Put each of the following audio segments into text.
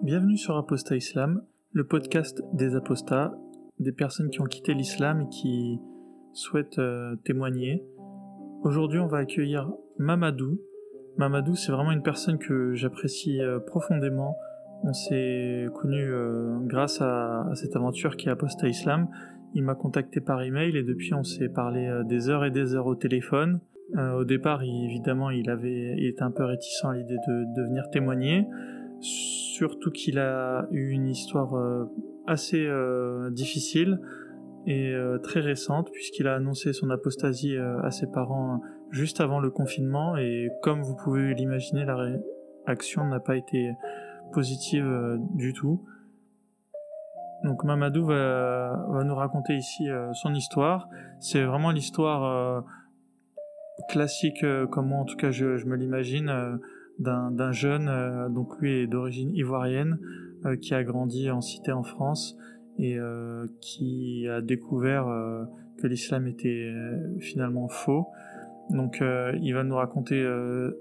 Bienvenue sur Apostat Islam, le podcast des apostats, des personnes qui ont quitté l'islam et qui souhaitent euh, témoigner. Aujourd'hui, on va accueillir Mamadou. Mamadou, c'est vraiment une personne que j'apprécie euh, profondément. On s'est connus euh, grâce à, à, cette aventure qui est Apostat Islam. Il m'a contacté par email et depuis on s'est parlé des heures et des heures au téléphone. au départ, il, évidemment, il avait, il était un peu réticent à l'idée de, de venir témoigner surtout qu'il a eu une histoire euh, assez euh, difficile et euh, très récente puisqu'il a annoncé son apostasie à ses parents juste avant le confinement et comme vous pouvez l'imaginer la réaction n'a pas été positive du tout. Donc Mamadou va, va nous raconter ici son histoire. C'est vraiment l'histoire classique comme moi en tout cas je, je me l'imagine d'un jeune, euh, donc lui est d'origine ivoirienne, euh, qui a grandi en cité en France et euh, qui a découvert que l'islam était finalement faux. Donc il va nous raconter,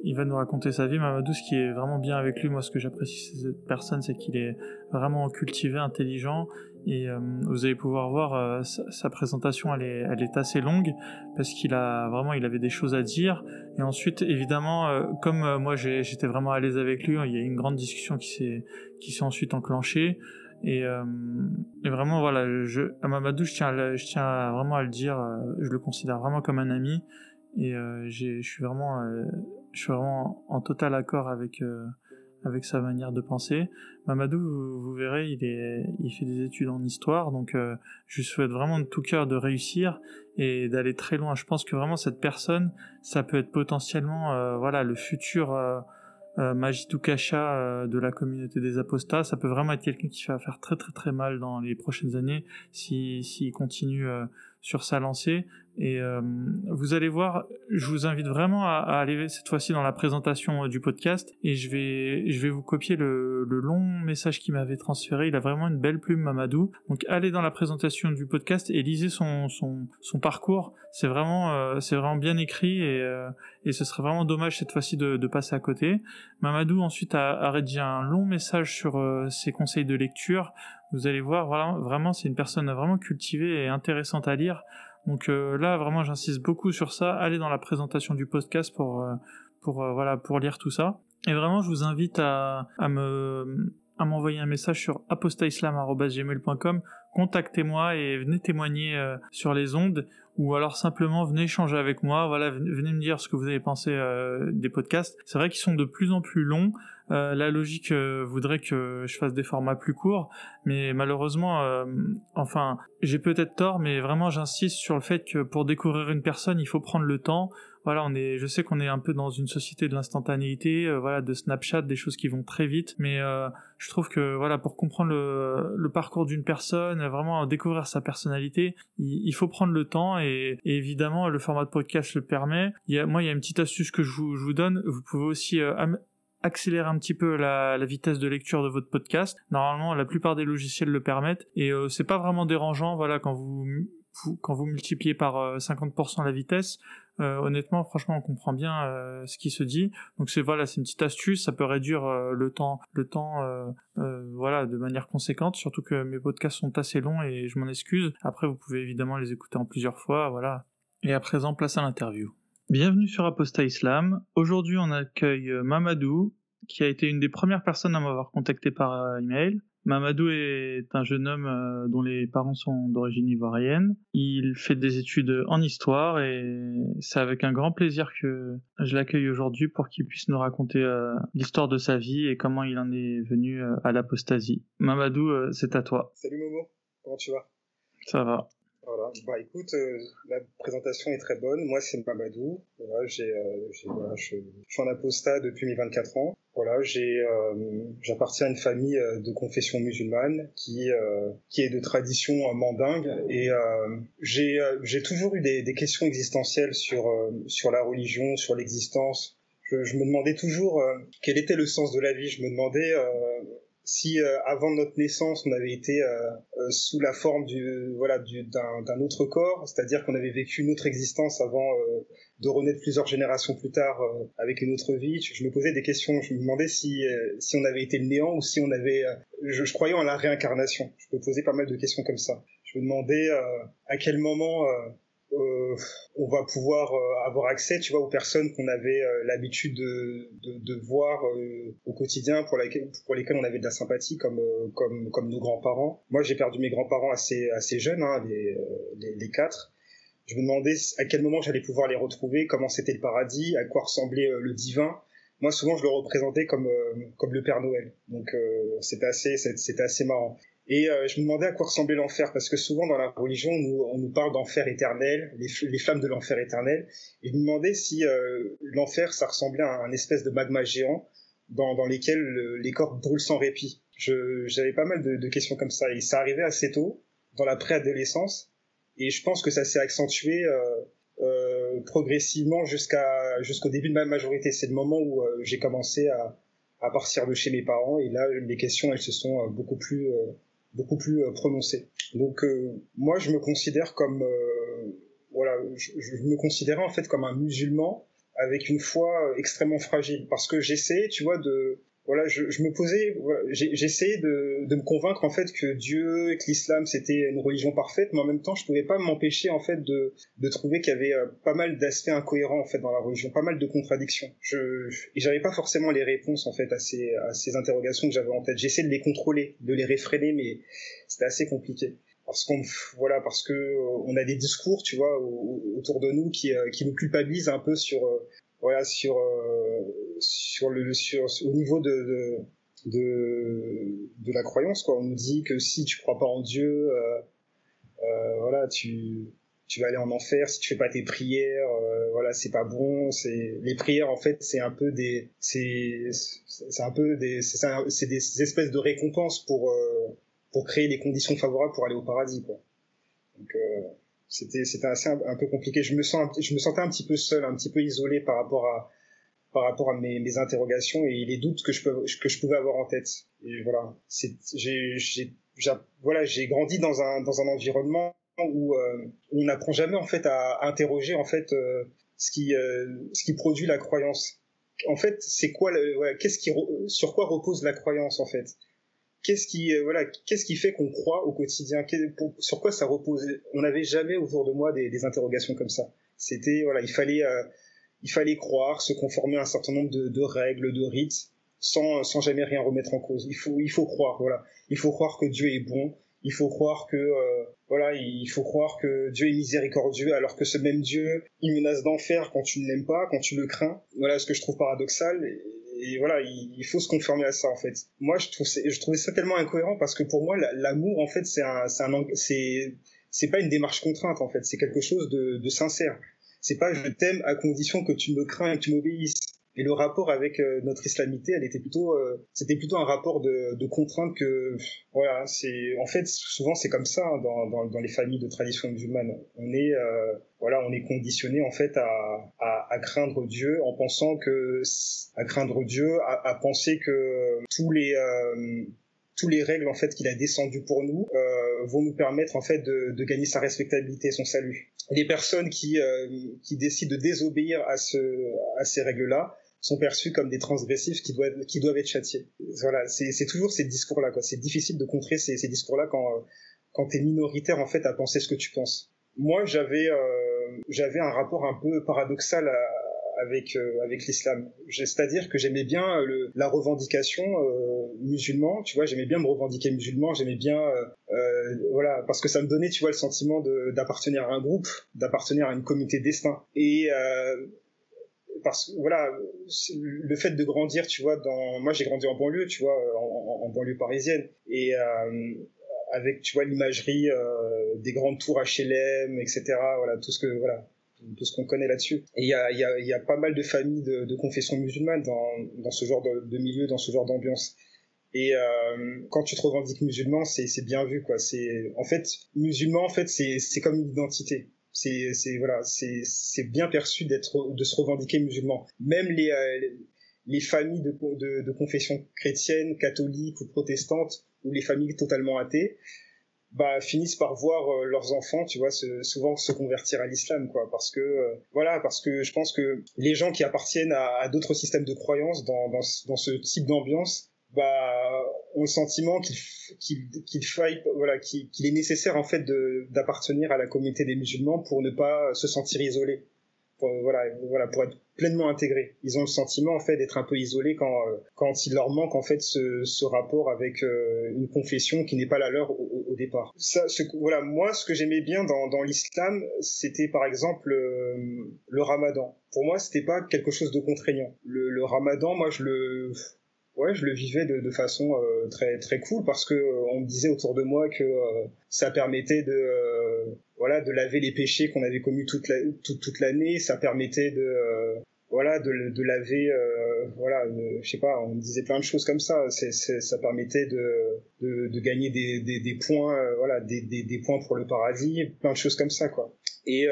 il va nous raconter sa vie. Mamadou, ce qui est vraiment bien avec lui, moi, ce que j'apprécie cette personne, c'est qu'il est vraiment cultivé, intelligent et euh, vous allez pouvoir voir euh, sa, présentation elle est, elle est assez longue parce qu'il a vraiment il avait des choses à dire. Et ensuite évidemment euh, comme moi j'étais vraiment à l'aise avec lui il y a eu une grande discussion qui s'est qui s'est ensuite enclenchée. Et, et, vraiment voilà je à Mamadou je tiens je tiens vraiment à le dire je le considère vraiment comme un ami. Et je suis vraiment je suis vraiment en total accord avec avec sa manière de penser. Mamadou, vous, verrez, il, est, il fait des études en histoire, donc euh, je souhaite vraiment de tout cœur de réussir et d'aller très loin. Je pense que vraiment cette personne, ça peut être potentiellement, euh, voilà, le futur euh, euh Kasha de la communauté des apostats. Ça peut vraiment être quelqu'un qui va faire très très très mal dans les prochaines années s'il si, continue sur sa lancée. Et euh, vous allez voir, je vous invite vraiment à, à aller cette fois-ci dans la présentation euh, du podcast et je vais, je vais vous copier le, le long message qu'il m'avait transféré. Il a vraiment une belle plume, Mamadou. Donc allez dans la présentation du podcast et lisez son, son, son parcours. C'est vraiment, euh, c'est vraiment bien écrit et, euh, et ce serait vraiment dommage cette fois-ci de, de, passer à côté. Mamadou ensuite a, a rédigé un long message sur ses conseils de lecture. Vous allez voir, voilà, vraiment c'est une personne vraiment cultivée et intéressante à lire. Donc euh, là, vraiment, j'insiste beaucoup sur ça. Allez dans la présentation du podcast pour euh, pour euh, voilà pour lire tout ça. Et vraiment, je vous invite à, à me à m'envoyer un message sur apostaislam.gmail.com, contactez-moi et venez témoigner sur les ondes, ou alors simplement venez échanger avec moi, voilà, venez me dire ce que vous avez pensé des podcasts. C'est vrai qu'ils sont de plus en plus longs, euh, la logique euh, voudrait que je fasse des formats plus courts, mais malheureusement, euh, enfin, j'ai peut-être tort, mais vraiment j'insiste sur le fait que pour découvrir une personne, il faut prendre le temps. Voilà, on est, je sais qu'on est un peu dans une société de l'instantanéité, voilà, de Snapchat, des choses qui vont très vite, mais je trouve que voilà, pour comprendre le, le parcours d'une personne, vraiment découvrir sa personnalité, il, faut prendre le temps et, évidemment le format de podcast le permet. Il y a, moi, il y a une petite astuce que je vous, je vous donne. Vous pouvez aussi accélérer un petit peu la, la, vitesse de lecture de votre podcast. Normalement, la plupart des logiciels le permettent et euh, c'est pas vraiment dérangeant. Voilà, quand vous, quand vous multipliez par 50% euh, la vitesse, euh, honnêtement, franchement, on comprend bien euh, ce qui se dit. Donc c'est voilà, c'est une petite astuce. Ça peut réduire le temps, le temps, voilà, de manière conséquente. Surtout que mes podcasts sont assez longs et je m'en excuse. Après, vous pouvez évidemment les écouter en plusieurs fois. Voilà. Et à présent, place à l'interview. Bienvenue sur Apostat Islam. Aujourd'hui, on accueille euh, Mamadou, qui a été une des premières personnes à m'avoir contacté par euh, email. Mamadou est un jeune homme euh, dont les parents sont d'origine ivoirienne. Il fait des études en histoire et c'est avec un grand plaisir que je l'accueille aujourd'hui pour qu'il puisse nous raconter l'histoire de sa vie et comment il en est venu à l'apostasie. Mamadou, c'est à toi. Salut Momo, comment tu vas? Ça va. Voilà. Bah écoute, euh, la présentation est très bonne. Moi c'est Mamadou. Voilà, j'ai, euh, voilà, je, suis en apostat depuis mes 24 ans. Voilà, j'ai, euh, j'appartiens à une famille de confession musulmane qui qui est de tradition mandingue et j'ai j'ai toujours eu des, des, questions existentielles sur sur la religion, sur l'existence. Je, je, me demandais toujours quel était le sens de la vie. Je me demandais si euh, avant notre naissance on avait été euh, euh, sous la forme du voilà d'un autre corps, c'est-à-dire qu'on avait vécu une autre existence avant de renaître plusieurs générations plus tard avec une autre vie, je, me posais des questions. Je me demandais si si on avait été le néant ou si on avait. Je, je, croyais en la réincarnation. Je me posais pas mal de questions comme ça. Je me demandais à quel moment euh, on va pouvoir euh, avoir accès, tu vois, aux personnes qu'on avait euh, l'habitude de, de, de, voir au quotidien, pour, pour lesquelles on avait de la sympathie, comme, comme, comme nos grands-parents. Moi, j'ai perdu mes grands-parents assez, assez jeunes, hein, les, les, les, quatre. Je me demandais à quel moment j'allais pouvoir les retrouver, comment c'était le paradis, à quoi ressemblait le divin. Moi, souvent, je le représentais comme, comme le Père Noël. Donc, c'était assez, c'était assez marrant. Et euh, je me demandais à quoi ressemblait l'enfer, parce que souvent dans la religion, on nous, on nous parle d'enfer éternel, les, les, flammes de l'enfer éternel. Et je me demandais si euh, l'enfer, ça ressemblait à un espèce de magma géant dans, dans lesquels les corps brûlent sans répit. J'avais pas mal de, de, questions comme ça, et ça arrivait assez tôt, dans la préadolescence, et je pense que ça s'est accentué euh, euh progressivement jusqu'à jusqu'au début de ma majorité. C'est le moment où euh, j'ai commencé à, à partir de chez mes parents, et là, les questions, elles se sont beaucoup plus beaucoup plus euh, prononcé. Donc euh, moi je me considère comme euh, voilà, je, je, me considérais en fait comme un musulman avec une foi extrêmement fragile parce que j'essaie, tu vois, de voilà, je, je me posais, j'essayais de, de, me convaincre en fait que Dieu, que l'islam c'était une religion parfaite, mais en même temps je pouvais pas m'empêcher en fait de, de trouver qu'il y avait euh, pas mal d'aspects incohérents en fait dans la religion, pas mal de contradictions. Je, et j'avais pas forcément les réponses en fait à ces, à ces interrogations que j'avais en tête. J'essayais de les contrôler, de les réfréner, mais c'était assez compliqué parce qu'on voilà parce que euh, on a des discours tu vois autour de nous qui, euh, qui nous culpabilisent un peu sur voilà sur sur le sur au niveau de, de, de la croyance quoi. On nous dit que si tu crois pas en Dieu euh, euh, voilà tu tu vas aller en enfer si tu fais pas tes prières euh, voilà c'est pas bon c'est les prières en fait c'est un peu des c'est c'est un peu des c'est des espèces de récompenses pour pour créer les conditions favorables pour aller au paradis quoi. Donc c'était c'était assez un, un, peu compliqué je me sens je me sentais un petit peu seul un petit peu isolé par rapport à par rapport à mes, mes, interrogations et les doutes que je, peux, que je pouvais avoir en tête. Et voilà, j'ai voilà, j'ai grandi dans un, dans un environnement où, euh, on n'apprend jamais en fait à, interroger en fait euh, ce qui euh, ce qui produit la croyance. En fait, c'est quoi le, qu'est-ce qui sur quoi repose la croyance en fait? Qu'est-ce qui voilà qu'est-ce qui fait qu'on croit au quotidien? Sur quoi ça repose On n'avait jamais autour de moi des, interrogations comme ça. C'était voilà, il fallait il fallait croire, se conformer à un certain nombre de, règles, de rites, sans, sans jamais rien remettre en cause. Il faut, il faut croire, voilà. Il faut croire que Dieu est bon. Il faut croire que, euh, voilà, il faut croire que Dieu est miséricordieux, alors que ce même Dieu, il menace d'enfer quand tu ne l'aimes pas, quand tu le crains. Voilà ce que je trouve paradoxal. Voilà, il, faut se conformer à ça, en fait. Moi, je trouve, je trouvais ça tellement incohérent parce que pour moi, l'amour, en fait, c'est un, c'est c'est, c'est pas une démarche contrainte, en fait. C'est quelque chose de, de sincère c'est pas je t'aime à condition que tu me crains et que tu m'obéisses. Et le rapport avec euh, notre islamité, elle était plutôt, euh, c'était plutôt un rapport de, de contrainte que, voilà, c'est, en fait, souvent c'est comme ça hein, dans, dans, dans, les familles de tradition musulmane. On est, euh, voilà, on est conditionné en fait à, à, à, craindre Dieu en pensant que, à craindre Dieu, à, à penser que tous les tous les règles en fait qu'il a descendues pour nous euh, vont nous permettre en fait de, de, gagner sa respectabilité, son salut. Les personnes qui, euh, qui décident de désobéir à, ce, à ces règles-là sont perçues comme des transgressifs qui doivent, qui doivent être châtiés. Voilà, c'est toujours ces discours-là. C'est difficile de contrer ces, ces discours-là quand, euh, quand tu es minoritaire en fait à penser ce que tu penses. Moi, j'avais euh, un rapport un peu paradoxal à, avec euh, avec l'islam. C'est-à-dire que j'aimais bien le, la revendication euh, musulman, tu vois, j'aimais bien me revendiquer musulman, j'aimais bien euh, voilà parce que ça me donnait, tu vois, le sentiment d'appartenir à un groupe, d'appartenir à une communauté destin. Et parce que voilà, le fait de grandir, tu vois, dans moi j'ai grandi en banlieue, tu vois, en, en, banlieue parisienne, et euh, avec tu vois l'imagerie euh, des grandes tours HLM, etc. Voilà, tout ce que voilà, tout ce qu'on connaît là-dessus. Et il y a, y, a, y a, pas mal de familles de, de confession musulmane dans, dans ce genre de, milieu, dans ce genre d'ambiance. Et euh, quand tu te revendiques musulman, c'est bien vu, quoi. C'est en fait musulman, en fait, c'est comme une identité. C'est voilà, c'est bien perçu d'être de se revendiquer musulman. Même les, euh, les familles de, de, confession chrétienne, catholique ou protestante, ou les familles totalement athées, bah, finissent par voir euh, leurs enfants, tu vois, souvent se convertir à l'islam, quoi, parce que euh, voilà, parce que je pense que les gens qui appartiennent à, d'autres systèmes de croyances dans, dans ce type d'ambiance, bah, ont le sentiment qu'il qu'il faille, voilà, qu'il est nécessaire en fait d'appartenir à la communauté des musulmans pour ne pas se sentir isolé pour, voilà, voilà, pour être pleinement intégrés. Ils ont le sentiment en fait d'être un peu isolés quand, euh, quand il leur manque en fait ce, ce rapport avec euh, une confession qui n'est pas la leur au, au départ. Ça, ce, voilà, moi, ce que j'aimais bien dans, dans l'islam, c'était par exemple euh, le Ramadan. Pour moi, c'était pas quelque chose de contraignant. Le, le Ramadan, moi, je le ouais, je le vivais de, de façon euh, très très cool parce que euh, on me disait autour de moi que euh, ça permettait de voilà de laver les péchés qu'on avait commis toute la, toute, toute l'année, ça permettait de voilà de, de laver voilà je sais pas on me disait plein de choses comme ça. C'est, ça permettait de, de, de gagner des, des, des points voilà des, des, des, points pour le paradis plein de choses comme ça quoi. Et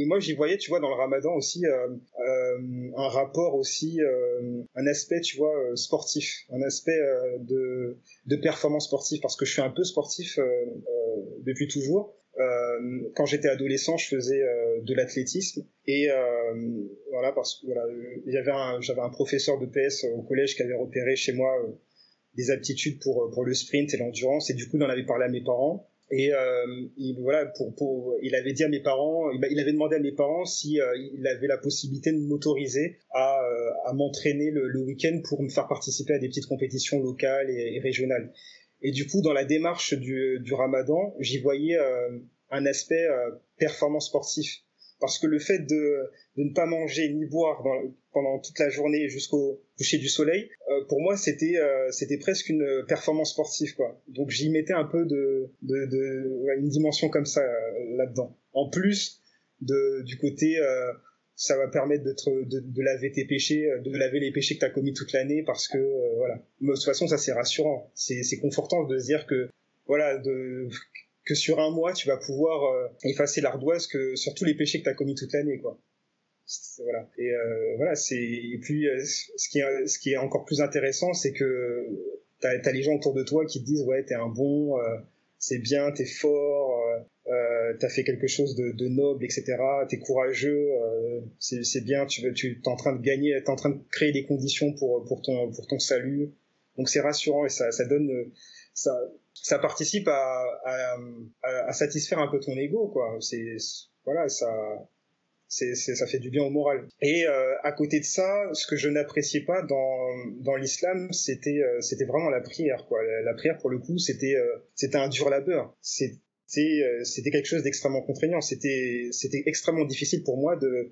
et moi, j'y voyais, tu vois, dans le ramadan aussi, euh, euh, un rapport aussi, euh, un aspect, tu vois, sportif, un aspect de, de performance sportive, parce que je suis un peu sportif depuis toujours. quand j'étais adolescent, je faisais de l'athlétisme. Et voilà parce que voilà, il y avait j'avais un professeur de PS au collège qui avait repéré chez moi des aptitudes pour pour le sprint et l'endurance. Et du coup, il en avait parlé à mes parents et euh, il, voilà, pour, pour, il avait dit à mes parents, il, avait demandé à mes parents si euh, il avait la possibilité de m'autoriser à, euh, à m'entraîner le, le week-end pour me faire participer à des petites compétitions locales et, et régionales. Et du coup, dans la démarche du, du Ramadan, j'y voyais euh, un aspect euh, performance sportif, parce que le fait de, ne pas manger ni boire pendant toute la journée jusqu'au coucher du soleil, euh, pour moi c'était euh, c'était presque une performance sportive quoi. Donc j'y mettais un peu de, une dimension comme ça euh, là-dedans. En plus du côté ça va permettre de, de, laver tes péchés, de laver les péchés que tu as commis toute l'année parce que voilà. de toute façon ça c'est rassurant, c'est confortant de se dire que voilà de que sur un mois tu vas pouvoir effacer l'ardoise que sur tous les péchés que tu as commis toute l'année quoi. Voilà. Et euh, voilà c'est et puis euh, ce qui est ce qui est encore plus intéressant c'est que t'as as les gens autour de toi qui te disent ouais t'es un bon euh, c'est bien t'es fort euh, euh, t'as fait quelque chose de, noble etc t'es courageux euh, c'est bien tu veux tu t'es en train de gagner t'es en train de créer des conditions pour pour ton pour ton salut. Donc c'est rassurant et ça ça donne ça ça participe à, à, à, satisfaire un peu ton ego quoi c'est voilà ça c'est, ça fait du bien au moral. Et euh, à côté de ça, ce que je n'appréciais pas dans, dans l'islam, c'était, euh, c'était vraiment la prière. Quoi. La, prière, pour le coup, c'était, euh, c'était un dur labeur. C'était, euh, c'était quelque chose d'extrêmement contraignant. C'était, c'était extrêmement difficile pour moi de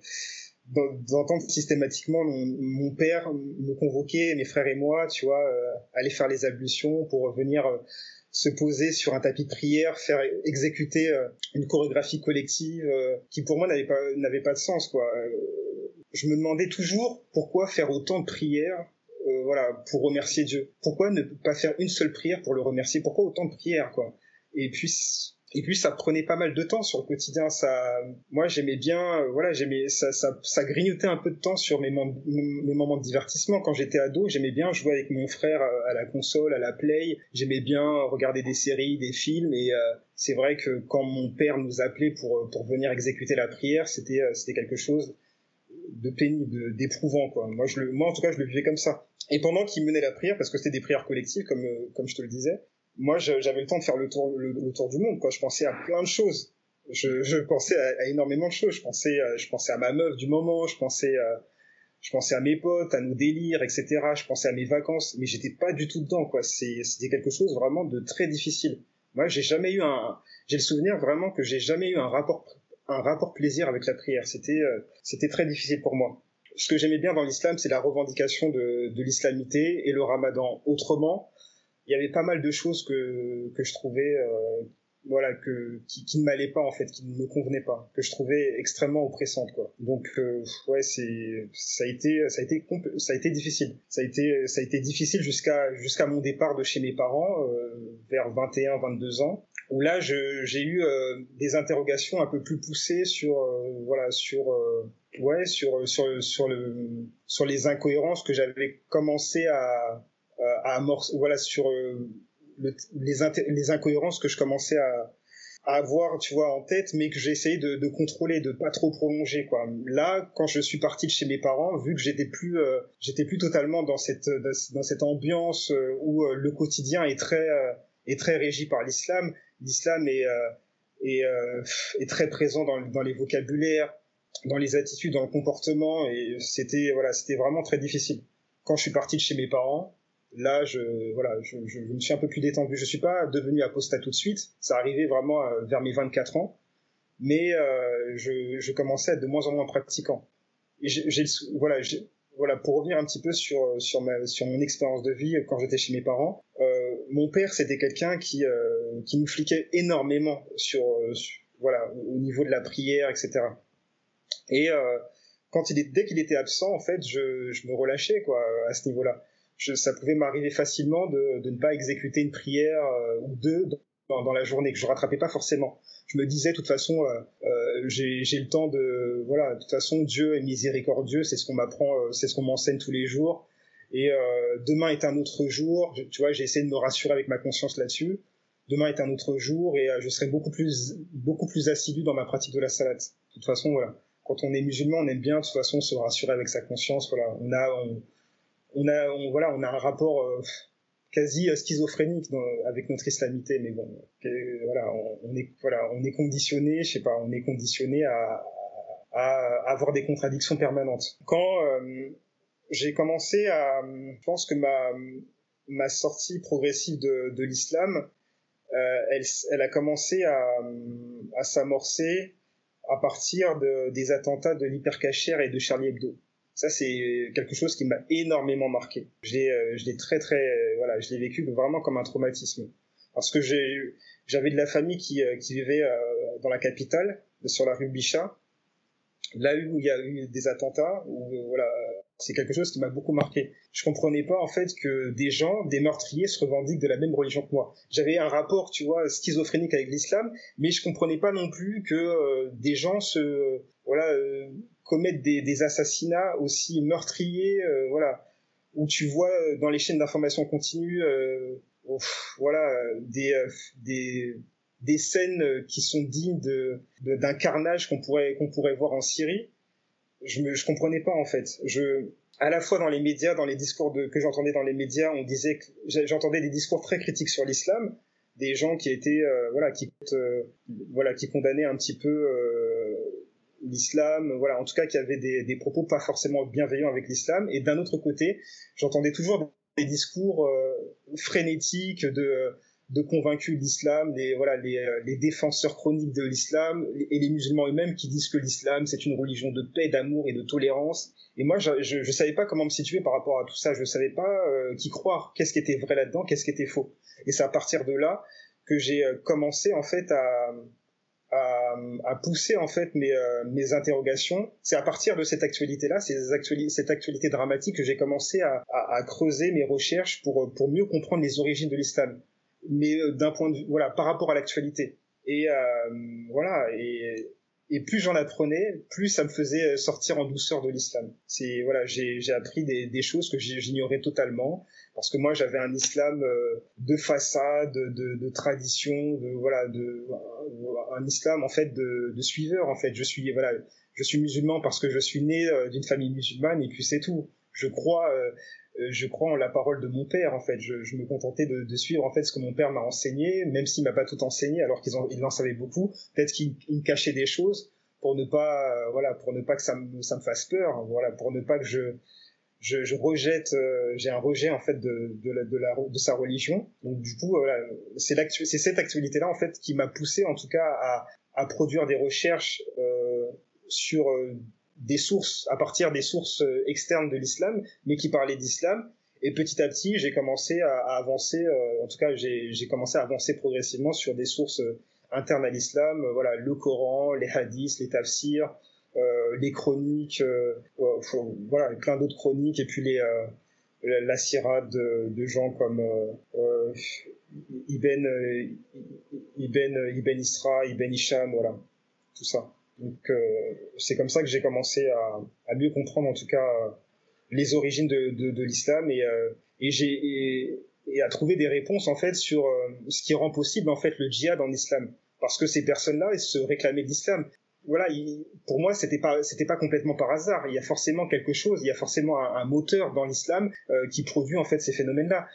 d'entendre systématiquement mon, mon, père me convoquer, mes frères et moi, tu vois, euh, aller faire les ablutions pour venir se poser sur un tapis de prière, faire exécuter euh, une chorégraphie collective euh, qui pour moi n'avait pas n'avait pas de sens quoi. Euh, je me demandais toujours pourquoi faire autant de prières voilà pour remercier Dieu. Pourquoi ne pas faire une seule prière pour le remercier? Pourquoi autant de prières quoi? Et puis et puis ça prenait pas mal de temps sur le quotidien. Ça, moi j'aimais bien, euh, voilà, j'aimais ça, ça, ça grignotait un peu de temps sur mes, mes moments de divertissement. Quand j'étais ado, j'aimais bien jouer avec mon frère euh, à la console, à la play. J'aimais bien regarder des séries, des films. Et euh, c'est vrai que quand mon père nous appelait pour pour venir exécuter la prière, c'était c'était quelque chose de pénible, d'éprouvant quoi. Moi je le, moi en tout cas je le vivais comme ça. Et pendant qu'il menait la prière, parce que c'était des prières collectives comme comme je te le disais, moi j'avais le temps de faire le tour du monde quoi. Je pensais à plein de choses. Je, pensais à, énormément de choses. Je pensais euh, je pensais à ma meuf du moment. Je pensais euh, je pensais à mes potes à nos délires etc je pensais à mes vacances. Mais j'étais pas du tout dedans quoi. C'était quelque chose vraiment de très difficile. Moi j'ai jamais eu un j'ai le souvenir vraiment que j'ai jamais eu un rapport un rapport plaisir avec la prière. C'était euh, c'était très difficile pour moi. Ce que j'aimais bien dans l'islam c'est la revendication de l'islamité et le ramadan. Autrement il y avait pas mal de choses que, que je trouvais euh, voilà que qui, qui ne m'allaient pas en fait qui ne me convenaient pas que je trouvais extrêmement oppressantes quoi. Donc euh, ouais c'est ça a été ça a été ça a été difficile. Ça a été ça a été difficile jusqu'à jusqu'à mon départ de chez mes parents euh, vers 21 22 ans où là j'ai eu des interrogations un peu plus poussées sur voilà sur ouais sur sur sur le sur les incohérences que j'avais commencé à à amorcer voilà sur les, les incohérences que je commençais à, à avoir, tu vois, en tête, mais que j'ai essayé de, de, contrôler, de pas trop prolonger, quoi. Là, quand je suis parti de chez mes parents, vu que j'étais plus, euh, j'étais plus totalement dans cette, dans cette ambiance euh, où euh, le quotidien est très, est très régi par l'islam. L'islam est, est, est, très présent dans, dans les vocabulaires, dans les attitudes, dans le comportement, et c'était, voilà, c'était vraiment très difficile. Quand je suis parti de chez mes parents, là, je, voilà, je, je, me suis un peu plus détendu. Je suis pas devenu apostat tout de suite. Ça arrivait vraiment euh, vers mes 24 ans. Mais euh, je, je, commençais à être de moins en moins pratiquant. Et j'ai, voilà, voilà, pour revenir un petit peu sur, sur, ma, sur mon expérience de vie quand j'étais chez mes parents, euh, mon père, c'était quelqu'un qui, euh, qui nous fliquait énormément sur, sur, voilà, au niveau de la prière, etc. Et euh, quand il est, dès qu'il était absent, en fait, je, je me relâchais quoi, à ce niveau-là ça pouvait m'arriver facilement de, de, ne pas exécuter une prière euh, ou deux dans, dans, la journée que je rattrapais pas forcément. Je me disais, de toute façon, euh, euh j'ai le temps de, voilà, de toute façon, Dieu est miséricordieux, c'est ce qu'on m'apprend, euh, c'est ce qu'on m'enseigne tous les jours. Et demain est un autre jour. tu vois, j'ai essayé de me rassurer avec ma conscience là-dessus. Demain est un autre jour et je serai beaucoup plus, beaucoup plus assidu dans ma pratique de la salade. De toute façon, voilà. Quand on est musulman, on aime bien de toute façon se rassurer avec sa conscience. Voilà, on a, on, on a, on, voilà, on a un rapport euh, quasi schizophrénique avec notre islamité, mais bon, voilà, on, est, voilà, on est conditionné, je sais pas, on est conditionné à, avoir des contradictions permanentes. Quand euh, j'ai commencé à, je pense que ma, sortie progressive de, l'islam, euh, elle, a commencé à, s'amorcer à partir de, des attentats de l'hypercachère et de Charlie Hebdo. Ça, c'est quelque chose qui m'a énormément marqué. Je l'ai, euh, je l'ai très, très, euh, voilà, je l'ai vécu vraiment comme un traumatisme. Parce que j'ai, j'avais de la famille qui, euh, qui vivait dans la capitale, sur la rue Bichat. Là où il y a eu des attentats, voilà, c'est quelque chose qui m'a beaucoup marqué. Je comprenais pas en fait que des gens, des meurtriers, se revendiquent de la même religion que moi. J'avais un rapport, tu vois, schizophrénique avec l'islam, mais je comprenais pas non plus que des gens se, voilà, commettre des, assassinats aussi meurtriers, euh, voilà, où tu vois euh, dans les chaînes d'information continue, euh, voilà, des, des, des scènes qui sont dignes de, d'un carnage qu'on pourrait, qu'on pourrait voir en Syrie. Je me, je comprenais pas en fait. Je, à la fois dans les médias, dans les discours de, que j'entendais dans les médias, on disait que j'entendais des discours très critiques sur l'islam, des gens qui étaient, voilà, qui, voilà, qui condamnaient un petit peu l'islam, voilà, en tout cas qui avait des, propos pas forcément bienveillants avec l'islam. Et d'un autre côté, j'entendais toujours des discours euh, frénétiques de, de convaincus d'islam, les, voilà, les, euh, défenseurs chroniques de l'islam et les musulmans eux-mêmes qui disent que l'islam c'est une religion de paix, d'amour et de tolérance. Et moi, je, je, savais pas comment me situer par rapport à tout ça. Je savais pas euh, qui croire, qu'est-ce qui était vrai là-dedans, qu'est-ce qui était faux. Et c'est à partir de là que j'ai commencé en fait à à, à, pousser en fait mes, euh, mes interrogations. C'est à partir de cette actualité-là, cette actualité dramatique, que j'ai commencé à, à, à, creuser mes recherches pour, pour mieux comprendre les origines de l'islam, mais euh, d'un point de vue, voilà, par rapport à l'actualité. Et euh, voilà, et, et plus j'en apprenais, plus ça me faisait sortir en douceur de l'islam. C'est voilà, j'ai appris des, des choses que j'ignorais totalement parce que moi j'avais un islam euh, de façade, de, de, tradition, de voilà, de un islam en fait de, de suiveur en fait. Je suis voilà, je suis musulman parce que je suis né euh, d'une famille musulmane et puis c'est tout. Je crois euh, je crois en la parole de mon père en fait. Je, me contentais de, suivre en fait ce que mon père m'a enseigné, même s'il m'a pas tout enseigné, alors qu'il en, savait beaucoup. Peut-être qu'il me cachait des choses pour ne pas voilà pour ne pas que ça me, ça me fasse peur, voilà pour ne pas que je je, je rejette, euh, j'ai un rejet en fait de, de, la, de, la, de sa religion. Donc du coup, voilà, c'est c'est cette actualité-là en fait qui m'a poussé en tout cas à, à produire des recherches euh, sur euh, des sources, à partir des sources euh, externes de l'islam, mais qui parlaient d'islam. Et petit à petit, j'ai commencé à, avancer, en tout cas, j'ai commencé à avancer progressivement sur des sources internes à l'islam, voilà, le Coran, les hadiths, les tafsirs, euh, les chroniques, euh, voilà, plein d'autres chroniques, et puis les, euh, la, la de, de, gens comme Ibn, Ibn, Ibn Isra, Ibn Isham, voilà, tout ça. Donc c'est comme ça que j'ai commencé à, à, mieux comprendre en tout cas les origines de, de, de l'islam et, et j'ai et à trouver des réponses en fait sur euh, ce qui rend possible en fait le djihad en islam. Parce que ces personnes-là elles se réclamaient de l'islam. Voilà pour moi c'était pas c'était pas complètement par hasard. Il y a forcément quelque chose il y a forcément un, moteur dans l'islam euh, qui produit en fait ces phénomènes-là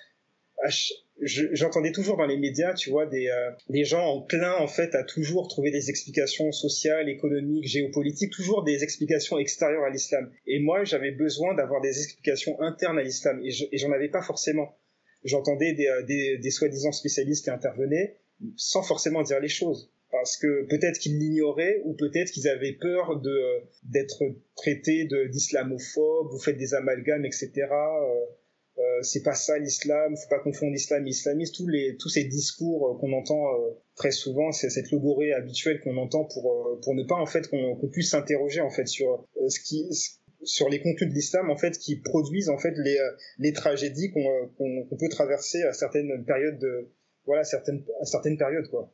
j'entendais toujours dans les médias, tu vois, des, euh, des gens en plein, en fait, à toujours trouver des explications sociales, économiques, géopolitiques, toujours des explications extérieures à l'islam. Et moi, j'avais besoin d'avoir des explications internes à l'islam, et j'en avais pas forcément j'entendais des, euh, des, des soi-disant spécialistes qui intervenaient sans forcément dire les choses. Parce que peut-être qu'ils l'ignoraient ou peut-être qu'ils avaient peur euh, d'être traités d'islamophobes, vous faites des amalgames, etc. Euh, euh, c'est pas ça l'islam, faut pas confondre l'islam et l'islamisme. Tous les tous ces discours qu'on entend très souvent, c'est cette logorée habituelle qu'on entend pour pour ne pas en fait qu'on puisse s'interroger en fait sur ce qui sur les contenus de l'islam en fait qui produisent en fait les, euh, les tragédies euh, qu'on peut traverser à certaines périodes de voilà certaines à certaines périodes quoi.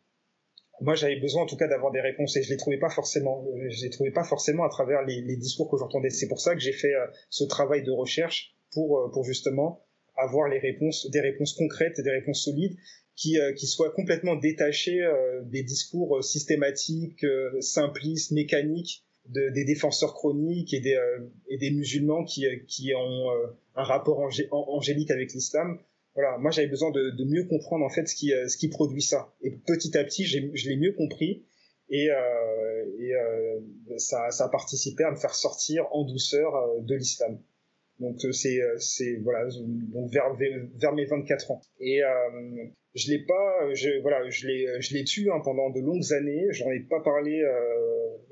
Moi j'avais besoin en tout cas d'avoir des réponses et je les trouvais pas forcément je les trouvais pas forcément à travers les, les discours que j'entendais. C'est pour ça que j'ai fait euh, ce travail de recherche pour pour justement avoir les réponses des réponses concrètes et des réponses solides qui, qui soient complètement détachées des discours systématiques simplistes mécaniques des défenseurs chroniques et des, euh, et des musulmans qui, euh, qui ont euh, un rapport angélique avec l'islam. Voilà, moi j'avais besoin de, de, mieux comprendre en fait ce qui, ce qui produit ça. Et petit à petit, je l'ai mieux compris et, euh, et euh, ça, ça a participé à me faire sortir en douceur de l'islam. Donc c'est c'est voilà donc vers vers mes 24 ans. Et euh, je l'ai pas je voilà je l'ai je l'ai tué hein, pendant de longues années. J'en ai pas parlé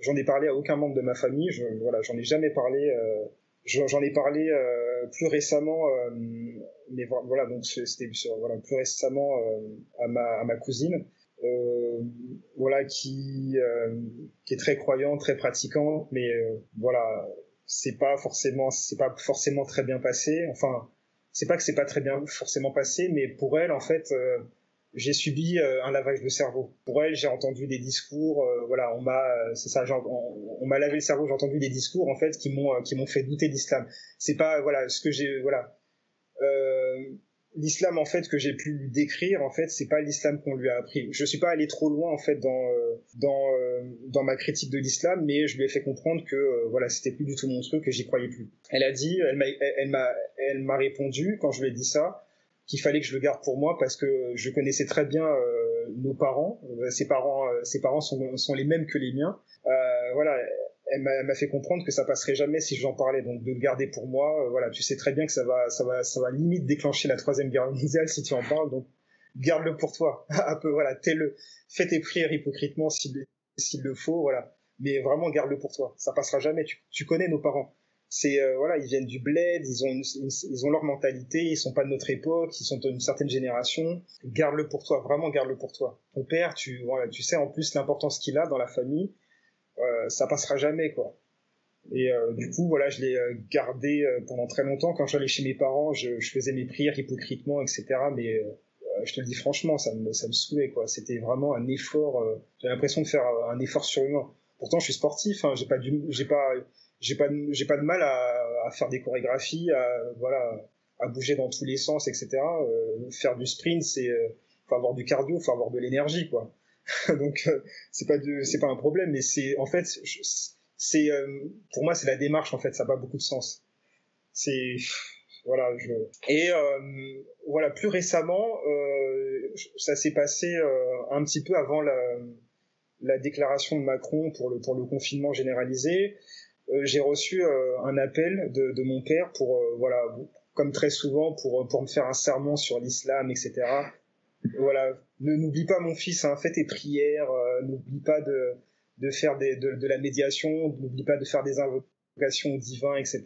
j'en ai parlé à aucun membre de ma famille. Je, voilà, j'en ai jamais parlé. Euh, j'en ai parlé euh, plus récemment, euh, mais voilà, donc c'était voilà, plus récemment à ma, à ma cousine, voilà, qui qui est très croyante, très pratiquante, mais voilà, c'est pas forcément, c'est pas forcément très bien passé. Enfin, c'est pas que c'est pas très bien forcément passé, mais pour elle, en fait, j'ai subi euh, un lavage de cerveau. Pour elle, j'ai entendu des discours, euh, voilà, on m'a, euh, c'est ça, on, on m'a lavé le cerveau. J'ai entendu des discours en fait qui m'ont qui m'ont fait douter d'islam. C'est pas voilà ce que j'ai voilà. L'islam en fait que j'ai pu décrire en fait c'est pas l'islam qu'on lui a appris. Je suis pas allé trop loin en fait dans dans dans ma critique de l'islam, mais je lui ai fait comprendre que voilà c'était plus du tout mon truc et j'y croyais plus. Elle a dit, elle m'a elle m'a elle m'a répondu quand je lui ai dit ça qu'il fallait que je le garde pour moi parce que je connaissais très bien euh, nos parents. Euh, ses parents, euh, ses parents sont, sont, les mêmes que les miens. Euh, voilà, elle m'a fait comprendre que ça passerait jamais si j'en parlais. Donc de le garder pour moi, voilà, tu sais très bien que ça va, ça va, ça va limite déclencher la troisième guerre mondiale si tu en parles. Donc garde-le pour toi. Un peu, voilà, tes-le, fais tes prières hypocritement s'il le faut, voilà. Mais vraiment garde-le pour toi. Ça passera jamais. Tu, connais nos parents c'est euh, voilà, ils viennent du bled, ils ont ils ont leur mentalité, ils sont pas de notre époque, ils sont d'une certaine génération. Garde-le pour toi, vraiment garde-le pour toi. Ton père, tu voilà, tu sais en plus l'importance qu'il a dans la famille, euh, ça passera jamais quoi. Et euh, du coup, voilà, je l'ai euh, gardé pendant très longtemps. Quand j'allais chez mes parents, je, faisais mes prières hypocritement, etc. Mais je te le dis franchement, ça me, ça me saoulait, quoi. C'était vraiment un effort. J'ai l'impression de faire un effort surhumain. Pourtant, je suis sportif. Hein, j'ai pas du, j'ai pas, j'ai pas j'ai pas de mal à, à, faire des chorégraphies à voilà à bouger dans tous les sens etc euh, faire du sprint c'est euh, faut avoir du cardio faut avoir de l'énergie quoi donc euh, c'est pas c'est pas un problème mais c'est en fait c'est euh, pour moi c'est la démarche en fait ça n'a pas beaucoup de sens c'est voilà je et voilà plus récemment ça s'est passé un petit peu avant la la déclaration de Macron pour le pour le confinement généralisé euh, j'ai reçu euh, un appel de, de, mon père pour, euh, voilà, comme très souvent, pour, pour me faire un sermon sur l'islam, etc. Voilà, ne n'oublie pas mon fils, hein, fais tes prières, n'oublie pas de, de faire des, de, de la médiation, n'oublie pas de faire des invocations divines, etc.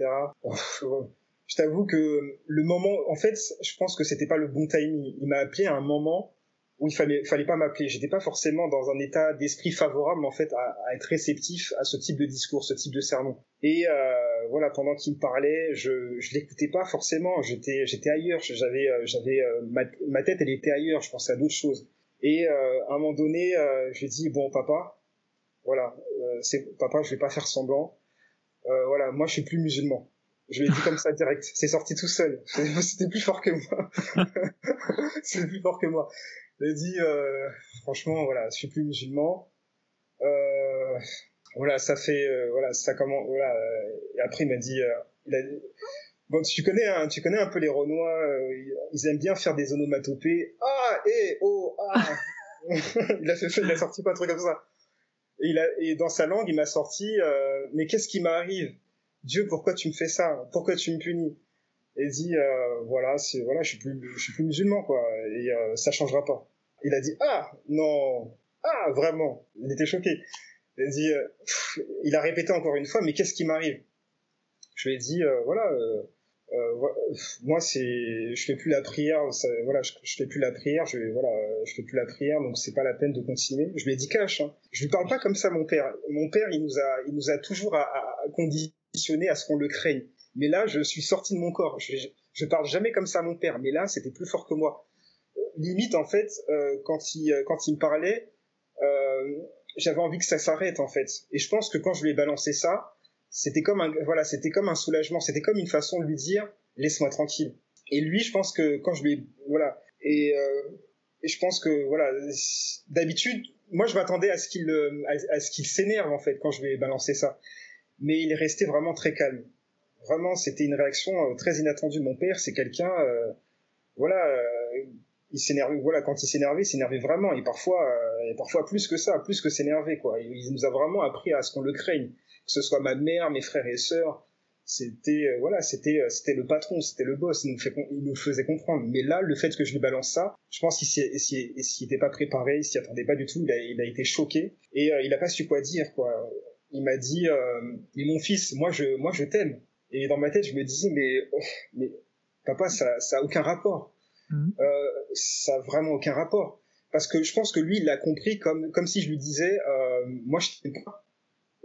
je t'avoue que le moment, en fait, je pense que c'était pas le bon timing. Il m'a appelé à un moment où il fallait, fallait pas m'appeler. J'étais pas forcément dans un état d'esprit favorable en fait à, être réceptif à ce type de discours, ce type de sermon. Et euh, voilà, pendant qu'il me parlait, je, je l'écoutais pas forcément. J'étais, j'étais ailleurs. J'avais, euh, j'avais euh, ma, tête, elle était ailleurs. Je pensais à d'autres choses. Et euh, à un moment donné, euh, je lui ai dit bon papa, voilà, c'est papa, je vais pas faire semblant. voilà, moi je suis plus musulman. Je l'ai dit comme ça direct. C'est sorti tout seul. C'était plus fort que moi. C'était plus fort que moi. Il a dit, euh, franchement, voilà, je suis plus musulman. Euh, voilà, ça fait, euh, voilà, ça comment, voilà. Et après, il m'a dit, il a, bon, tu connais, hein, tu connais un peu les Renois. Ils aiment bien faire des onomatopées. Ah, et, oh, ah. il a fait, il a sorti pas un truc comme ça. Et, il a, et dans sa langue, il m'a sorti, mais qu'est-ce qui m'arrive? Dieu, pourquoi tu me fais ça? Pourquoi tu me punis? Et dit, euh, voilà, c'est voilà, je suis plus, je suis plus musulman, quoi, et euh, ça changera pas. Il a dit, ah non, ah vraiment. Il était choqué. Il a dit, euh, il a répété encore une fois, mais qu'est-ce qui m'arrive? Je lui ai dit, voilà, moi c'est, je fais plus la prière, voilà, je, fais plus la prière, je voilà, je fais plus la prière, donc c'est pas la peine de continuer. Je lui ai dit cash. Hein. Je lui parle pas comme ça, mon père. Mon père, il nous a, il nous a toujours à, à, à à ce qu'on le craigne. Mais là, je suis sorti de mon corps. Je, parle jamais comme ça à mon père, mais là, c'était plus fort que moi. Limite, en fait, euh, quand il euh, quand il me parlait, euh, j'avais envie que ça s'arrête, en fait. Et je pense que quand je lui ai balancé ça, c'était comme un voilà, c'était comme un soulagement. C'était comme une façon de lui dire laisse-moi tranquille. Et lui, je pense que quand je lui ai, voilà et, euh, et je pense que voilà d'habitude, moi je m'attendais à ce qu'il à, à ce qu'il s'énerve en fait quand je lui ai balancé ça mais il est resté vraiment très calme. Vraiment, c'était une réaction euh, très inattendue. Mon père, c'est quelqu'un, euh, voilà, euh, il s'énervait, voilà, quand il s'énervait, il s'énervait vraiment, et parfois, et parfois plus que ça, plus que s'énerver, quoi. Il nous a vraiment appris à ce qu'on le craigne, que ce soit ma mère, mes frères et sœurs. C'était, voilà, c'était, c'était le patron, c'était le boss, il nous, fait, il nous faisait comprendre. Mais là, le fait que je lui balance ça, je pense qu'il s'y était pas préparé, il s'y attendait pas du tout, il a, il a été choqué, et il a pas su quoi dire, quoi il m'a dit euh, mais mon fils moi je moi je t'aime et dans ma tête je me disais mais oh, mais papa ça ça a aucun rapport. Mmh. euh, ça a vraiment aucun rapport. Parce que je pense que lui il l'a compris comme comme si je lui disais euh, moi je t'aime pas.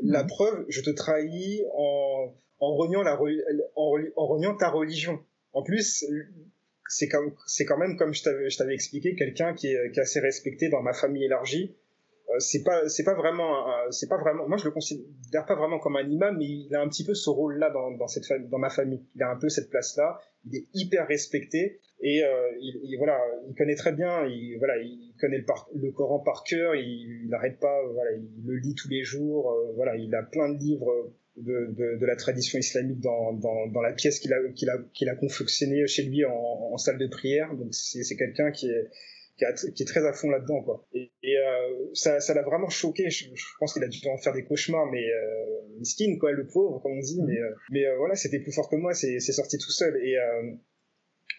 Mmh. la preuve je te trahis en en reniant la en, en reniant ta religion. En plus c'est quand même comme je t'avais je t'avais expliqué quelqu'un qui est, qui est assez respecté dans ma famille élargie c'est pas c'est pas vraiment c'est pas vraiment moi je le considère pas vraiment comme un imam mais il a un petit peu ce rôle là dans, dans cette dans ma famille. Il a un peu cette place là il est hyper respecté et euh, il, voilà il connaît très bien. Il voilà il connaît le, Coran par cœur. Il n'arrête pas voilà il le lit tous les jours. Euh, voilà il a plein de livres de, de, la tradition islamique dans, dans, la pièce qu'il a qu'il a qu'il a confectionné chez lui en, en salle de prière. Donc c'est quelqu'un qui est qui, qui, est très à fond là-dedans, quoi. Et, euh, ça, ça l'a vraiment choqué. Je, pense qu'il a dû en faire des cauchemars, mais euh, miskin, quoi, le pauvre, comme on dit. Mais, euh, mais euh, voilà, c'était plus fort que moi. C'est sorti tout seul. Et euh,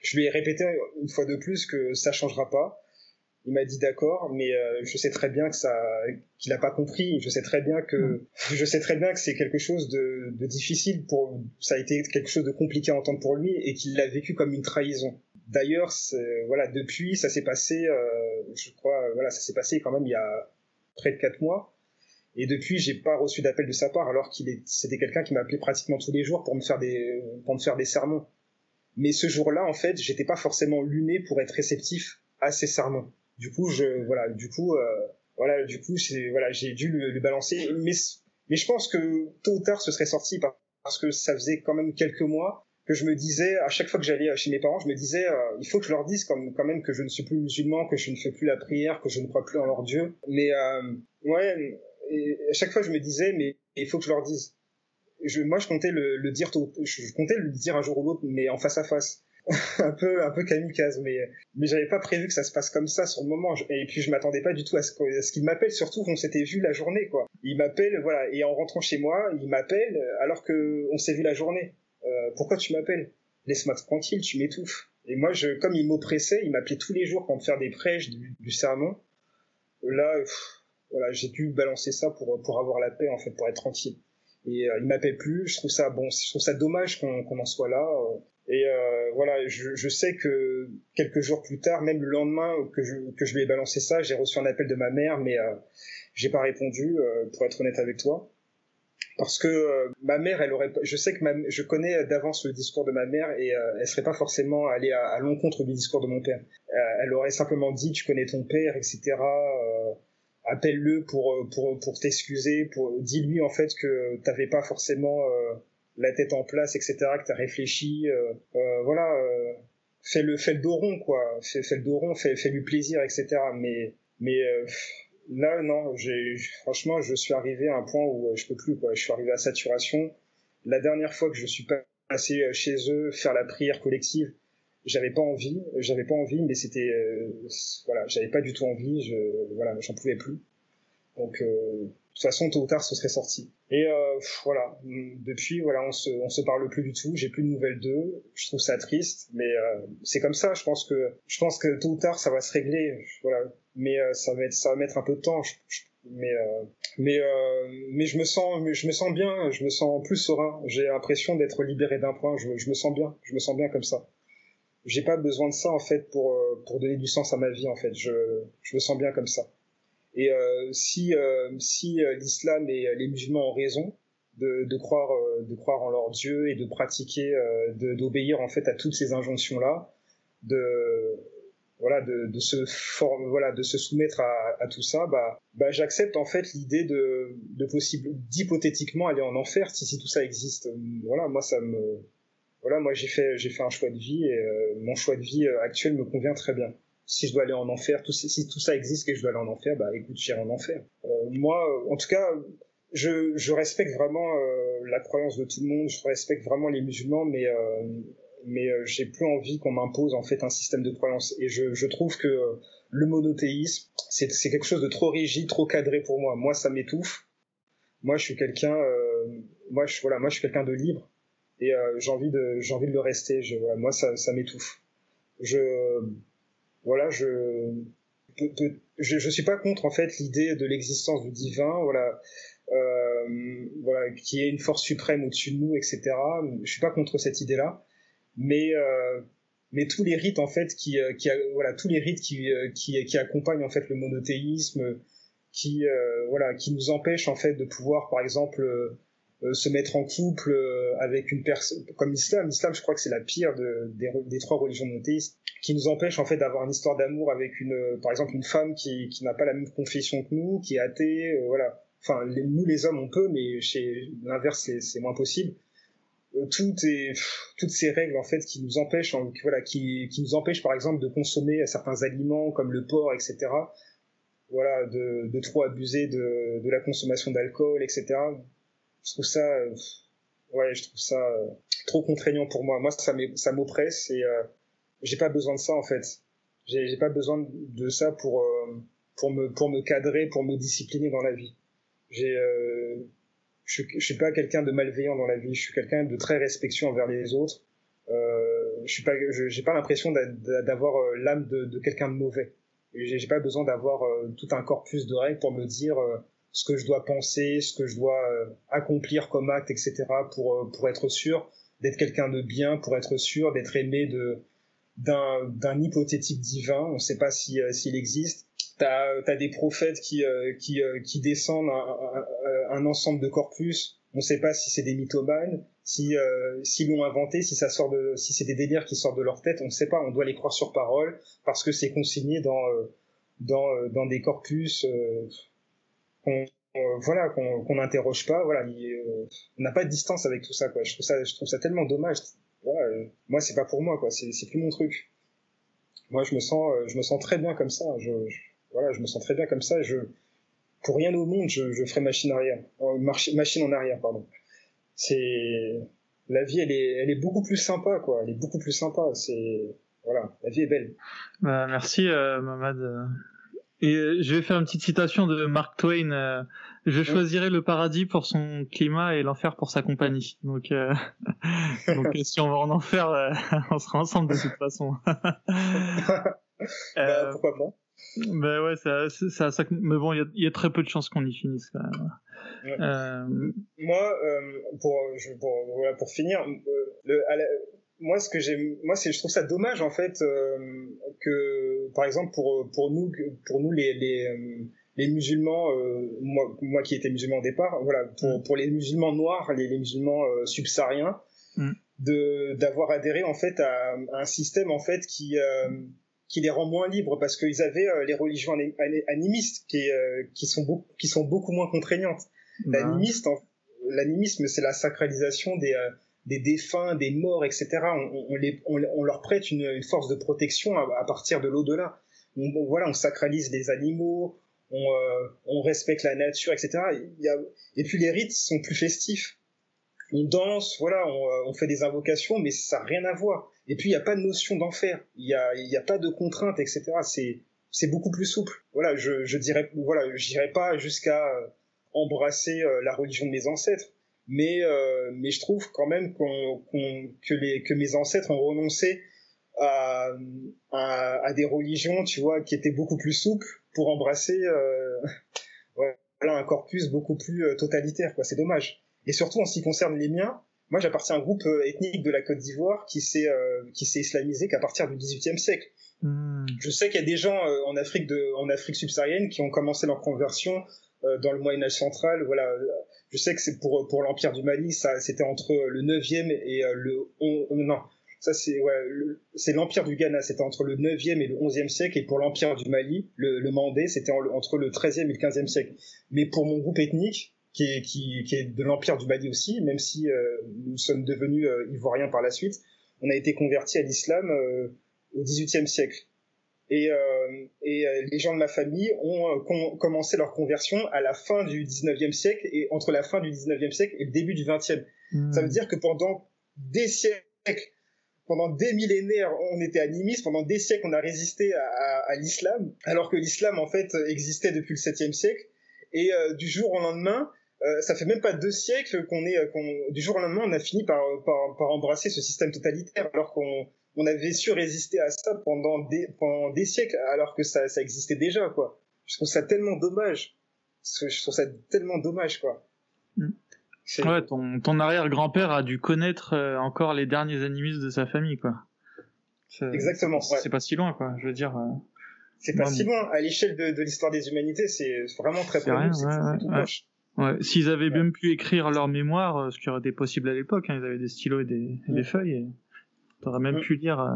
je lui ai répété une fois de plus que ça changera pas. Il m'a dit d'accord, mais euh, je sais très bien que ça, qu'il a pas compris. Je sais très bien que, je sais très bien que c'est quelque chose de, de difficile pour, ça a été quelque chose de compliqué à entendre pour lui et qu'il l'a vécu comme une trahison. D'ailleurs, voilà, depuis, ça s'est passé, euh, je crois, voilà, ça s'est passé quand même il y a près de quatre mois. Et depuis, j'ai pas reçu d'appel de sa part, alors qu'il c'était quelqu'un qui m'appelait pratiquement tous les jours pour me faire des, pour me faire des sermons. Mais ce jour-là, en fait, j'étais pas forcément luné pour être réceptif à ces sermons. Du coup, je, voilà, du coup, euh, voilà, du coup, voilà, j'ai dû le, le, balancer. Mais, mais je pense que tôt ou tard, ce serait sorti parce que ça faisait quand même quelques mois que je me disais à chaque fois que j'allais chez mes parents, je me disais euh, il faut que je leur dise quand même que je ne suis plus musulman, que je ne fais plus la prière, que je ne crois plus en leur Dieu. Mais euh, ouais, à chaque fois je me disais mais il faut que je leur dise. Je, moi je comptais le, le dire je comptais le dire un jour ou l'autre, mais en face à face. un peu un peu kamikaze mais mais j'avais pas prévu que ça se passe comme ça sur le moment et puis je m'attendais pas du tout à ce, ce qu'il m'appelle surtout qu'on s'était vu la journée quoi il m'appelle voilà et en rentrant chez moi il m'appelle alors que on s'est vu la journée euh, pourquoi tu m'appelles? Laisse-moi tranquille, tu m'étouffes. Et moi, comme il m'oppressait, il m'appelait tous les jours pour me faire des prêches, du, sermon. Là, voilà, j'ai dû balancer ça pour pour avoir la paix en fait, pour être tranquille. Et euh, il m'appelle plus. Je trouve ça bon, je trouve ça dommage qu'on en soit là. Et euh, voilà, je, sais que quelques jours plus tard, même le lendemain que je, que je lui ai balancé ça, j'ai reçu un appel de ma mère, mais euh, j'ai pas répondu, euh, pour être honnête avec toi. Parce que euh, ma mère, elle aurait, je sais que ma, je connais d'avance le discours de ma mère et euh, elle serait pas forcément allée à, à l'encontre du discours de mon père. elle aurait simplement dit, tu connais ton père, etc. Appelle-le pour pour pour t'excuser, pour dis-lui en fait que t'avais pas forcément la tête en place, etc., que tu as réfléchi, euh, euh, voilà, euh, fais le fais le dos rond quoi, fais, fais le dos rond, fais, fais lui plaisir, etc. Mais mais là non, j'ai franchement je suis arrivé à un point où je peux plus quoi, je suis arrivé à saturation. La dernière fois que je suis passé chez eux faire la prière collective, j'avais pas envie, j'avais pas envie, mais c'était voilà, j'avais pas du tout envie, je voilà, j'en pouvais plus. Donc euh, de toute façon, tôt ou tard, ce serait sorti. Et euh, voilà, depuis, voilà, on se, on se parle plus du tout. J'ai plus de nouvelles d'eux. Je trouve ça triste, mais euh, c'est comme ça. Je pense que, je pense que tôt ou tard, ça va se régler. Voilà, mais euh, ça va être, ça va mettre un peu de temps. mais, euh, mais, euh, mais je me sens, je me sens bien. Je me sens plus serein. J'ai l'impression d'être libéré d'un point. Je, je me sens bien. Je me sens bien comme ça. J'ai pas besoin de ça en fait pour pour donner du sens à ma vie en fait. Je, je me sens bien comme ça. Et euh, si, euh, si euh, l'islam et les musulmans ont raison de, de croire, de croire en leur Dieu et de pratiquer, d'obéir en fait à toutes ces injonctions là, de voilà de, de se voilà de se soumettre à, à tout ça bah, bah j'accepte en fait l'idée de de possible d'hypothétiquement aller en enfer si, si tout ça existe voilà moi ça me voilà moi j'ai fait j'ai fait un choix de vie et mon choix de vie actuel me convient très bien si je dois aller en enfer, tout, si tout ça existe et que je dois aller en enfer, bah écoute, j'irai en enfer. Euh, moi, en tout cas, je, je respecte vraiment euh, la croyance de tout le monde, je respecte vraiment les musulmans, mais euh, mais euh, j'ai plus envie qu'on m'impose en fait un système de croyance. Et je, je trouve que le monothéisme, c'est quelque chose de trop rigide, trop cadré pour moi. Moi, ça m'étouffe. Moi, je suis quelqu'un, euh, moi, je voilà, moi, je suis quelqu'un de libre et j'ai envie de j'ai envie de le rester. Je, voilà, moi, ça, ça m'étouffe. Je voilà, je, je, je suis pas contre en fait l'idée de l'existence du divin, voilà, euh, voilà, qui est une force suprême au-dessus de nous, etc. Je suis pas contre cette idée-là, mais euh, mais tous les rites en fait qui, euh, qui voilà tous les rites qui, euh, qui, qui accompagnent en fait le monothéisme, qui euh, voilà qui nous empêchent en fait de pouvoir par exemple euh, se mettre en couple euh, avec une personne comme l'islam. L'islam, je crois que c'est la pire de, des, trois religions monothéistes, qui nous empêche en fait d'avoir une histoire d'amour avec une, euh, par exemple, une femme qui, qui n'a pas la même confession que nous, qui est athée, voilà. Enfin, nous les hommes on peut, mais chez l'inverse c'est moins possible. Toutes ces règles en fait qui nous empêchent, voilà, qui, qui nous empêchent par exemple de consommer certains aliments comme le porc, etc. Voilà, de, trop abuser de, la consommation d'alcool, etc je trouve ça, euh, ouais, je trouve ça euh, trop contraignant pour moi. Moi, ça m'oppresse et euh, j'ai pas besoin de ça en fait. J'ai pas besoin de ça pour pour me pour me cadrer, pour me discipliner dans la vie. J'ai je, je suis pas quelqu'un de malveillant dans la vie. Je suis quelqu'un de très respectueux envers les autres. Euh, je suis pas, j'ai pas l'impression d'avoir l'âme de, quelqu'un de mauvais. J'ai pas besoin d'avoir tout un corpus de règles pour me dire ce que je dois penser, ce que je dois euh, accomplir comme acte, etc. pour euh, pour être sûr d'être quelqu'un de bien, pour être sûr d'être aimé de d'un d'un hypothétique divin. On ne sait pas si euh, s'il existe. T'as as des prophètes qui qui qui descendent un, un, ensemble de corpus. On ne sait pas si c'est des mythomanes, si s'ils l'ont inventé, si ça sort de si c'est des délires qui sortent de leur tête. On ne sait pas. On doit les croire sur parole parce que c'est consigné dans dans dans des corpus qu'on euh, voilà qu'on n'interroge pas voilà euh, on n'a pas de distance avec tout ça quoi je trouve ça je trouve ça tellement dommage euh, moi c'est pas pour moi quoi c'est plus mon truc moi je me sens je me sens très bien comme ça je, voilà je me sens très bien comme ça je pour rien au monde je, je ferai machine arrière. Machine en arrière pardon. C'est la vie elle est elle est beaucoup plus sympa quoi. Elle est beaucoup plus sympa. C'est voilà la vie est belle. Bah, merci euh, Mamad. Et euh, je vais faire une petite citation de Mark Twain. Euh, je choisirai le paradis pour son climat et l'enfer pour sa compagnie. Donc, euh, donc si on va en enfer, on sera ensemble de toute façon. bah, pourquoi pas Ben ouais, ça, ça, ça, mais bon, il y, y a, très peu de chances qu'on y finisse quand même. Ouais. Moi, pour, je, pour, voilà, pour finir, le, à la, moi, ce que j'aime, moi, c'est, je trouve ça dommage en fait euh, que, par exemple, pour pour nous, pour nous les les, les musulmans, euh, moi, moi qui étais musulman au départ, voilà, pour, mm. pour les musulmans noirs, les, les musulmans euh, subsahariens, mm. de d'avoir adhéré en fait à, à, un système en fait qui qui les rend moins libres parce qu'ils avaient les religions animistes qui qui sont beaucoup qui sont beaucoup moins contraignantes. Bah. L'animiste, l'animisme, c'est la sacralisation des des défunts, des morts, etc. On, les, on, leur prête une, force de protection à, partir de l'au-delà. voilà, on sacralise les animaux, on, euh, on, respecte la nature, etc. Il y a, et puis les rites sont plus festifs. On danse, voilà, on, euh, on fait des invocations, mais ça n'a rien à voir. Et puis il n'y a pas de notion d'enfer, il n'y a, y a pas de contraintes, etc. C'est beaucoup plus souple. Voilà, je, je dirais, voilà, je dirais pas jusqu'à euh, embrasser la religion de mes ancêtres, mais euh, je trouve quand même que mes ancêtres ont renoncé à, des religions tu vois qui étaient beaucoup plus souples pour embrasser euh, voilà un corpus beaucoup plus euh, totalitaire c'est dommage et surtout en ce qui concerne les miens moi j'appartiens à un groupe euh, ethnique de la Côte d'Ivoire qui s'est euh, qui s'est islamisé qu'à partir du XVIIIe siècle hmm. je sais qu'il y a des gens en Afrique de en Afrique subsaharienne qui ont commencé leur conversion dans le Moyen Âge central voilà je sais que c'est pour pour l'empire du Mali, ça c'était entre le 9e et euh, le on, non, ça c'est ouais, c'est l'empire du Ghana, c'était entre le 9e et le 11e siècle et pour l'empire du Mali, le, le Mandé, c'était entre le 13e et le 15e siècle. Mais pour mon groupe ethnique qui est, qui, qui est de l'empire du Mali aussi, même si euh, nous sommes devenus euh, ivoiriens par la suite, on a été convertis à l'islam au 18e siècle et, euh, et euh, les gens de ma famille ont euh, commencé leur conversion à la fin du 19e siècle et entre la fin du 19e siècle et le début du 20e. Hmm. Ça veut dire que pendant des siècles, pendant des millénaires, on était animistes, pendant des siècles, on a résisté à, à, à l'islam, alors que l'islam, en fait, existait depuis le 7e siècle. Et euh, du jour au lendemain, euh, ça fait même pas deux siècles qu'on est, qu'on, du jour au lendemain, on a fini par, par, par embrasser ce système totalitaire, alors qu'on on avait su résister à ça pendant des, pendant des siècles, alors que ça, ça existait déjà, quoi. Je trouve ça tellement dommage. Je trouve ça tellement dommage, quoi. Mm. Ouais, ton, ton arrière-grand-père a dû connaître euh, encore les derniers animistes de sa famille, quoi. Exactement. C'est pas si loin, quoi. Je veux dire. Euh, c'est pas si loin. À l'échelle de, de l'histoire des humanités, c'est vraiment très proche. C'est Ouais, s'ils avaient même pu écrire leur mémoire, euh, ce qui aurait été possible à l'époque, hein, ils avaient des stylos et des, des feuilles. Et... T'aurais même pu lire euh,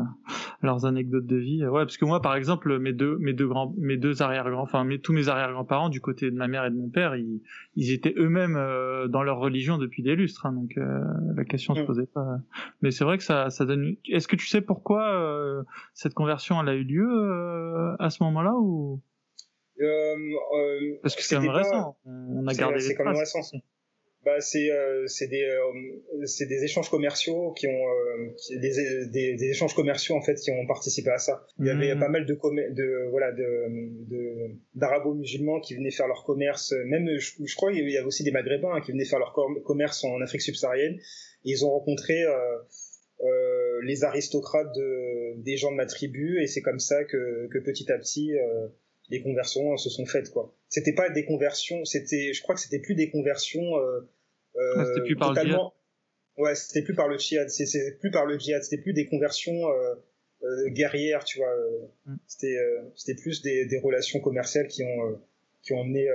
leurs anecdotes de vie. Ouais, parce que moi, par exemple, mes deux, mes deux grands, mes deux arrière-grands, enfin, mes, tous mes arrière-grands-parents du côté de ma mère et de mon père, ils, ils étaient eux-mêmes euh, dans leur religion depuis des lustres, hein, donc euh, la question se posait pas. Mais c'est vrai que ça, ça donne. Est-ce que tu sais pourquoi cette conversion elle a eu lieu à ce moment-là ou Parce que c'est récent. On a gardé les traces bah, c'est euh, c'est des euh, c'est des échanges commerciaux qui ont euh, des, des, des, échanges commerciaux en fait qui ont participé à ça. Il y avait mmh. pas mal de de voilà de d'arabo-musulmans qui venaient faire leur commerce. Même je, je crois il y avait aussi des maghrébins hein, qui venaient faire leur commerce en Afrique subsaharienne. Et ils ont rencontré euh, les aristocrates de, des gens de ma tribu et c'est comme ça que, que petit à petit les conversions se sont faites quoi. C'était pas des conversions, c'était, je crois que c'était plus des conversions euh, euh, c'était plus par Le ouais, c'était plus par le djihad, c'est plus par le djihad, c'était plus des conversions euh, guerrières, tu vois. Mm. C'était c'était plus des, des, relations commerciales qui ont qui ont amené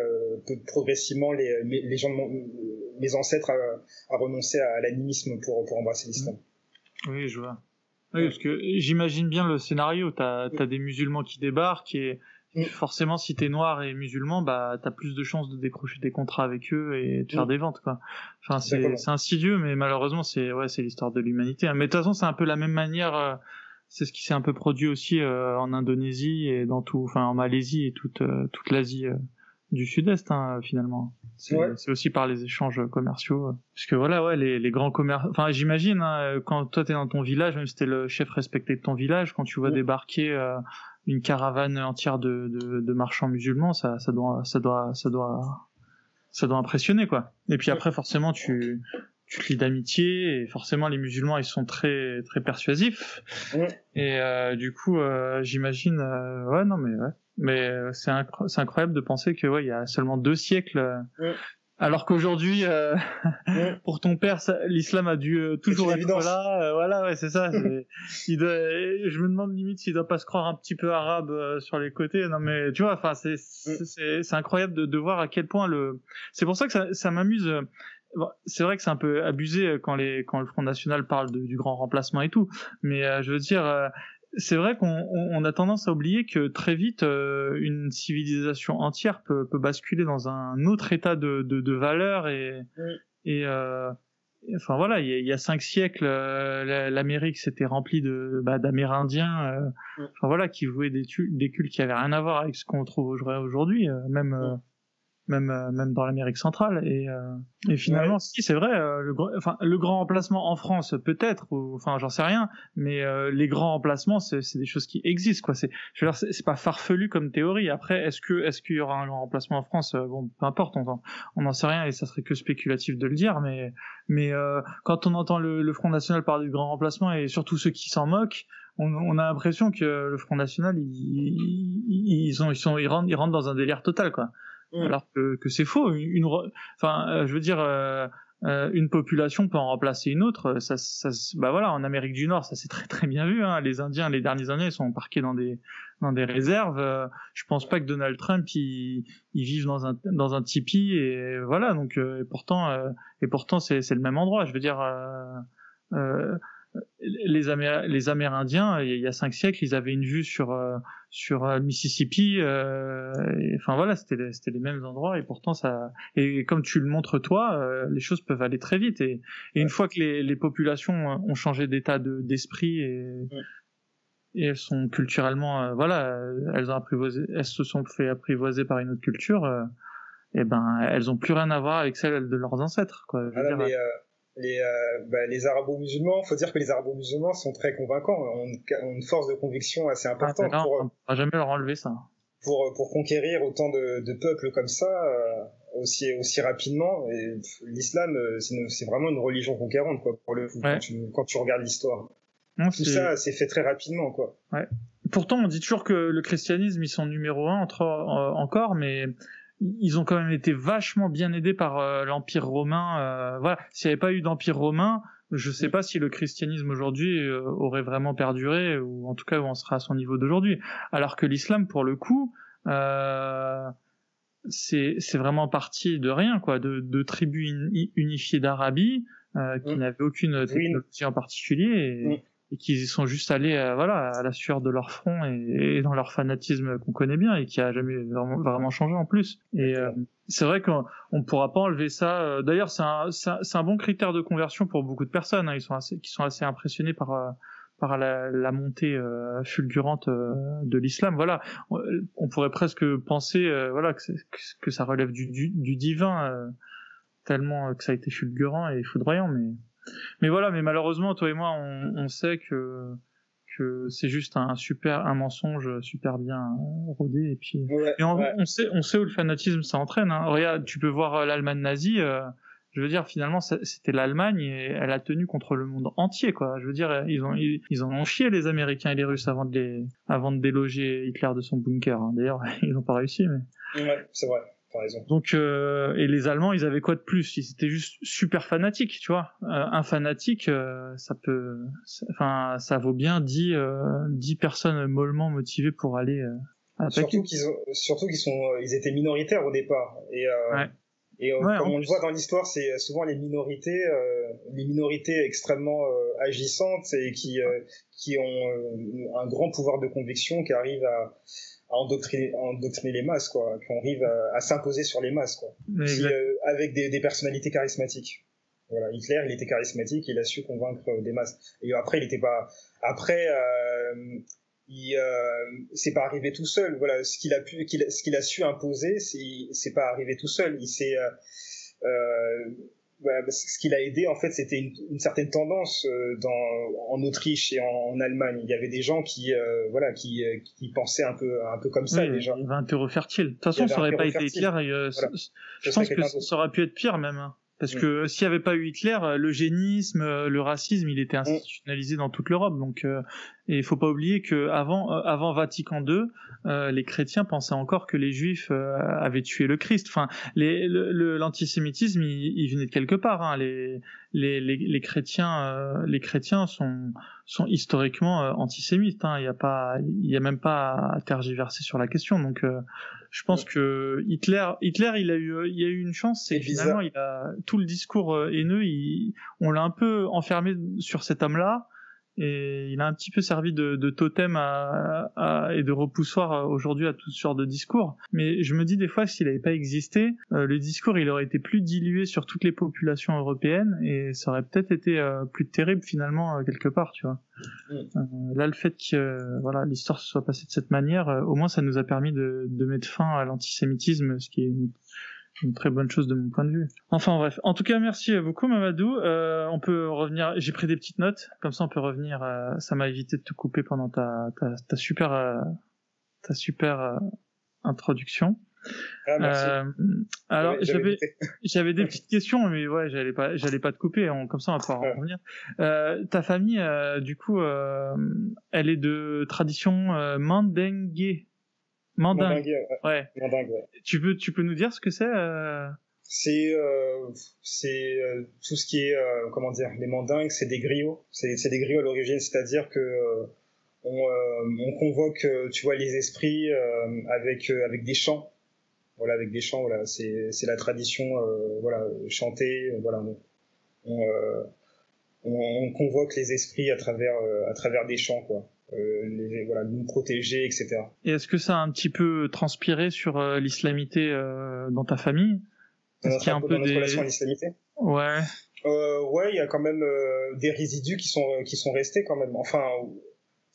progressivement les, les gens de mes ancêtres à, à renoncer à, l'animisme pour pour embrasser l'islam. Oui, je vois. Oui, parce que j'imagine bien le scénario. T'as as des musulmans qui débarquent et forcément, si t'es noir et musulman, bah t'as plus de chances de décrocher des contrats avec eux et de faire mm. des ventes, quoi. Enfin, c'est insidieux, mais malheureusement, c'est ouais, c'est l'histoire de l'humanité. Hein. Mais de toute façon, c'est un peu la même manière. Euh, c'est ce qui s'est un peu produit aussi euh, en Indonésie et dans tout, enfin en Malaisie et toute euh, toute l'Asie du Sud-Est, hein, finalement. C'est aussi par les échanges commerciaux. Parce que voilà, ouais, les, les grands commerces. Enfin, j'imagine, hein, quand toi t'es dans ton village, même si t'es le chef respecté de ton village, quand tu vois débarquer une caravane entière de, de, de, marchands musulmans, ça, ça doit, ça doit, ça doit, ça doit impressionner quoi. Et puis après, forcément, tu, tu te lis d'amitié et forcément les musulmans ils sont très très persuasifs. Et euh, du coup euh, j'imagine euh, ouais non mais ouais. Mais c'est c'est incroyable de penser que ouais il y a seulement deux siècles Alors qu'aujourd'hui, euh, pour ton père, l'islam a dû euh, toujours être là. Euh, voilà, ouais, c'est ça. il doit, je me demande limite s'il doit pas se croire un petit peu arabe sur les côtés. Non, mais tu vois, enfin, c'est c'est incroyable de, de voir à quel point le. C'est pour ça que ça, ça m'amuse. C'est vrai que c'est un peu abusé quand les quand le Front National parle de, du grand remplacement et tout, mais je veux dire, c'est vrai qu'on a tendance à oublier que très vite euh, une civilisation entière peut, basculer dans un autre état de, de, valeurs et, et euh, enfin voilà il y, a, cinq siècles euh, l'Amérique s'était remplie de bah, d'Amérindiens enfin voilà qui vouaient des, des cultes qui avaient rien à voir avec ce qu'on trouve aujourd'hui même même euh, même dans l'Amérique centrale. Et, euh, et finalement si c'est vrai euh, le enfin le grand emplacement en France peut-être enfin j'en sais rien mais les grands emplacements c'est des choses qui existent quoi. C'est je veux dire c'est pas farfelu comme théorie. Après est-ce que est-ce qu'il y aura un grand emplacement en France bon peu importe on on n'en sait rien et ça serait que spéculatif de le dire mais mais quand on entend le, le Front National parler de grand remplacement et surtout ceux qui s'en moquent on, a l'impression que le Front National ils, ils, ils, ont, ils, sont, ils, rentrent, ils rentrent dans un délire total quoi Mm. alors que, c'est faux. Une, enfin, euh, je veux dire, euh, euh, une population peut en remplacer une autre. Ça, bah voilà, en Amérique du Nord, ça c'est très très bien vu. Hein. Les Indiens, les dernières années, ils sont parqués dans des dans des réserves. je pense pas que Donald Trump il, il vive dans un dans un tipi et voilà. Donc et pourtant et pourtant c'est c'est le même endroit. Je veux dire. Euh, les, les Amérindiens, il y a cinq siècles, ils avaient une vue sur euh, sur euh, Mississippi. Euh, enfin voilà, c'était les, c'était les mêmes endroits et pourtant ça. Et comme tu le montres toi, les choses peuvent aller très vite. Et, une fois que les, les populations ont changé d'état de, d'esprit et et elles sont culturellement, voilà, elles ont apprivoisé, elles se sont fait apprivoiser par une autre culture. et ben, elles ont plus rien à voir avec celles de leurs ancêtres, quoi. Mais, les, euh, bah, les arabo-musulmans, faut dire que les arabo-musulmans sont très convaincants, ont une, force de conviction assez importante. Ah, pour, on jamais leur enlever ça. Pour, pour conquérir autant de, de peuples comme ça, euh, aussi, aussi rapidement. L'islam, euh, c'est vraiment une religion conquérante, quoi, pour le quand, tu, quand tu regardes l'histoire. Tout ça, c'est fait très rapidement, quoi. Ouais. Pourtant, on dit toujours que le christianisme, ils sont numéro un entre, euh, encore, mais ils ont quand même été vachement bien aidés par euh, l'Empire romain. Euh, voilà, s'il n'y avait pas eu d'Empire romain, je ne sais pas si le christianisme aujourd'hui euh, aurait vraiment perduré, ou en tout cas où on sera à son niveau d'aujourd'hui. Alors que l'islam, pour le coup, c'est vraiment parti de rien, quoi, de, de tribus unifiées d'Arabie qui mmh. n'avaient aucune technologie en particulier. Et, mmh et qu'ils sont juste allés euh, voilà à la sueur de leur front et, dans leur fanatisme qu'on connaît bien et qui a jamais vraiment, changé en plus. Et euh, c'est vrai qu'on on pourra pas enlever ça euh, d'ailleurs c'est un, bon critère de conversion pour beaucoup de personnes hein. ils sont assez qui sont assez impressionnés par par la, montée fulgurante de l'islam. Voilà. On, pourrait presque penser voilà que, ça relève du, du divin tellement que ça a été fulgurant et foudroyant mais mais voilà, mais malheureusement, toi et moi, on, on sait que que c'est juste un super un mensonge super bien rodé et puis et on, sait on sait où le fanatisme ça entraîne hein. regarde tu peux voir euh, l'Allemagne nazie euh, je veux dire finalement c'était l'Allemagne et elle a tenu contre le monde entier quoi je veux dire ils ont ils, en ont chié les Américains et les Russes avant de les avant de déloger Hitler de son bunker hein. d'ailleurs ils n'ont pas réussi mais ouais c'est vrai donc euh, et les Allemands, ils avaient quoi de plus? Ils étaient juste super fanatiques, tu vois. Euh, un fanatique, euh, ça peut, enfin, ça vaut bien 10 10 personnes mollement motivées pour aller Surtout qu'ils surtout qu'ils sont, ils étaient minoritaires au départ. Et Et comme on le voit dans l'histoire, c'est souvent les minorités, les minorités extrêmement agissantes et qui qui ont un grand pouvoir de conviction, qui arrivent à à endoctriner, endoctriner les masses, quoi, qu'on arrive à, s'imposer sur les masses, quoi. Euh, avec des, des, personnalités charismatiques. Voilà, Hitler, il était charismatique, il a su convaincre des masses. Et après, il était pas. Après, euh, il, euh, c'est pas arrivé tout seul. Voilà, ce qu'il a pu, ce qu'il a su imposer, c'est, c'est pas arrivé tout seul. Il s'est euh, euh bah, ce qui l'a aidé, en fait, c'était une, une, certaine tendance euh, dans, en Autriche et en, Allemagne. Il y avait des gens qui, euh, voilà, qui, euh, qui pensaient un peu, un peu comme ça oui, déjà. Il y avait un terreau fertile. De toute façon, ça aurait pas été Hitler. Je pense que ça aurait pu être pire même. Hein. Parce mm. que s'il n'y avait pas eu Hitler, l'eugénisme, le racisme, il était mm. institutionnalisé dans toute l'Europe. Donc, euh, et il faut pas oublier que avant, avant Vatican II, euh, les chrétiens pensaient encore que les juifs euh, avaient tué le Christ. Enfin, l'antisémitisme, il, venait de quelque part. Hein. Les, les, les, chrétiens, les chrétiens sont, sont historiquement antisémites. Hein. Il n'y a pas, il y a même pas à tergiverser sur la question. Donc, je pense que Hitler, Hitler, il a eu, il a eu une chance, c'est finalement, il a tout le discours haineux, il, on l'a un peu enfermé sur cet homme-là et il a un petit peu servi de, de totem à, à, et de repoussoir euh, aujourd'hui à toutes sortes de discours. Mais je me dis des fois, s'il n'avait pas existé, euh, le discours il aurait été plus dilué sur toutes les populations européennes et ça aurait peut-être été euh, plus terrible finalement quelque part, tu vois. Mm. là, le fait que voilà l'histoire se soit passée de cette manière, au moins ça nous a permis de, de mettre fin à l'antisémitisme, ce qui est une très bonne chose de mon point de vue. Enfin bref, en tout cas merci beaucoup Mamadou. Euh, on peut revenir. J'ai pris des petites notes, comme ça on peut revenir. Euh, ça m'a évité de te couper pendant ta ta, ta super euh, ta super euh, introduction. Ah, merci. alors j'avais j'avais des petites questions, mais ouais j'allais pas j'allais pas te couper. comme ça on va pouvoir en revenir. ta famille, du coup, elle est de tradition mandingue. Mandingue. ouais. Mandingue, ouais. Tu peux, tu peux nous dire ce que c'est euh... C'est euh, c'est euh, tout ce qui est euh, comment dire les mandingues, c'est des griots. C'est c'est des griots à l'origine, c'est-à-dire que on, on convoque tu vois les esprits avec avec des chants. Voilà, avec des chants. Voilà, c'est c'est la tradition. voilà, chanter. Voilà, on, on, on, convoque les esprits à travers à travers des chants quoi. Euh, les, voilà, nous protéger, etc. Et est-ce que ça a un petit peu transpiré sur euh, l'islamité euh, dans ta famille? Est-ce qu'il y a un peu, des... relation à l'islamité? Ouais. ouais, il y a quand même des résidus qui sont qui sont restés quand même. Enfin,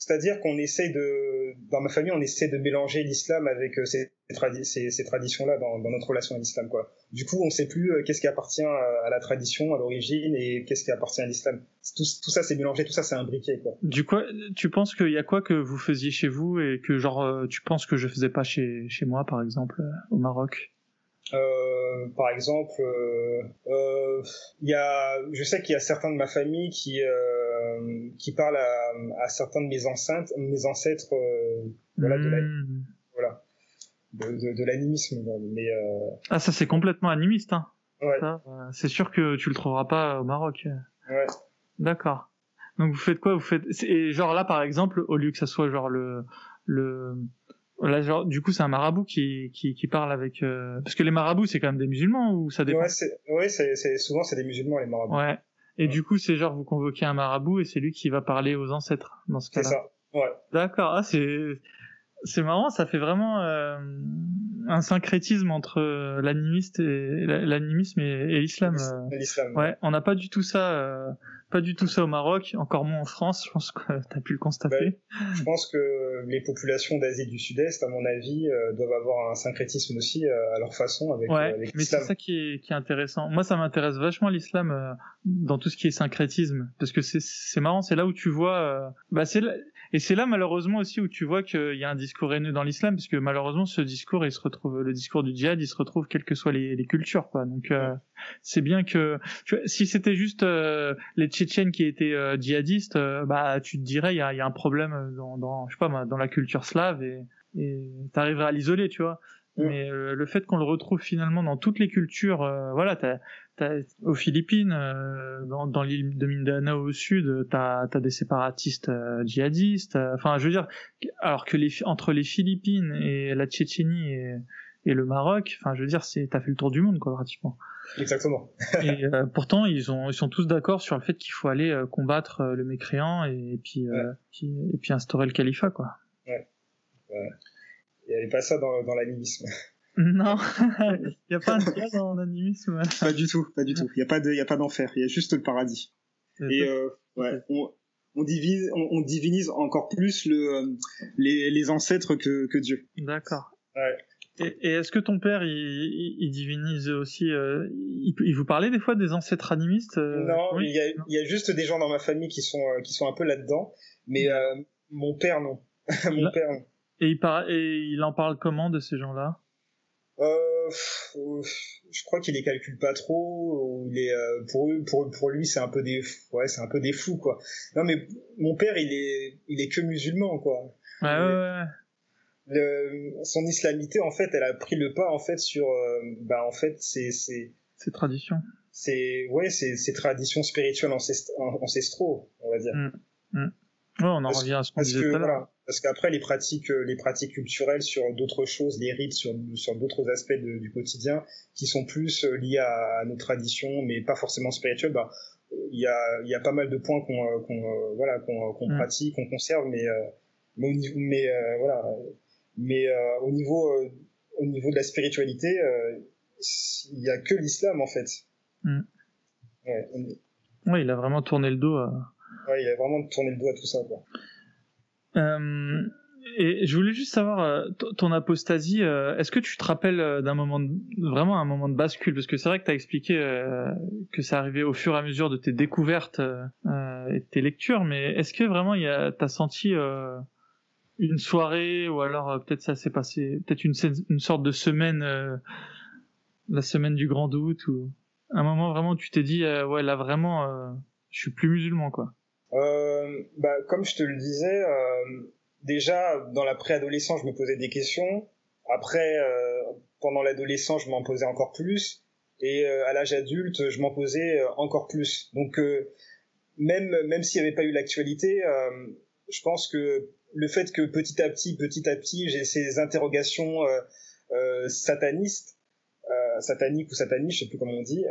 c'est-à-dire qu'on essaie de, dans ma famille, on essaie de mélanger l'islam avec euh, ces, ces, traditions-là dans, dans, notre relation à l'islam, quoi. Du coup, on ne sait plus euh, qu'est-ce qui appartient à, la tradition, à l'origine, et qu'est-ce qui appartient à l'islam. Tout, ça, c'est mélangé, tout ça, c'est imbriqué, quoi. Du coup, tu penses qu'il y a quoi que vous faisiez chez vous et que, genre, euh, tu penses que je faisais pas chez, chez moi, par exemple, au Maroc? Euh, par exemple, euh, euh, il y a, je sais qu'il y a certains de ma famille qui euh, qui parlent à, à, certains de mes ancêtres, mes ancêtres, euh, voilà, de, la, hmm. voilà, de, de, de l'animisme. Mais ah, ça c'est complètement animiste, hein. Ouais. c'est sûr que tu le trouveras pas au Maroc. Ouais. D'accord. Donc vous faites quoi? Vous faites et genre là par exemple, au lieu que ça soit genre le le Là, genre, du coup, c'est un marabout qui, qui, qui parle avec. Euh... Parce que les marabouts, c'est quand même des musulmans ou ça dépend? Ouais, c'est, ouais, c'est, c'est, souvent c'est des musulmans les marabouts. Ouais. Et du coup, c'est genre vous convoquez un marabout et c'est lui qui va parler aux ancêtres dans ce cas-là. C'est ça. Ouais. D'accord. Ah, c'est c'est marrant. Ça fait vraiment euh, un syncrétisme entre euh, l'animiste et l'animisme et, et l'islam. L'islam. Ouais. On n'a pas du tout ça. Euh pas du tout ça au Maroc, encore moins en France, je pense que tu as pu le constater. Ben, je pense que les populations d'Asie du Sud-Est, à mon avis, euh, doivent avoir un syncrétisme aussi euh, à leur façon avec, ouais, avec mais c'est ça qui est, qui est intéressant. Moi, ça m'intéresse vachement l'islam euh, dans tout ce qui est syncrétisme, parce que c'est marrant, c'est là où tu vois... bah c'est et c'est là malheureusement aussi où tu vois qu'il y a un discours haineux dans l'islam, parce que malheureusement ce discours, il se retrouve, le discours du djihad, il se retrouve quelles que soient les, les cultures, quoi. Donc c'est bien que tu vois, si c'était juste les Tchétchènes qui étaient euh, djihadistes, euh, bah tu te dirais il y a, y a, un problème dans, dans je sais pas dans la culture slave et t'arriverais à l'isoler, tu vois. Mm. Mais euh, le fait qu'on le retrouve finalement dans toutes les cultures, voilà, t'as, t'as, aux Philippines, dans, dans l'île de Mindanao au sud, t'as as des séparatistes djihadistes. Enfin, je veux dire, alors que les, entre les Philippines et la Tchétchénie et, et le Maroc, enfin, je veux dire, c'est t'as fait le tour du monde, quoi, pratiquement. Exactement. et euh, pourtant, ils, ont, ils sont tous d'accord sur le fait qu'il faut aller euh, combattre euh, le mécréant et, puis, puis, et puis instaurer le califat, quoi. Ouais. ouais. Il n'y avait pas ça dans, dans l'animisme. Non, il n'y a pas un cas dans l'animisme. Pas du tout, pas du tout. Il n'y a pas de, il a pas d'enfer. Il y a juste le paradis. Et ouais, on, on, divise, on, on, divinise encore plus le, les, les ancêtres que, que Dieu. D'accord. Ouais. Et, est-ce que ton père, il, il divinise aussi euh, il, vous parlait des fois des ancêtres animistes euh, Non, il, y a, il, y a, juste des gens dans ma famille qui sont euh, qui sont un peu là-dedans, mais euh, mon père non. mon père non. Et il, par... et il en parle comment de ces gens-là? Euh, je crois qu'il les calcule pas trop. Il est pour pour pour lui c'est un peu des ouais c'est un peu des fous quoi. Non mais mon père il est il est que musulman quoi. Ouais ouais. ouais. le, son islamité en fait, elle a pris le pas en fait sur, bah en fait c'est c'est ses traditions. C'est ouais, c'est ces traditions spirituelles ancestraux, on va dire. Mm. Mm. Ouais, on en revient à ce qu'on disait tout à l'heure. Parce qu'après, les pratiques, euh, les pratiques culturelles sur d'autres choses, les rites sur, sur d'autres aspects du quotidien, qui sont plus euh, liés à, nos traditions, mais pas forcément spirituelles, bah, il y a, y a pas mal de points qu'on, euh, qu'on voilà, qu'on, mm. pratique, qu'on conserve, mais, mais, au niveau, mais voilà, mais au niveau, au niveau de la spiritualité, il y a que l'islam en fait. Mm. Ouais, il a vraiment tourné le dos à. Ouais, il a vraiment tourné le dos à tout ça, quoi. Euh, et je voulais juste savoir euh, ton apostasie. Euh, est-ce que tu te rappelles d'un moment, vraiment un moment de bascule? Parce que c'est vrai que tu as expliqué que ça arrivait au fur et à mesure de tes découvertes et de tes lectures, mais est-ce que vraiment tu as senti une soirée ou alors peut-être ça s'est passé, peut-être une, une sorte de semaine, la semaine du grand doute ou un moment vraiment où tu t'es dit ouais là vraiment je suis plus musulman quoi? Euh, bah, comme je te le disais, euh, déjà dans la préadolescence, je me posais des questions. Après, euh, pendant l'adolescence, je m'en posais encore plus. Et euh, à l'âge adulte, je m'en posais euh, encore plus. Donc, même, même s'il n'y avait pas eu l'actualité, je pense que le fait que petit à petit, petit à petit, j'ai ces interrogations satanistes, sataniques ou sataniques, je sais plus comment on dit,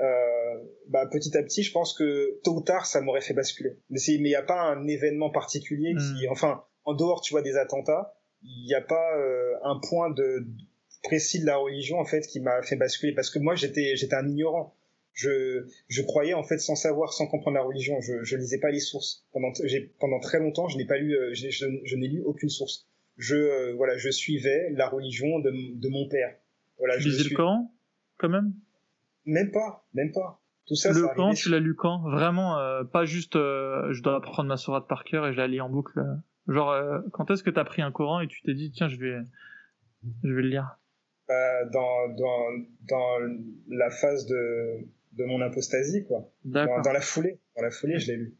bah, petit à petit, je pense que tôt ou tard, ça m'aurait fait basculer. Mais il n'y a pas un événement particulier qui, hmm. enfin, en dehors, tu vois, des attentats, il n'y a pas euh, un point de précis de la religion en fait qui m'a fait basculer parce que moi j'étais j'étais un ignorant. Je, je croyais en fait sans savoir, sans comprendre la religion. Je, je lisais pas les sources. Pendant, j'ai, pendant très longtemps, je n'ai pas lu, euh, je, je, n'ai lu aucune source. Je, euh, voilà, je suivais la religion de, de mon père. Voilà, tu lisais le Coran, quand même? Même pas, même pas le Coran, tu l'as lu quand? Vraiment, euh, pas juste euh, je dois apprendre ma sourate par cœur et je la lis en boucle. Euh. Genre, quand est-ce que tu as pris un Coran et tu t'es dit, tiens, je vais, je vais le lire? Dans, dans, dans la phase de, de mon apostasie, quoi. Dans, dans, la foulée. Dans la foulée, je l'ai lu.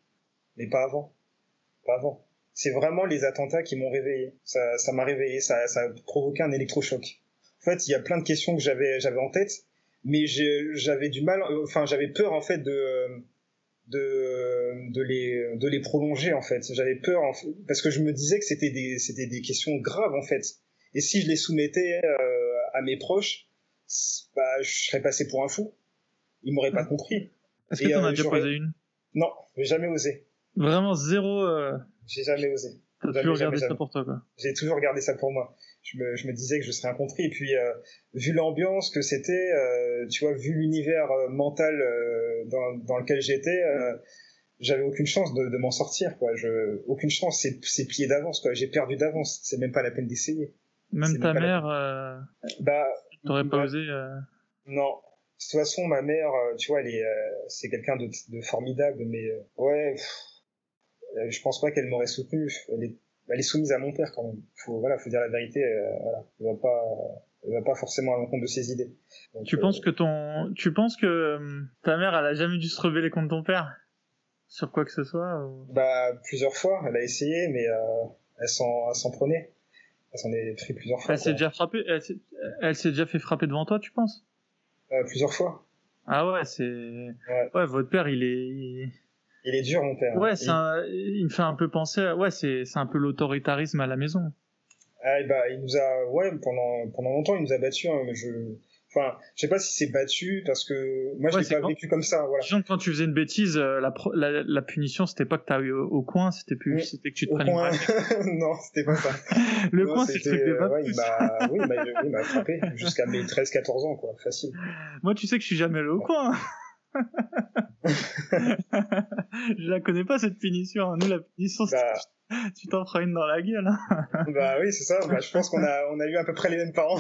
Mais pas avant. Pas avant. C'est vraiment les attentats qui m'ont réveillé. Ça, ça m'a réveillé, ça, ça a provoqué un électrochoc. En fait, il y a plein de questions que j'avais, j'avais en tête mais j'avais du mal, euh, enfin j'avais peur en fait de de de les de les prolonger en fait. J'avais peur parce que je me disais que c'était des c'était des questions graves en fait. Et si je les soumettais euh, à mes proches, bah je serais passé pour un fou. Ils m'auraient pas compris. Est-ce que t'en as euh, déjà posé une? Non, j'ai jamais osé. Vraiment zéro. J'ai jamais osé. T'as toujours regardé ça pour toi quoi. J'ai toujours regardé ça pour moi je me, je me disais que je serais incompris. Et puis, euh, vu l'ambiance que c'était, euh, tu vois, vu l'univers euh, mental dans, dans lequel j'étais, j'avais aucune chance de, de m'en sortir, quoi. Je, aucune chance, c'est, c'est plié d'avance, quoi. J'ai perdu d'avance. C'est même pas la peine d'essayer. Même ta mère, euh... bah, t'aurais pas bah, osé. Non. De toute façon, ma mère, tu vois, elle est, c'est quelqu'un de, de, formidable, mais ouais, je pense pas qu'elle m'aurait soutenu. Elle est elle est soumise à mon père quand même. Faut voilà, faut dire la vérité. Euh, voilà, elle va pas, elle va pas forcément à l'encontre de ses idées. tu penses euh, que ton, tu penses que euh, ta mère, elle a jamais dû se rebeller contre ton père? Sur quoi que ce soit Bah plusieurs fois, elle a essayé, mais elle s'en, s'en prenait. Elle s'en est pris plusieurs fois. Elle s'est déjà frappée. Elle s'est, déjà fait frapper devant toi, tu penses? Plusieurs fois. Ah ouais, c'est. Ouais. ouais. votre père, il est. Il est dur, mon père. Ouais, c'est il... me fait un peu penser. À... Ouais, c'est un peu l'autoritarisme à la maison. Ah, bah, il nous a, ouais, pendant pendant longtemps, il nous a battus. Hein, je, enfin, je sais pas si c'est battu parce que moi, je l'ai pas vécu comme ça. Voilà. quand tu faisais une bêtise, euh, la, la, la punition, c'était pas que t'as eu au, coin, c'était plus, c'était que tu te prenais. Coin... non, c'était pas ça. le coin, c'est le truc des ouais, il oui, il m'a frappé jusqu'à mes 13-14 ans, quoi, facile. Moi, tu sais que je suis jamais allé au coin. Je la connais pas cette punition. Nous, la punition, bah... tu t'en prends une dans la gueule. Hein. bah oui, c'est ça. Bah, je pense qu'on a, on a eu à peu près les mêmes parents.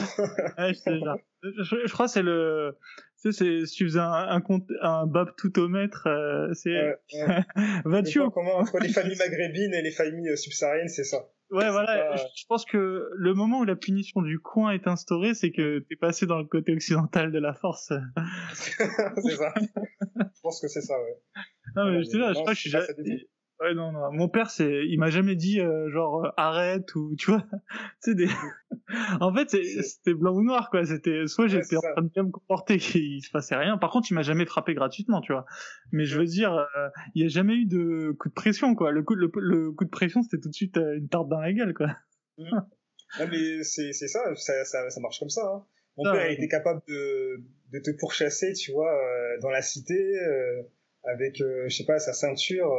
ouais, je, je, je, crois que c'est le, tu sais, c'est, si tu faisais un, un, un bab tout au maître, euh, c'est, ouais, ouais. vas-tu comment entre les familles maghrébines et les familles subsahariennes, c'est ça. Ouais, voilà. Je pense que le moment où la punition du coin est instaurée, c'est que t'es passé dans le côté occidental de la force. c'est ça. je pense que c'est ça, ouais. Non, mais je, te je crois que je suis jamais... Ouais, non, non. Mon père, c'est, il m'a jamais dit, euh, genre, euh, arrête ou, tu vois, sais, des, en fait, c'était blanc ou noir, quoi. C'était soit j'étais en train de bien me comporter, il se passait rien. Par contre, il m'a jamais frappé gratuitement, tu vois. Mais je veux dire, euh, il n'y a jamais eu de coup de pression, quoi. Le coup, le, coup de pression, c'était tout de suite une tarte dans la gueule, quoi. Mmh. non, mais c'est ça ça, ça, ça, marche comme ça. Hein. Mon père était capable de, de te pourchasser, tu vois, dans la cité, avec, je sais pas, sa ceinture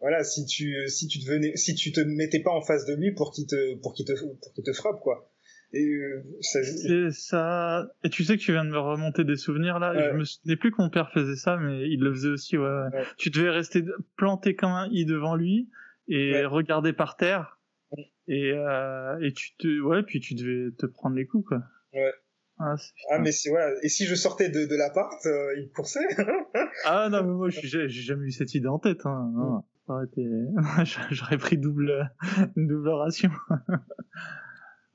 voilà, si tu si tu te venais, si tu te mettais pas en face de lui pour qu'il te pour qu'il te pour qu'il te frappe quoi. Et euh, ça... ça. Et tu sais que tu viens de me remonter des souvenirs là. Je me souvenais plus que mon père faisait ça, mais il le faisait aussi. Ouais. Tu devais rester planté comme un i devant lui et regarder par terre. Et euh, et tu te ouais puis tu devais te prendre les coups quoi. Ouais. Ah, ah mais c'est voilà. Et si je sortais de, de l'appart, euh, il coursait. ah non mais moi j'ai jamais eu cette idée en tête. Hein. J'aurais pris double, double ration.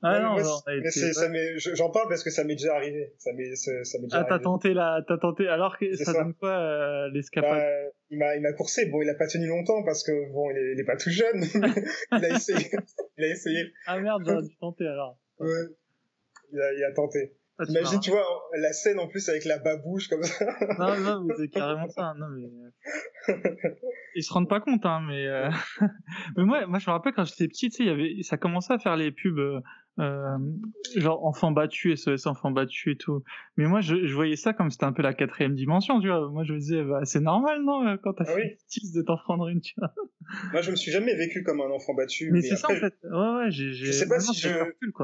ah non, j'en parle parce que ça m'est déjà arrivé. Ça m'est, ah, t'as tenté la, t'as tenté. Alors que ça, donne quoi euh, l'escapade? Bah, Il m'a, il m'a coursé. Bon, il a pas tenu longtemps parce que bon, il est, il est pas tout jeune. il a essayé. il a essayé. Ah merde, j'aurais dû tenter alors. Ouais. Il a, il a tenté. Ah, Imagine, tu vois, la scène en plus avec la babouche comme ça. non, non, mais c'est carrément ça. Non, mais... Euh, ils se rendent pas compte, hein, mais, euh... mais moi, moi, je me rappelle quand j'étais petit, tu sais, il y avait, ça commençait à faire les pubs, euh, genre enfants battus, SOS enfants battus et tout. Mais moi, je, je voyais ça comme c'était un peu la quatrième dimension, tu vois. Moi, je me disais, bah, c'est normal, non, euh, quand t'as ah fait oui. de t'en prendre une, tu vois. Moi, je me suis jamais vécu comme un enfant battu. Mais, c'est ça, en fait. Ouais, ouais, j'ai, je sais pas si je,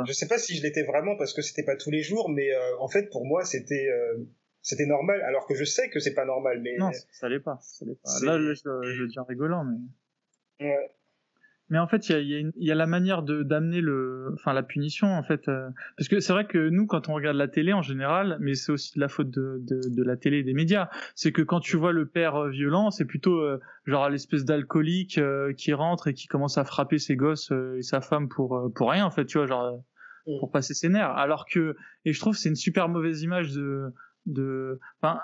je sais pas si je l'étais vraiment parce que c'était pas tous les jours, mais euh, en fait, pour moi, c'était, euh, c'était normal, alors que je sais que c'est pas normal, mais. Non, ça l'est pas, ça l'est pas. Là, je, je, je, dire rigolant, mais. Ouais. Mais en fait, il y a, y, a y a, la manière de d'amener le, enfin la punition en fait, euh, parce que c'est vrai que nous, quand on regarde la télé en général, mais c'est aussi de la faute de, de, de, la télé et des médias, c'est que quand tu vois le père euh, violent, c'est plutôt euh, genre l'espèce d'alcoolique qui rentre et qui commence à frapper ses gosses et sa femme pour pour rien en fait, tu vois, genre mm. pour passer ses nerfs. Alors que et je trouve c'est une super mauvaise image de de, enfin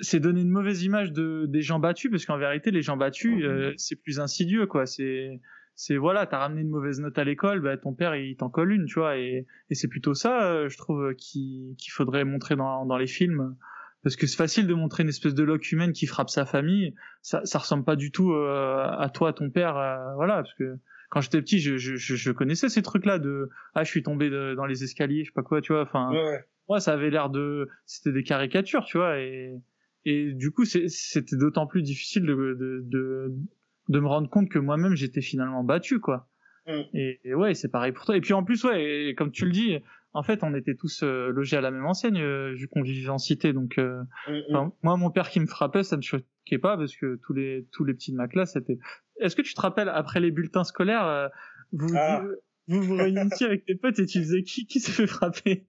c'est donner une mauvaise image de des gens battus parce qu'en vérité les gens battus mhm. euh, c'est plus insidieux quoi. C'est c'est voilà t'as ramené une mauvaise note à l'école bah ton père il t'en colle une tu vois et, et c'est plutôt ça euh, je trouve qu'il faudrait montrer dans dans les films. Parce que c'est facile de montrer une espèce de loc humaine qui frappe sa famille. Ça ça ressemble pas du tout euh, à toi à ton père voilà parce que quand j'étais petit je, je, je connaissais ces trucs là de ah je suis tombé dans les escaliers je sais pas quoi tu vois enfin ouais moi ça avait l'air de c'était des caricatures tu vois et et du coup c'était d'autant plus difficile de, de, de de me rendre compte que moi-même j'étais finalement battu quoi mm. et, ouais c'est pareil pour toi et puis en plus ouais comme tu le dis en fait on était tous euh, logés à la même enseigne euh, vu qu'on vivait en cité donc euh, mm, mm. moi mon père qui me frappait ça ne choquait pas parce que tous les tous les petits de ma classe c'était est-ce que tu te rappelles après les bulletins scolaires vous, ah. vous vous réunissiez avec tes potes et tu faisais qui qui s'est fait frapper?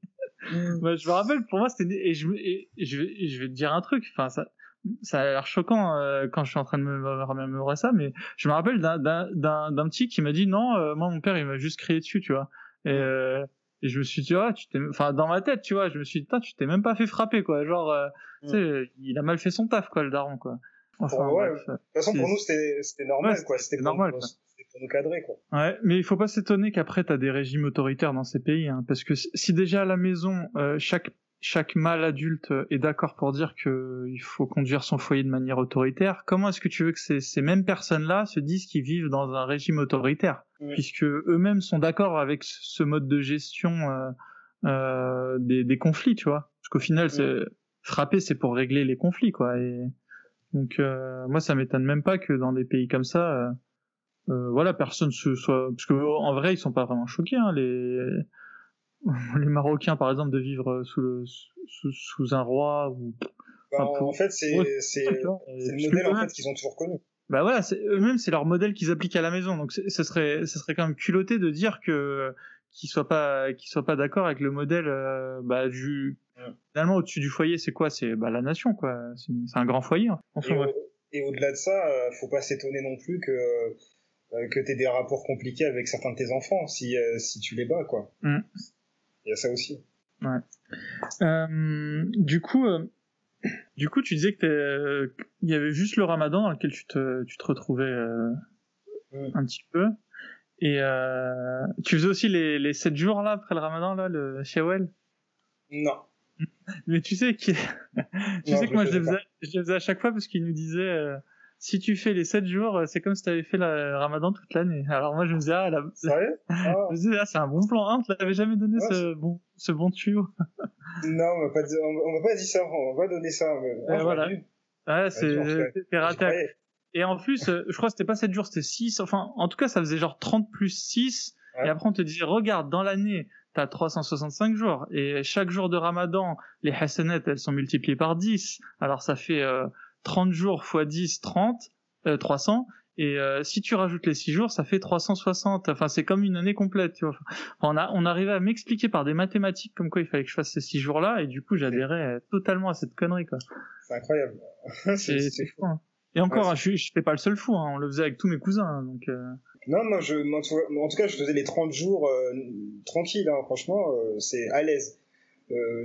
Bah, je me rappelle, pour moi, c'était et je, et je, vais, je vais te dire un truc. Enfin, ça, ça a l'air choquant euh, quand je suis en train de me remémorer ça, mais je me rappelle d'un petit qui m'a dit non, euh, moi mon père il m'a juste crié dessus, tu vois. Et, euh, et je me suis dit ah, tu t'es, enfin dans ma tête, tu vois, je me suis dit tu t'es même pas fait frapper quoi, genre, mm. tu sais, il a mal fait son taf quoi le daron quoi. Enfin, ouais, de toute façon pour nous c'était c'était normal quoi, c'était normal. Quoi pour nous cadrer, quoi. Ouais, mais il faut pas s'étonner qu'après, tu as des régimes autoritaires dans ces pays, hein, parce que si déjà à la maison, euh, chaque chaque mâle adulte est d'accord pour dire qu'il faut conduire son foyer de manière autoritaire, comment est-ce que tu veux que ces, ces mêmes personnes-là se disent qu'ils vivent dans un régime autoritaire? Puisque eux-mêmes sont d'accord avec ce mode de gestion euh, euh, des, des, conflits, tu vois. Parce qu'au final, frapper, c'est pour régler les conflits, quoi. Et donc, euh, moi, ça m'étonne même pas que dans des pays comme ça, euh, voilà, personne se soit parce que en vrai ils sont pas vraiment choqués hein, les les Marocains par exemple de vivre sous le sous, sous un roi ou bah, en fait c'est c'est le modèle en fait qu'ils ont toujours connu. Bah voilà, eux-mêmes c'est leur modèle qu'ils appliquent à la maison donc ce serait ce serait quand même culotté de dire que qu'ils soient pas qu'ils soient pas d'accord avec le modèle euh, bah, du finalement au-dessus du foyer c'est quoi? C'est bah la nation quoi c'est un grand foyer hein. et, au, delà de ça euh, faut pas s'étonner non plus que que tu aies des rapports compliqués avec certains de tes enfants si, euh, si tu les bats, quoi. Mm. Il y a ça aussi. Ouais. Euh, du coup, euh, du coup, tu disais que il y avait juste le Ramadan dans lequel tu te, tu te retrouvais mm. un petit peu. Et euh, tu faisais aussi les, les 7 jours là après le ramadan, là, le Shawwal Non. Mais tu sais, qui... tu sais que moi je les, faisais, je les, faisais, à chaque fois parce qu'il nous disait euh, si tu fais les 7 jours, euh, c'est comme si tu avais fait le ramadan toute l'année. Alors moi je me disais, ah, la... Sérieux ah. je me disais, ah, c'est un bon plan. Hein, tu l'avais jamais donné Ouais, ce, bon, ce bon tuyau. Non, on m'a pas dit, on m'a pas dit ça, on m'a pas donné ça. Mais... Ah, voilà. Ouais, c'est on t'es raté. Et en plus, euh, je crois que c'était pas 7 jours, c'était 6. Enfin, en tout cas, ça faisait genre 30 plus 6. Ouais. Et après, on te disait, regarde, dans l'année, t'as 365 jours. Et chaque jour de ramadan, les hasanettes, elles sont multipliées par 10. Alors, ça fait euh, 30 jours x 10, 30, euh, 300. Et euh, si tu rajoutes les 6 jours, ça fait 360. Enfin, c'est comme une année complète, tu vois. Enfin, on, a, on arrivait à m'expliquer par des mathématiques comme quoi il fallait que je fasse ces 6 jours-là. Et du coup, j'adhérais euh, totalement à cette connerie, quoi. C'est incroyable. C'est fou. hein. Et encore, Ouais, hein, je, je fais pas le seul fou, hein, on le faisait avec tous mes cousins, donc euh, Non, moi, je, en tout cas, je faisais les 30 jours euh, tranquille, franchement, c'est à l'aise. Euh,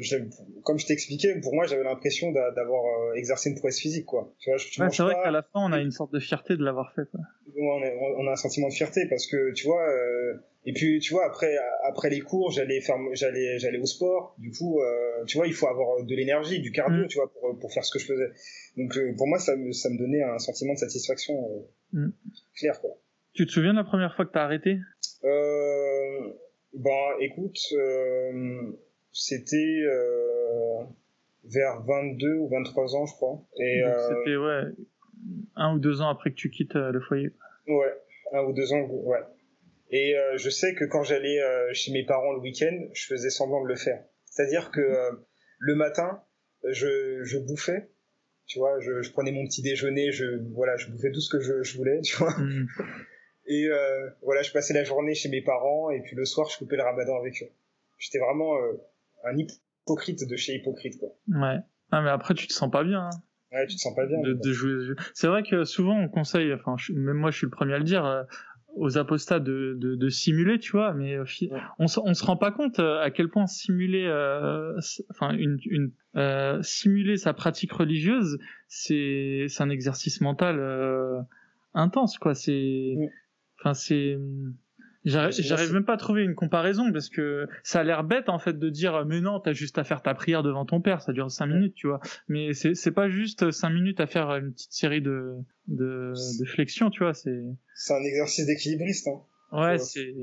comme je t'expliquais, pour moi, j'avais l'impression d'a- d'avoir euh, exercé une prouesse physique, quoi. Tu vois, ouais, c'est vrai qu'à la fin, on a une sorte de fierté de l'avoir fait. Quoi. on, a, on a un sentiment de fierté parce que, tu vois, euh, et puis, tu vois, après, après les cours, j'allais faire, j'allais, j'allais au sport. Du coup, euh, tu vois, il faut avoir de l'énergie, du cardio, Mm. tu vois, pour, pour faire ce que je faisais. Donc, pour moi, ça me, ça me donnait un sentiment de satisfaction Mm. clair, quoi. Tu te souviens de la première fois que t'as arrêté? Euh, bah, écoute, euh, c'était euh, vers 22 ou 23 ans, je crois. Et euh, C'était ouais, un ou deux ans après que tu quittes euh, le foyer. ouais, un ou deux ans, ouais. Et euh, je sais que quand j'allais euh, chez mes parents le week-end, je faisais semblant de le faire. C'est-à-dire que euh, le matin, je, je bouffais, tu vois, je, je prenais mon petit déjeuner, je voilà, je bouffais tout ce que je, je voulais, tu vois. Mm. Et euh, voilà, je passais la journée chez mes parents et puis le soir, je coupais le ramadan avec eux. J'étais vraiment euh, un hypocrite de chez hypocrite, quoi. Ouais. Ah, mais après, tu te sens pas bien hein, Ouais, tu te sens pas bien. de, jouer. C'est vrai que souvent, on conseille, enfin, je- même moi, je suis le premier à le dire, euh, aux apostats de, de, de simuler, tu vois, mais euh, on, se- on se rend pas compte euh, à quel point simuler, euh, enfin, une, une euh, simuler sa pratique religieuse, c'est c'est un exercice mental euh, intense, quoi. C'est, Mm. enfin, c'est J'arrive même pas à trouver une comparaison parce que ça a l'air bête en fait de dire mais non t'as juste à faire ta prière devant ton père ça dure cinq minutes tu vois mais c'est c'est pas juste cinq minutes à faire une petite série de de, de flexions tu vois c'est C'est un exercice d'équilibriste. Hein. ouais c'est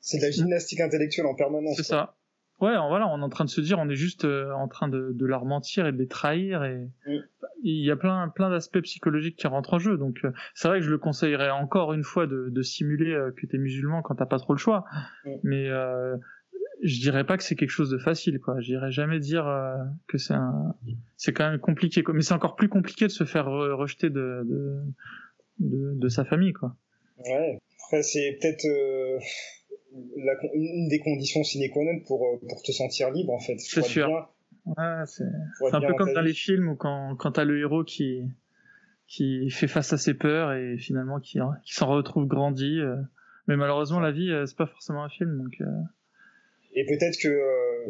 C'est de la gymnastique intellectuelle en permanence. c'est ça ouais on- voilà on est en train de se dire on est juste euh, en train de, de leur mentir et de les trahir et Mm. Il y a plein plein d'aspects psychologiques qui rentrent en jeu. Donc euh, c'est vrai que je le conseillerais encore une fois de, de simuler euh, que t'es musulman quand t'as pas trop le choix. Mais euh, je dirais pas que c'est quelque chose de facile quoi. Je dirais jamais dire euh, que c'est un c'est quand même compliqué quoi. Mais c'est encore plus compliqué de se faire re- rejeter de de, de de sa famille quoi. Ouais. Après, c'est peut-être euh, la une des conditions sine qua non pour, pour te sentir libre, en fait. C'est sûr. bien- c'est un peu comme dans les films où quand, quand t'as le héros qui, qui fait face à ses peurs et finalement qui, qui s'en retrouve grandi. euh. Mais malheureusement, la vie, euh, c'est pas forcément un film. Donc, euh, Et peut-être que,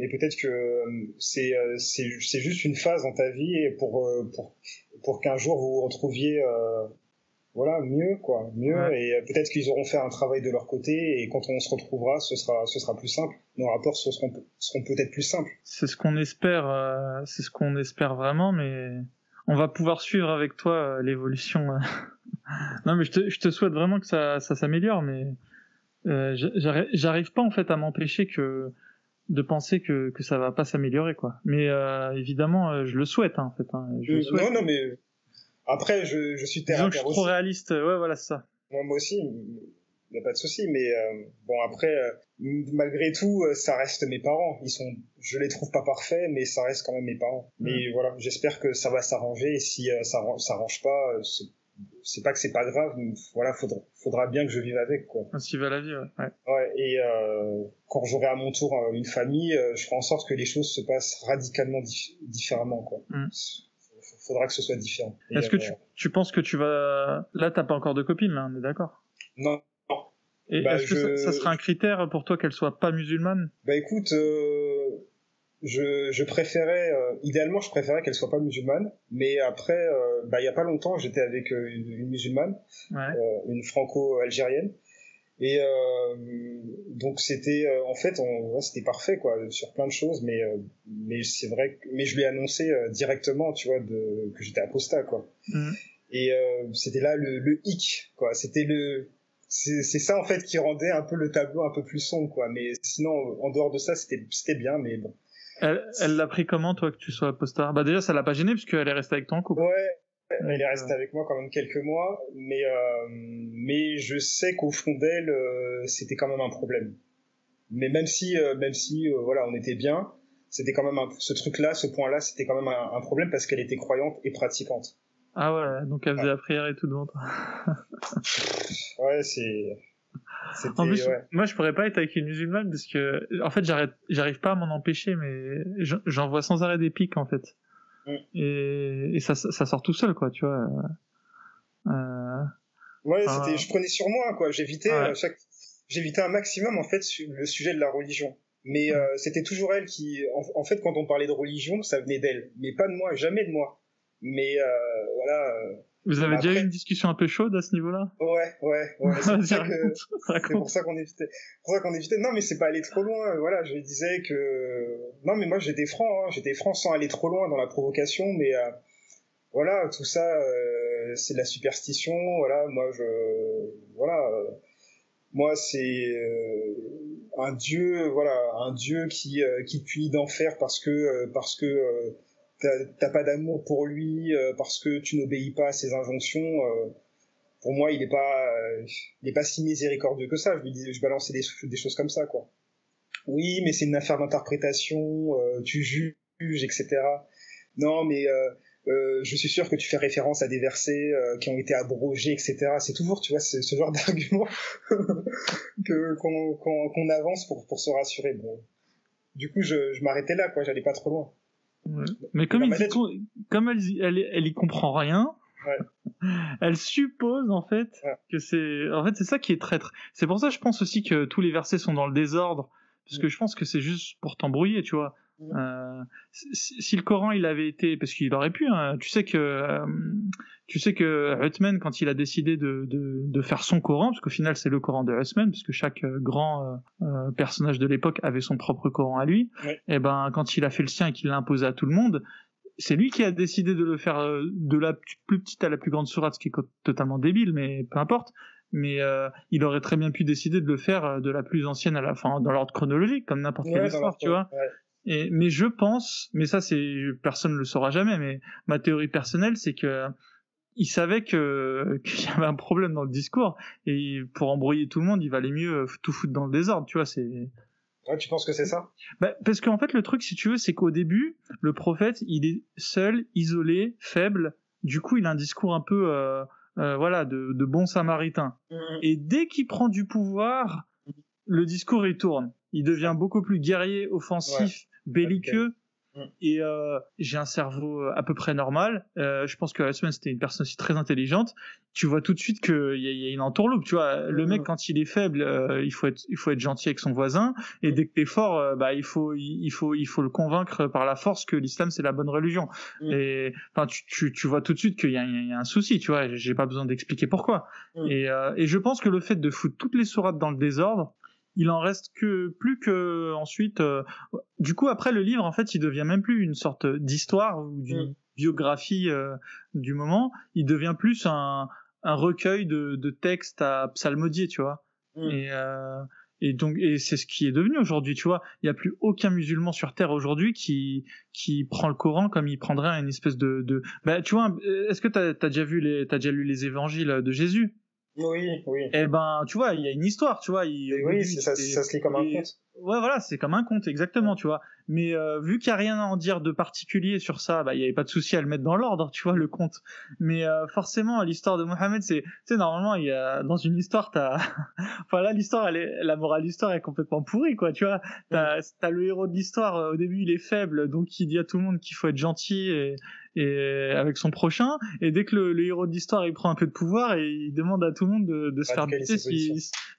et peut-être que c'est, c'est, c'est juste une phase dans ta vie pour, pour, pour qu'un jour vous vous retrouviez, voilà, mieux, quoi, mieux. Ouais. Et euh, peut-être qu'ils auront fait un travail de leur côté et quand on se retrouvera, ce sera, ce sera plus simple. Nos rapports seront, seront peut-être plus simples. c'est ce qu'on espère, euh, c'est ce qu'on espère vraiment, mais on va pouvoir suivre avec toi euh, l'évolution. euh. non, mais je te, je te souhaite vraiment que ça, ça s'améliore, mais j'arrive pas en fait à m'empêcher que de penser que, que ça va pas s'améliorer, quoi. Mais euh, évidemment, euh, je le souhaite, hein, en fait. hein. Je Euh, souhaite. non, non, mais après, je, je suis terre à je suis trop aussi. réaliste. Ouais, voilà, c'est ça. Moi, moi aussi, il n'y a pas de souci. Mais euh, bon, après, euh, malgré tout, euh, ça reste mes parents. Ils sont, je les trouve pas parfaits, mais ça reste quand même mes parents. Mais voilà, j'espère que ça va s'arranger. Et si euh, ça ran- s'arrange pas, euh, c'est- pas que c'est pas grave. mais Voilà, faudra, faudra bien que je vive avec, quoi. Ainsi va la vie, ouais. ouais. Et euh, quand j'aurai à mon tour euh, une famille, euh, je ferai en sorte que les choses se passent radicalement dif- différemment, quoi. Mm. Faudra que ce soit différent. Est-ce que euh, tu, tu penses que tu vas... Là, t'as pas encore de copine, là, on est d'accord Non, Et Bah, est-ce que ça, ça sera un critère pour toi qu'elle soit pas musulmane? Bah écoute, euh, je, je préférais, euh, idéalement, je préférais qu'elle soit pas musulmane, mais après, euh, bah il y a pas longtemps, j'étais avec euh, une, une musulmane, Ouais. euh, une franco-algérienne, Et euh, donc c'était euh, en fait on, c'était parfait quoi sur plein de choses mais euh, mais c'est vrai que, mais je lui ai annoncé euh, directement tu vois de, que j'étais apostat quoi. Mm. Et c'était là le, le hic quoi, c'était le c'est ça en fait qui rendait un peu le tableau un peu plus sombre quoi mais sinon en dehors de ça c'était c'était bien mais bon. Elle l'a pris comment toi que tu sois apostat Bah déjà ça l'a pas gêné puisqu'elle est restée avec toi en couple. Ouais, elle est restée avec moi quand même quelques mois, mais euh, mais je sais qu'au fond d'elle, euh, c'était quand même un problème. Mais même si euh, même si voilà, on était bien, c'était quand même un, ce truc-là, ce point-là, c'était quand même un, problème parce qu'elle était croyante et pratiquante. Ah ouais, donc elle faisait la prière et tout devant toi. ouais, c'est. En plus, moi je pourrais pas être avec une musulmane parce que en fait j'arrive pas à m'en empêcher, mais j'en vois sans arrêt des pics en fait. Et, et ça, ça, sort tout seul, quoi, tu vois. Euh, ouais, c'était, je prenais sur moi, quoi. J'évitais euh, chaque, j'évitais un maximum, en fait, le sujet de la religion. Mais euh, c'était toujours elle qui, en, fait, quand on parlait de religion, ça venait d'elle, mais pas de moi, jamais de moi. Mais euh, voilà. Vous avez déjà eu une discussion un peu chaude à ce niveau-là Ouais, ouais, ouais. C'est pour ça qu'on évitait. pour ça qu'on évitait. Non, mais c'est pas aller trop loin. Voilà, je disais que non, mais moi j'étais franc. Hein. J'étais franc sans aller trop loin dans la provocation, mais euh... voilà, tout ça, euh... c'est de la superstition. Voilà, moi je, voilà, euh, moi c'est un dieu, voilà, un dieu qui qui punit d'enfer parce que parce que t'as pas d'amour pour lui euh, parce que tu n'obéis pas à ses injonctions. Euh, pour moi, il est pas, euh, il est pas si miséricordieux que ça. Je lui dis, je balançais des, choses comme ça, quoi. Oui, mais c'est une affaire d'interprétation. tu juges, etc. Non, mais je suis sûr que tu fais référence à des versets qui ont été abrogés, etc. C'est toujours, tu vois, ce genre d'argument que qu'on avance pour pour se rassurer. Bon, du coup, je, je m'arrêtais là, quoi. J'allais pas trop loin. Mais comme, il comme elle, elle, elle, y comprend rien, elle suppose en fait que c'est, en fait c'est ça qui est traître. C'est pour ça que je pense aussi que tous les versets sont dans le désordre, parce que je pense que c'est juste pour t'embrouiller, tu vois. Euh, si, le Coran il avait été, parce qu'il aurait pu, hein, tu sais que euh, tu sais que Huthman quand il a décidé de, de, de faire son Coran, parce qu'au final c'est le Coran de Huthman, parce que chaque euh, grand euh, personnage de l'époque avait son propre Coran à lui, et eh ben quand il a fait le sien et qu'il l'a imposé à tout le monde, c'est lui qui a décidé de le faire de la plus petite à la plus grande sourate, ce qui est totalement débile, mais peu importe. Mais euh, il aurait très bien pu décider de le faire de la plus ancienne à la fin dans l'ordre chronologique comme n'importe quelle histoire tu vois et, mais je pense, mais ça c'est personne ne le saura jamais, mais ma théorie personnelle c'est que il savait que qu'il y avait un problème dans le discours et pour embrouiller tout le monde, il valait mieux tout foutre dans le désordre, tu vois. C'est Ouais, tu penses que c'est ça? Bah, Parce qu'en fait, le truc, si tu veux, c'est qu'au début, le prophète, il est seul, isolé, faible. Du coup, il a un discours un peu, euh, euh, voilà, de, de bon samaritain. Mmh. Et dès qu'il prend du pouvoir, le discours il tourne. Il devient beaucoup plus guerrier, offensif, belliqueux. Mm. Et euh, j'ai un cerveau euh, à peu près normal. Euh, je pense que Husman c'était une personne aussi très intelligente. Tu vois tout de suite qu'il y, a, y a une entourloupe. Tu vois, le mec mm. quand il est faible, euh, il faut être, il faut être gentil avec son voisin. Et dès que t'es fort, bah il faut, il faut, il faut le convaincre par la force que l'islam c'est la bonne religion. Mm. Et enfin, tu, tu, tu, vois tout de suite qu'il y, y, a un souci. Tu vois, j'ai pas besoin d'expliquer pourquoi. Et, et je pense que le fait de foutre toutes les sourates dans le désordre, il en reste que plus que ensuite. Euh, du coup, après le livre, en fait, il devient même plus une sorte d'histoire ou d'une mm. biographie euh, du moment. Il devient plus un, un recueil de, de, textes à psalmodier, tu vois. Mm. Et, euh, et donc, et c'est ce qui est devenu aujourd'hui, tu vois. Il n'y a plus aucun musulman sur terre aujourd'hui qui qui prend le Coran comme il prendrait une espèce de, de... Bah, tu vois, est-ce que t'as as déjà vu les, t'as déjà lu les évangiles de Jésus? Oui, oui. Eh ben, tu vois, il y a une histoire, tu vois. Il, oui, ça, ça, se lit comme un conte. Ouais, voilà, c'est comme un conte, exactement, tu vois. Mais euh, vu qu'il n'y a rien à en dire de particulier sur ça, bah il n'y avait pas de souci à le mettre dans l'ordre, tu vois, le conte. Mais euh, forcément, l'histoire de Mohamed, c'est, tu sais, normalement, il y a dans une histoire, t'as, enfin là, l'histoire, elle est, la morale de l'histoire est complètement pourrie, quoi, tu vois. T'as, as le héros de l'histoire, euh, au début, il est faible, donc il dit à tout le monde qu'il faut être gentil et, et avec son prochain. Et dès que le, héros de l'histoire, il prend un peu de pouvoir et il demande à tout le monde de, de se faire buter,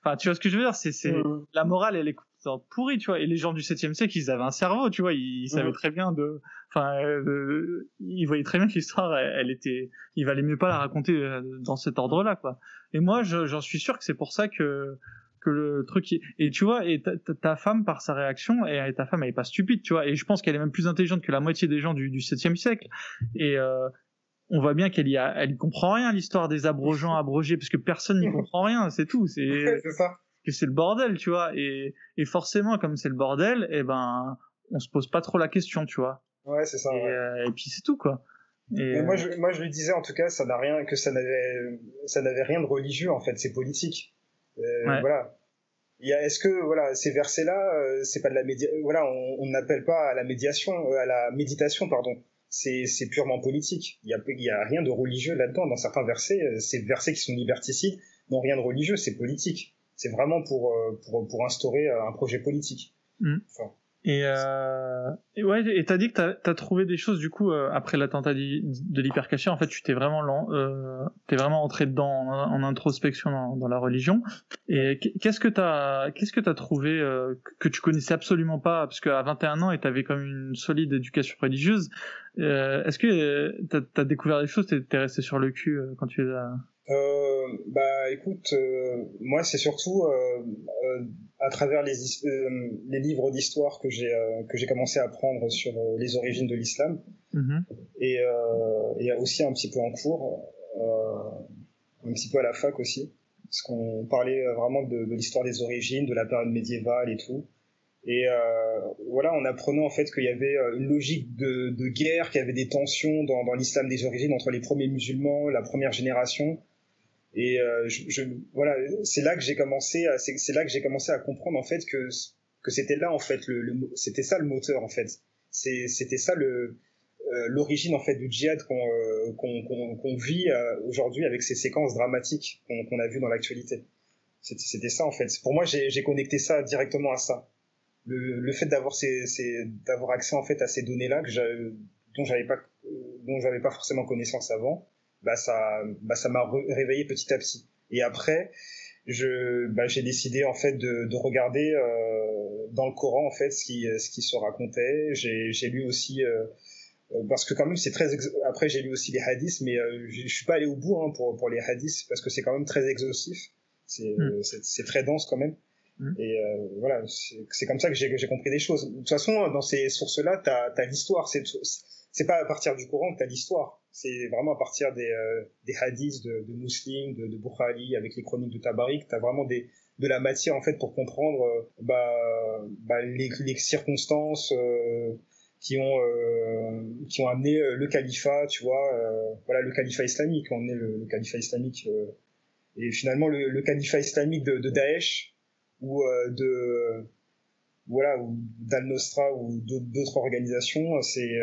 enfin, tu vois ce que je veux dire, c'est, c'est la morale, elle est pourri, tu vois. Et les gens du 7e siècle, ils avaient un cerveau, tu vois. Ils, savaient très bien de, enfin, euh, ils voyaient très bien que l'histoire, elle, était, il valait mieux pas la raconter euh, dans cet ordre-là, quoi. Et moi, j'en suis sûr que c'est pour ça que que le truc et tu vois et ta, femme par sa réaction et ta femme elle est pas stupide tu vois et je pense qu'elle est même plus intelligente que la moitié des gens du, du 7e siècle. Et euh, on voit bien qu'elle y a elle comprend rien l'histoire des abrogeants abrogés parce que personne n'y comprend rien c'est tout c'est ça. que c'est le bordel tu vois et, et forcément comme c'est le bordel et eh ben on se pose pas trop la question tu vois. Ouais c'est ça et, euh, et puis c'est tout quoi. Et moi, je, moi, je lui disais en tout cas, ça n'a rien, que ça n'avait, ça n'avait rien de religieux en fait, c'est politique. Euh, Voilà. Est-ce que voilà ces versets-là, euh, c'est pas de la média... voilà, on n'appelle pas à la médiation, euh, à la méditation, pardon. C'est purement politique. Il y a, y a rien de religieux là-dedans. Dans certains versets, euh, ces versets qui sont liberticides n'ont rien de religieux, c'est politique. C'est vraiment pour, pour, pour instaurer un projet politique. Mmh. Enfin, et, euh, et ouais, et t'as dit que t'as as trouvé des choses du coup euh, après l'attentat de l'hypercaché. En fait, tu t'es vraiment euh, t'es vraiment entré dedans en, introspection dans, dans, la religion. Et qu'est-ce que t'as qu'est-ce que t'as trouvé euh, que tu connaissais absolument pas? Parce qu'à 21 ans et t'avais comme une solide éducation religieuse. Euh, est-ce que t'as as découvert des choses? T'es resté sur le cul quand tu les as euh, bah écoute, euh, moi c'est surtout euh, euh à travers les, euh, les livres d'histoire que j'ai que j'ai commencé à apprendre sur les origines de l'islam mm-hmm. et, et aussi un petit peu en cours, un petit peu à la fac aussi, parce qu'on parlait vraiment de, de l'histoire des origines, de la période médiévale et tout. Et euh, voilà, en apprenant en fait qu'il y avait une logique de, de guerre, qu'il y avait des tensions dans, dans l'islam des origines entre les premiers musulmans, la première génération, et euh, je, je, voilà, c'est là que j'ai commencé, c'est là que j'ai commencé à comprendre en fait que que c'était là en fait le, le c'était ça le moteur en fait. C'était ça le euh, l'origine en fait du djihad qu'on euh, qu'on qu'on vit euh, aujourd'hui avec ces séquences dramatiques qu'on a vues dans l'actualité. C'était ça en fait. Pour moi, j'ai connecté ça directement à ça. Le, le fait d'avoir ces, ces d'avoir accès en fait à ces données là que dont j'avais pas dont j'avais pas forcément connaissance avant bah ça bah ça m'a réveillé petit à petit. Et après je bah, j'ai décidé en fait de, de regarder euh, dans le Coran en fait ce qui ce qui se racontait. J'ai j'ai lu aussi euh, euh parce que quand même c'est très après j'ai lu aussi les hadiths mais euh, je suis pas allé au bout hein, pour pour les hadiths parce que c'est quand même très exhaustif. C'est mm. c'est très dense quand même. Mm. et euh, voilà c'est comme ça que j'ai compris des choses. De toute façon dans ces sources là t'as as, l'histoire. C'est c'est pas à partir du Coran que t'as l'histoire c'est vraiment à partir des, euh, hadiths de, de de, de Bukhari, avec les chroniques de Tabarik, tu as vraiment des, de la matière en fait pour comprendre euh, bah, bah, les, circonstances euh, qui ont qui ont amené le califat, tu vois, voilà le califat islamique, on est le, califat islamique et finalement le, califat islamique de, de Daesh ou de voilà ou d'Al-Nosra ou d'autres organisations, c'est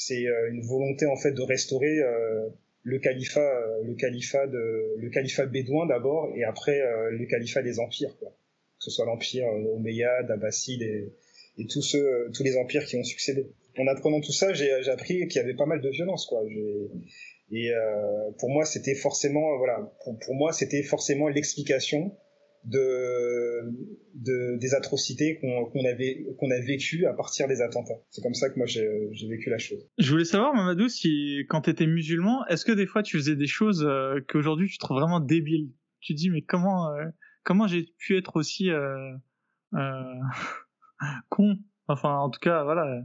c'est euh, une volonté en fait de restaurer euh, le califat, euh, le califat de, le califat bédouin d'abord, et après le califat des empires, quoi. Que ce soit l'empire omeyyade, abbasside et, et tous ceux, tous les empires qui ont succédé. En apprenant tout ça, j'ai appris qu'il y avait pas mal de violence, quoi. Et pour moi, c'était forcément, voilà, pour moi, c'était forcément l'explication de, de, des atrocités qu'on avait qu'on a vécues à partir des attentats. C'est comme ça que moi j'ai vécu la chose. Je voulais savoir Mamadou si quand tu étais musulman, est-ce que des fois tu faisais des choses euh, qu'aujourd'hui tu trouves vraiment débiles? Tu te dis mais comment euh, comment j'ai pu être aussi euh, euh con? Enfin en tout cas voilà.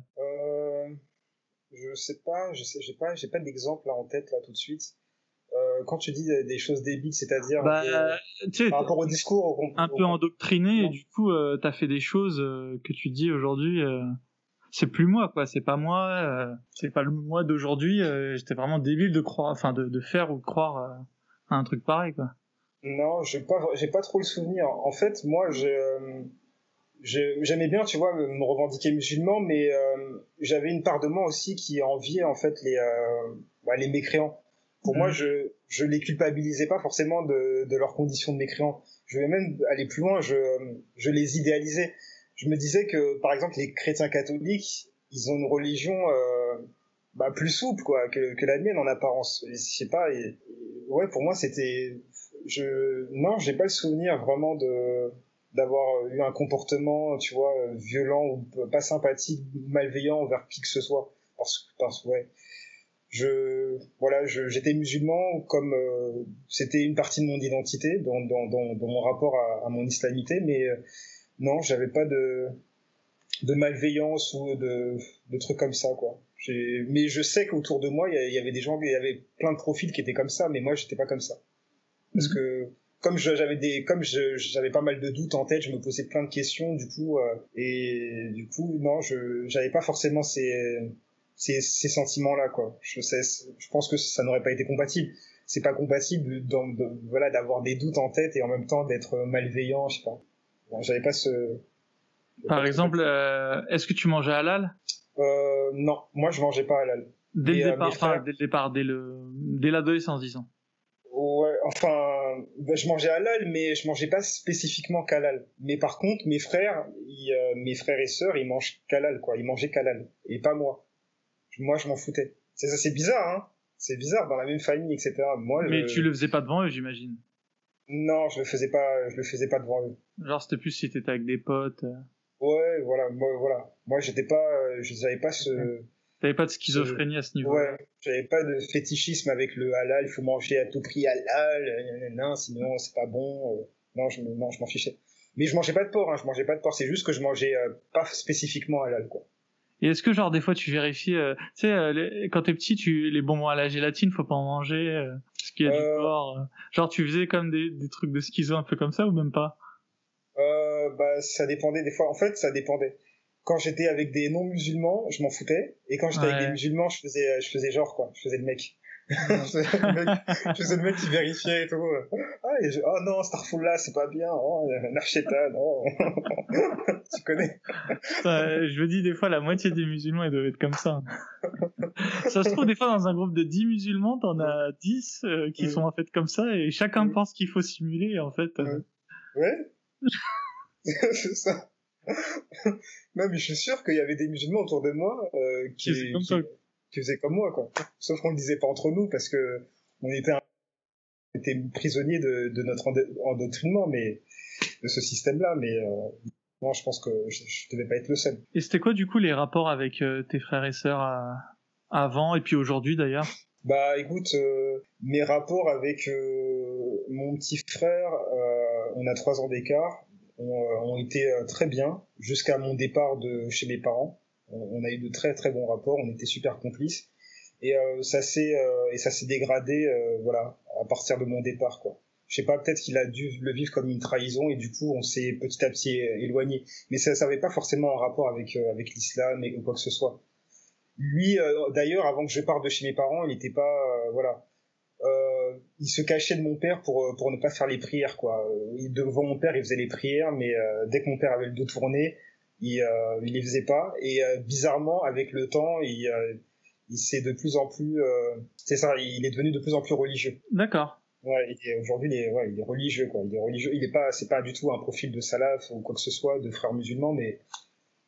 Je sais pas, je sais j'ai pas j'ai pas d'exemple là en tête là tout de suite. Euh, quand tu dis des choses débiles, c'est-à-dire bah, par rapport au discours, un peu endoctriné, et du coup, euh, t'as fait des choses euh, que tu dis aujourd'hui. Euh, c'est plus moi, quoi. C'est pas moi. c'est pas le moi d'aujourd'hui. J'étais vraiment débile de croire, enfin, de, de faire ou de croire à un truc pareil, quoi. Non, j'ai pas, j'ai pas trop le souvenir. En fait, moi, j'aimais bien, tu vois, me revendiquer musulman, mais j'avais une part de moi aussi qui enviait en fait les, bah, les mécréants pour moi, mm. je je les culpabilisais pas forcément de, de leurs conditions de mécréants. Je vais même aller plus loin, je, je les idéalisais. Je me disais que, par exemple, les chrétiens catholiques, ils ont une religion euh, bah, plus souple quoi que, que la mienne en apparence. je sais pas. Et, ouais, pour moi, c'était. Je non, j'ai pas le souvenir vraiment de d'avoir eu un comportement, tu vois, violent ou pas sympathique, malveillant envers qui que ce soit. Parce que, parce ouais je voilà j'étais musulman comme euh, c'était une partie de mon identité dans, dans, dans, mon rapport à, à, mon islamité mais euh, non j'avais pas de de malveillance ou de, de trucs comme ça quoi mais je sais qu'autour de moi il y, avait des gens il y avait plein de profils qui étaient comme ça mais moi j'étais pas comme ça parce mhm. que comme j'avais des comme j'avais pas mal de doutes en tête je me posais plein de questions du coup euh, et du coup non je j'avais pas forcément ces ces, ces sentiments-là, quoi. Je sais, je pense que ça n'aurait pas été compatible. C'est pas compatible dans, voilà, d'avoir des doutes en tête et en même temps d'être malveillant, je sais pas. J'avais pas ce. Par exemple, euh, est-ce que tu mangeais halal? Euh, Non, moi je mangeais pas halal. Dès le euh, départ, enfin, dès le départ, dès le, dès l'adolescence, disons. Ouais, enfin, ben, je mangeais halal, mais je mangeais pas spécifiquement qu'halal. Mais par contre, mes frères, euh, mes frères et sœurs, ils mangent qu'halal, quoi. Ils mangeaient qu'halal, et pas moi moi je m'en foutais. C'est ça, c'est bizarre, hein. C'est bizarre dans la même famille, etc. Moi, mais tu le faisais pas devant eux, j'imagine. Non, je le faisais pas, je le faisais pas devant eux. Genre c'était plus si t'étais avec des potes. Euh. Ouais, voilà, moi, voilà. Moi, j'étais pas, je n'avais pas ce. T'avais pas de schizophrénie à ce niveau. Ouais, j'avais pas de fétichisme avec le halal. Il faut manger à tout prix halal, non, sinon c'est pas bon. Euh. Non, je, non, je m'en fichais. Mais je mangeais pas de porc, hein. Je mangeais pas de porc. C'est juste que je mangeais euh, pas spécifiquement halal, quoi. Et est-ce que genre des fois tu vérifies, euh, tu sais, euh, quand t'es petit, tu les bonbons à la gélatine, faut pas en manger, euh, parce qu'il y a du porc. genre tu faisais comme des, des trucs de schizo un peu comme ça ou même pas? Euh, Bah ça dépendait des fois. En fait, ça dépendait. Quand j'étais avec des non musulmans, je m'en foutais, et quand j'étais avec des musulmans, je faisais, je faisais genre quoi, je faisais le mec je faisais le mec qui vérifiait et tout. Ah, oh non, Starfall c'est pas bien. Oh, tu connais. je me dis, des fois, la moitié des musulmans, ils doivent être comme ça. ça se trouve, des fois, dans un groupe de 10 musulmans, t'en as 10 euh, qui sont en fait comme ça et chacun pense qu'il faut simuler, en fait. Euh. Ouais. c'est ça. non, mais je suis sûr qu'il y avait des musulmans autour de moi euh, qui, qui, qui faisaient comme moi, quoi. Sauf qu'on le disait pas entre nous parce que on était, un... on était prisonniers de, de notre endoctrinement, mais de ce système-là. Mais euh, moi, je pense que je, je, devais pas être le seul. Et c'était quoi, du coup, les rapports avec euh, tes frères et sœurs à... Euh, avant et puis aujourd'hui, d'ailleurs? Bah, écoute, euh, mes rapports avec euh, mon petit frère, on a trois ans d'écart, ont, ont été très bien jusqu'à mon départ de chez mes parents on, a eu de très très bons rapports, on était super complices. Et euh, ça s'est euh, et ça s'est dégradé, euh, voilà, à partir de mon départ, quoi. Je sais pas, peut-être qu'il a dû le vivre comme une trahison et du coup on s'est petit à petit éloigné. Mais ça n'avait pas forcément un rapport avec avec l'islam ou quoi que ce soit. Lui, d'ailleurs, avant que je parte de chez mes parents, il n'était pas, voilà, euh, il se cachait de mon père pour pour ne pas faire les prières quoi. devant mon père, il faisait les prières, mais dès que mon père avait le dos tourné, il, euh, il les faisait pas et euh, bizarrement avec le temps il euh, il s'est de plus en plus euh, c'est ça il est devenu de plus en plus religieux d'accord ouais et aujourd'hui il est ouais, il est religieux quoi il est religieux il est pas c'est pas du tout un profil de salaf ou quoi que ce soit de frère musulman mais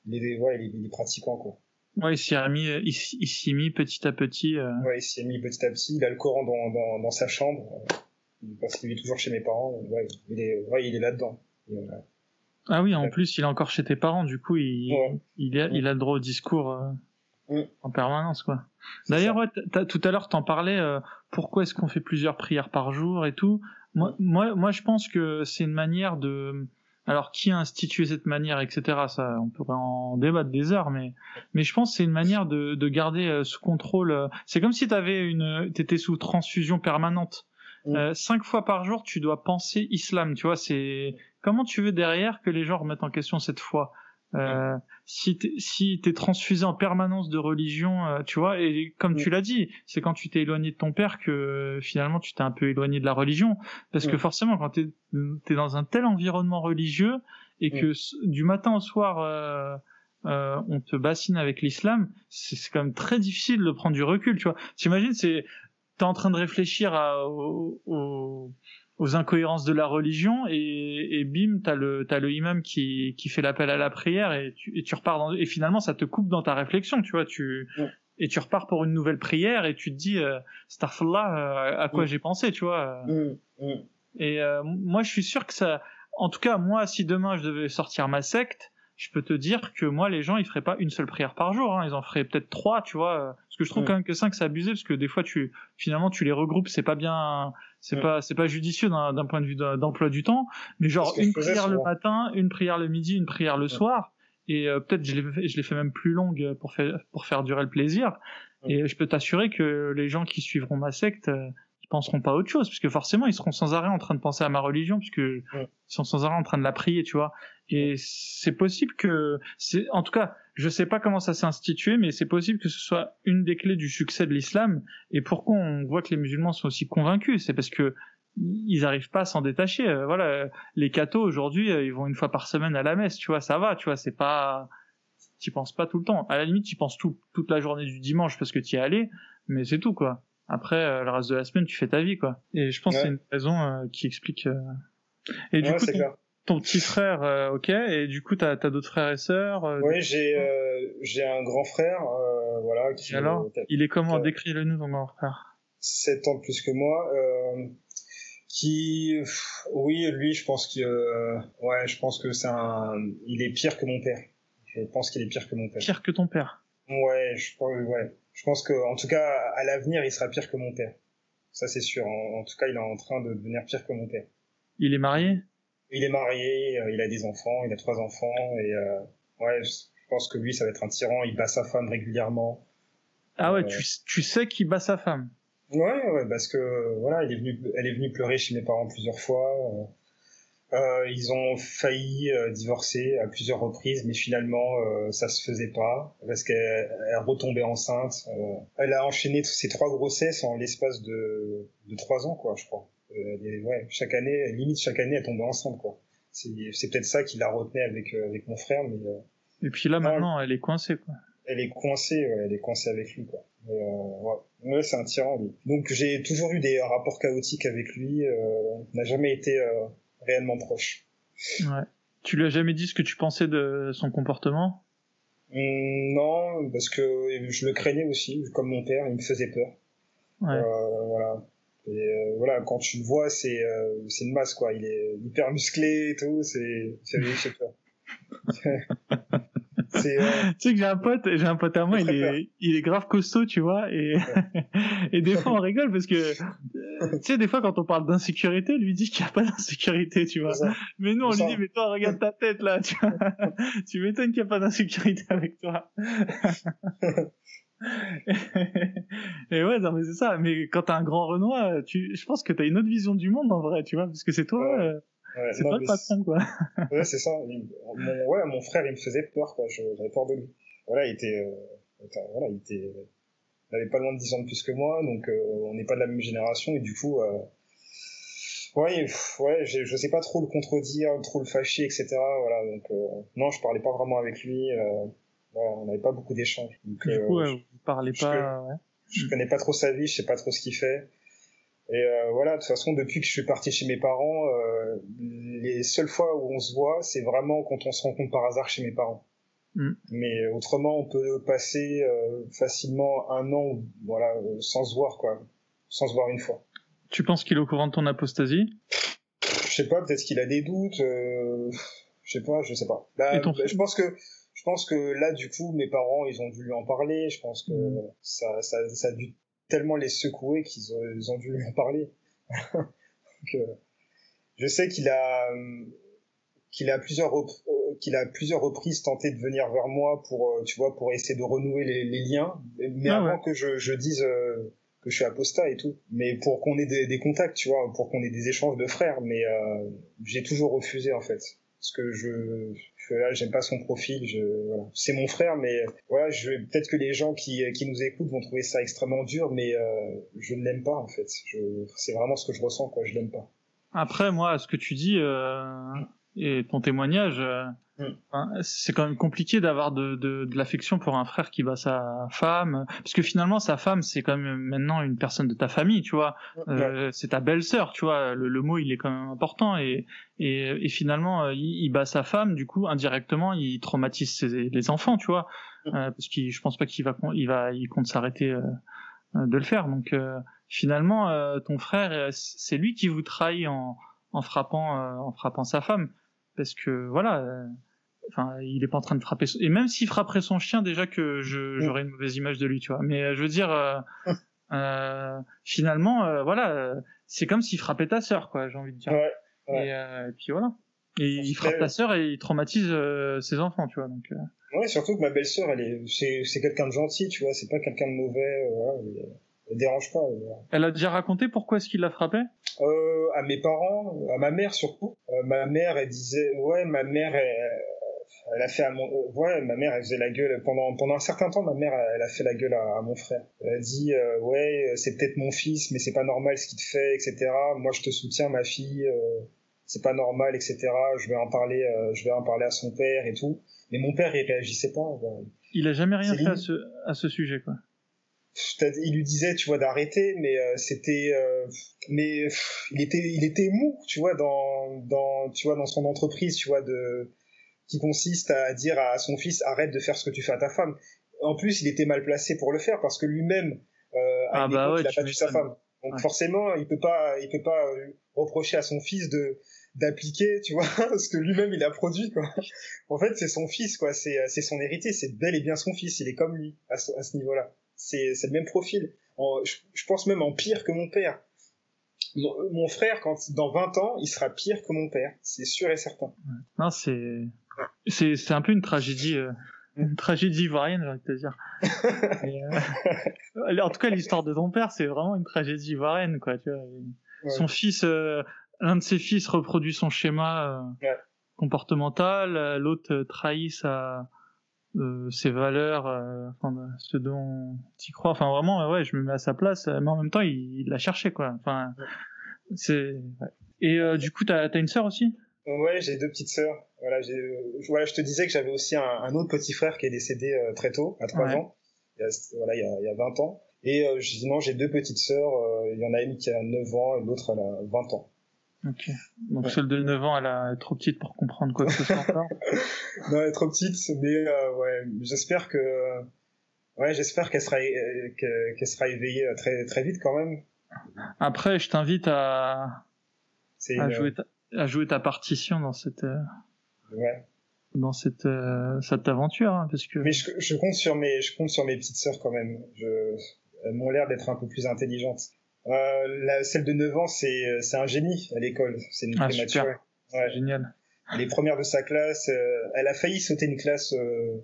il est ouais il est, il est pratiquant quoi Ouais, il s'y a mis, il, s'y mis petit à petit. Ouais, il s'y est mis petit à petit. Il a le Coran dans, dans, dans sa chambre parce qu'il est toujours chez mes parents. Ouais, il est, ouais, il est là-dedans. Ah oui, en plus, il est encore chez tes parents, du coup, il, il, a, il a le droit au discours euh, en permanence, quoi. D'ailleurs, ouais, tout à l'heure, t'en parlais, euh, pourquoi est-ce qu'on fait plusieurs prières par jour et tout. Moi, moi, moi je pense que c'est une manière de... Alors, qui a institué cette manière, etc., ça, on pourrait en débattre des heures, mais, mais je pense que c'est une manière de, de garder euh, sous contrôle. C'est comme si t'avais une, t'étais sous transfusion permanente. Euh, cinq fois par jour, tu dois penser islam. Tu vois, c'est comment tu veux derrière que les gens remettent en question cette foi? Euh, si t'es si t'es transfusé en permanence de religion, euh, tu vois, et comme tu l'as dit, c'est quand tu t'es éloigné de ton père que finalement tu t'es un peu éloigné de la religion, parce que forcément quand t'es es dans un tel environnement religieux et que du matin au soir euh, euh, on te bassine avec l'islam, c'est quand même très difficile de prendre du recul, tu vois. T'imagines, c'est t'es en train de réfléchir à, aux, aux incohérences de la religion et, et bim t'as le t'as le imam qui qui fait l'appel à la prière et tu et tu repars dans et finalement ça te coupe dans ta réflexion tu vois tu et tu repars pour une nouvelle prière et tu te dis euh, Starfallah euh, à quoi j'ai pensé tu vois et euh, moi je suis sûr que ça en tout cas moi si demain je devais sortir ma secte je peux te dire que moi, les gens, ils feraient pas une seule prière par jour. Hein. Ils en feraient peut-être trois, tu vois. Parce que je trouve quand même que cinq, c'est abusé, parce que des fois, tu finalement, tu les regroupes, c'est pas bien, c'est pas, c'est pas judicieux d'un point de vue d'emploi du temps. Mais genre une prière le matin, une prière le midi, une prière le soir. Et euh, peut-être je l'ai je l'ai fait même plus longue pour faire pour faire durer le plaisir. Et je peux t'assurer que les gens qui suivront ma secte, euh, ils penseront pas à autre chose, puisque forcément ils seront sans arrêt en train de penser à ma religion, puisque ils sont sans arrêt en train de la prier, tu vois. Et c'est possible que, c'est, en tout cas, je sais pas comment ça s'est institué, mais c'est possible que ce soit une des clés du succès de l'islam. Et pourquoi on voit que les musulmans sont aussi convaincus, c'est parce que ils arrivent pas à s'en détacher. Euh, voilà, les cathos aujourd'hui, euh, ils vont une fois par semaine à la messe, tu vois, ça va, tu vois, c'est pas, tu penses pas tout le temps. À la limite, tu penses tout, toute la journée du dimanche parce que tu y es allé, mais c'est tout, quoi. Après, euh, le reste de la semaine, tu fais ta vie, quoi. Et je pense que c'est une raison qui explique. Et du coup, ton, petit frère, ok. Et du coup, t'as as, d'autres frères et sœurs. oui, j'ai j'ai un grand frère, voilà. Qui, alors, il est comment? Décris-le nous, ton grand frère. 7 ans plus que moi qui oui lui je pense que euh, ouais je pense que c'est un il est pire que mon père je pense qu'il est pire que mon père pire que ton père? Ouais je ouais je pense que en tout cas à l'avenir il sera pire que mon père. Ça c'est sûr. En, tout cas il est en train de devenir pire que mon père. Il est marié? Il est marié euh, il a des enfants il a trois enfants et euh, ouais je pense que lui ça va être un tyran. Il bat sa femme régulièrement. Ah ouais tu, tu sais qu'il bat sa femme? Ouais, ouais, parce que voilà, est elle est venue pleurer chez mes parents plusieurs fois. Euh, euh ils ont failli euh, divorcer à plusieurs reprises, mais finalement euh, ça se faisait pas parce qu'elle retombait enceinte. elle a enchaîné ses trois grossesses en l'espace de, de trois ans, quoi, je crois. ouais, chaque année, limite chaque année, elle tombait enceinte, quoi. C'est peut-être ça qui la retenait avec avec mon frère, mais. Et puis là maintenant, elle est coincée, quoi. Elle est coincée, ouais, elle est coincée avec lui, quoi. Euh, ouais, c'est un tyran, lui. Donc j'ai toujours eu des rapports chaotiques avec lui. Euh, n'a jamais été euh, réellement proche. Ouais. Tu lui as jamais dit ce que tu pensais de son comportement? Hum, Non, parce que je le craignais aussi, comme mon père, il me faisait peur. Ouais. Euh, voilà. Et euh, voilà, quand tu le vois, c'est c'est une masse quoi. Il est hyper musclé et tout. C'est c'est peur. Euh, tu sais que j'ai un pote, j'ai un pote à moi, il est, il est grave costaud, tu vois, et, et des fois on rigole parce que, tu sais, des fois quand on parle d'insécurité, lui dit qu'il n'y a pas d'insécurité, tu vois. Mais nous on lui dit, mais toi regarde ta tête là, tu vois. tu m'étonnes qu'il n'y a pas d'insécurité avec toi. et ouais, non mais c'est ça. Mais quand t'as un grand Renoir, tu, je pense que t'as une autre vision du monde en vrai, tu vois, parce que c'est toi. Euh, c'est pas le patron, quoi. ouais, c'est ça. Mon, ouais, mon frère, il me faisait peur, quoi. J'avais peur de lui. Voilà, il était, euh, voilà, il était, il avait pas loin de 10 ans de plus que moi, donc euh, on n'est pas de la même génération, et du coup, euh, ouais, ouais, je sais pas trop le contredire, trop le fâcher, etc. Voilà, donc euh, non, je parlais pas vraiment avec lui. Euh, on n'avait pas beaucoup d'échanges. Du coup, vous parlez pas. ouais. je connais pas trop sa vie, je sais pas trop ce qu'il fait. Et euh, voilà, de toute façon, depuis que je suis parti chez mes parents, euh, les seules fois où on se voit, c'est vraiment quand on se rencontre par hasard chez mes parents. Mm. Mais autrement, on peut passer euh, facilement un an, voilà, sans se voir, quoi, sans se voir une fois. Tu penses qu'il est au courant de ton apostasie? Je sais pas, peut-être qu'il a des doutes. je sais pas, je sais pas. Bah, bah, je pense que je pense que là, du coup, mes parents, ils ont dû lui en parler. Je pense que mm. ça, ça, ça a dû tellement les secouer qu'ils ont, ont, dû lui en parler. Donc, euh, je sais qu'il a qu'il a plusieurs euh, qu'il a plusieurs reprises tenté de venir vers moi pour euh, tu vois pour essayer de renouer les, les liens. Mais ah avant que je, je dise que je suis apostat et tout. Mais pour qu'on ait des, des, contacts tu vois pour qu'on ait des échanges de frères. Mais j'ai toujours refusé en fait. Parce que je là j'aime pas son profil je c'est mon frère mais voilà je peut-être que les gens qui, qui nous écoutent vont trouver ça extrêmement dur mais euh, je ne l'aime pas en fait. C'est vraiment ce que je ressens quoi je l'aime pas. Après moi ce que tu dis euh, et ton témoignage euh, mm. c'est quand même compliqué d'avoir de, de, de l'affection pour un frère qui bat sa femme parce que finalement sa femme c'est quand même maintenant une personne de ta famille tu vois mm. euh, c'est ta belle-sœur tu vois le, le, mot il est quand même important et et, et finalement euh, il, il, bat sa femme du coup indirectement il traumatise ses, les enfants tu vois mm. euh, parce que je pense pas qu'il va il va il compte s'arrêter euh, de le faire donc finalement ton frère c'est lui qui vous trahit en en frappant en frappant sa femme parce que voilà. enfin, il est pas en train de frapper. Et même s'il frapperait son chien, déjà que je, j'aurais une mauvaise image de lui, tu vois. Mais euh, je veux dire, euh, euh, finalement, euh, voilà, euh, c'est comme s'il frappait ta sœur, quoi. J'ai envie de dire. Ouais, ouais. Et, euh, et puis voilà. Et il frappe ta sœur et il traumatise euh, ses enfants, tu vois. Donc, euh, Ouais, surtout que ma belle-sœur, elle est, c'est, quelqu'un de gentil, tu vois, c'est pas quelqu'un de mauvais, euh, voilà, elle, elle dérange pas. elle a déjà raconté pourquoi est-ce qu'il l'a frappé? Euh, à mes parents, à ma mère surtout. Euh, ma mère, elle disait, ouais, ma mère, elle, elle a fait à mon, euh, ouais, ma mère, elle faisait la gueule pendant pendant un certain temps. Ma mère, elle a fait la gueule à, à mon frère. Elle a dit, euh, ouais, c'est peut-être mon fils, mais c'est pas normal ce qu'il te fait, etc. Moi, je te soutiens, ma fille. euh, c'est pas normal, etc. Je vais en parler, euh, je vais en parler à son père et tout. Mais mon père, il réagissait pas. Il a jamais rien fait à ce, à ce sujet, quoi. Il lui disait tu vois d'arrêter mais euh, c'était euh, mais pff, il était il était mou tu vois dans dans tu vois dans son entreprise tu vois de qui consiste à dire à son fils arrête de faire ce que tu fais à ta femme. En plus il était mal placé pour le faire parce que lui-même euh, à Ah bah ouais, il a tu battu sa femme. Donc Ouais. forcément il peut pas il peut pas euh, reprocher à son fils de d'appliquer tu vois ce que lui-même il a produit quoi. En fait c'est son fils quoi. C'est c'est son héritier. C'est bel et bien son fils. Il est comme lui à ce, à ce niveau-là c'est le même profil en- je, je pense même en pire que mon père mon, mon frère quand dans 20 ans il sera pire que mon père c'est sûr et certain Non, c'est, c'est, c'est un peu une tragédie, euh, une tragédie ivoirienne, j'ai envie de te dire. Et, euh, en tout cas, l'histoire de ton père, c'est vraiment une tragédie ivoirienne, quoi, tu vois. Ouais. Son fils, euh, l'un de ses fils reproduit son schéma euh, Ouais. comportemental, euh, l'autre euh, trahit sa, euh, ses valeurs, euh, enfin, euh, ce dont tu crois. Enfin, vraiment, euh, ouais, je me mets à sa place, euh, mais en même temps, il il l'a cherché, quoi. Enfin, c'est. ouais. Et euh, du coup, t'as as une sœur aussi? Ouais j'ai deux petites sœurs voilà je te disais que j'avais aussi un, un autre petit frère qui est décédé très tôt à 3 Ouais. ans il y a, voilà il y a, il y a 20 ans et non j'ai deux petites sœurs il y en a une qui a 9 ans et l'autre elle a 20 ans Ok. Donc Ouais. celle de 9 ans, elle a- elle est trop petite pour comprendre quoi que ce soit encore. non elle est trop petite mais euh, ouais j'espère que ouais j'espère qu'elle sera euh, que- qu'elle sera éveillée euh, très très vite quand même Après, je t'invite à, c'est à, une- jouer ta, à jouer ta partition dans cette, euh, ouais dans cette, euh, cette aventure, hein, parce que Mais je, je compte sur mes, je compte sur mes petites sœurs quand même. Je, elles m'ont l'air d'être un peu plus intelligentes. Euh, la, celle de 9 ans, c'est, c'est un génie à l'école. C'est une Ah, prématurée. Ouais. génial. Elle est première de sa classe. euh, elle a failli sauter une classe euh,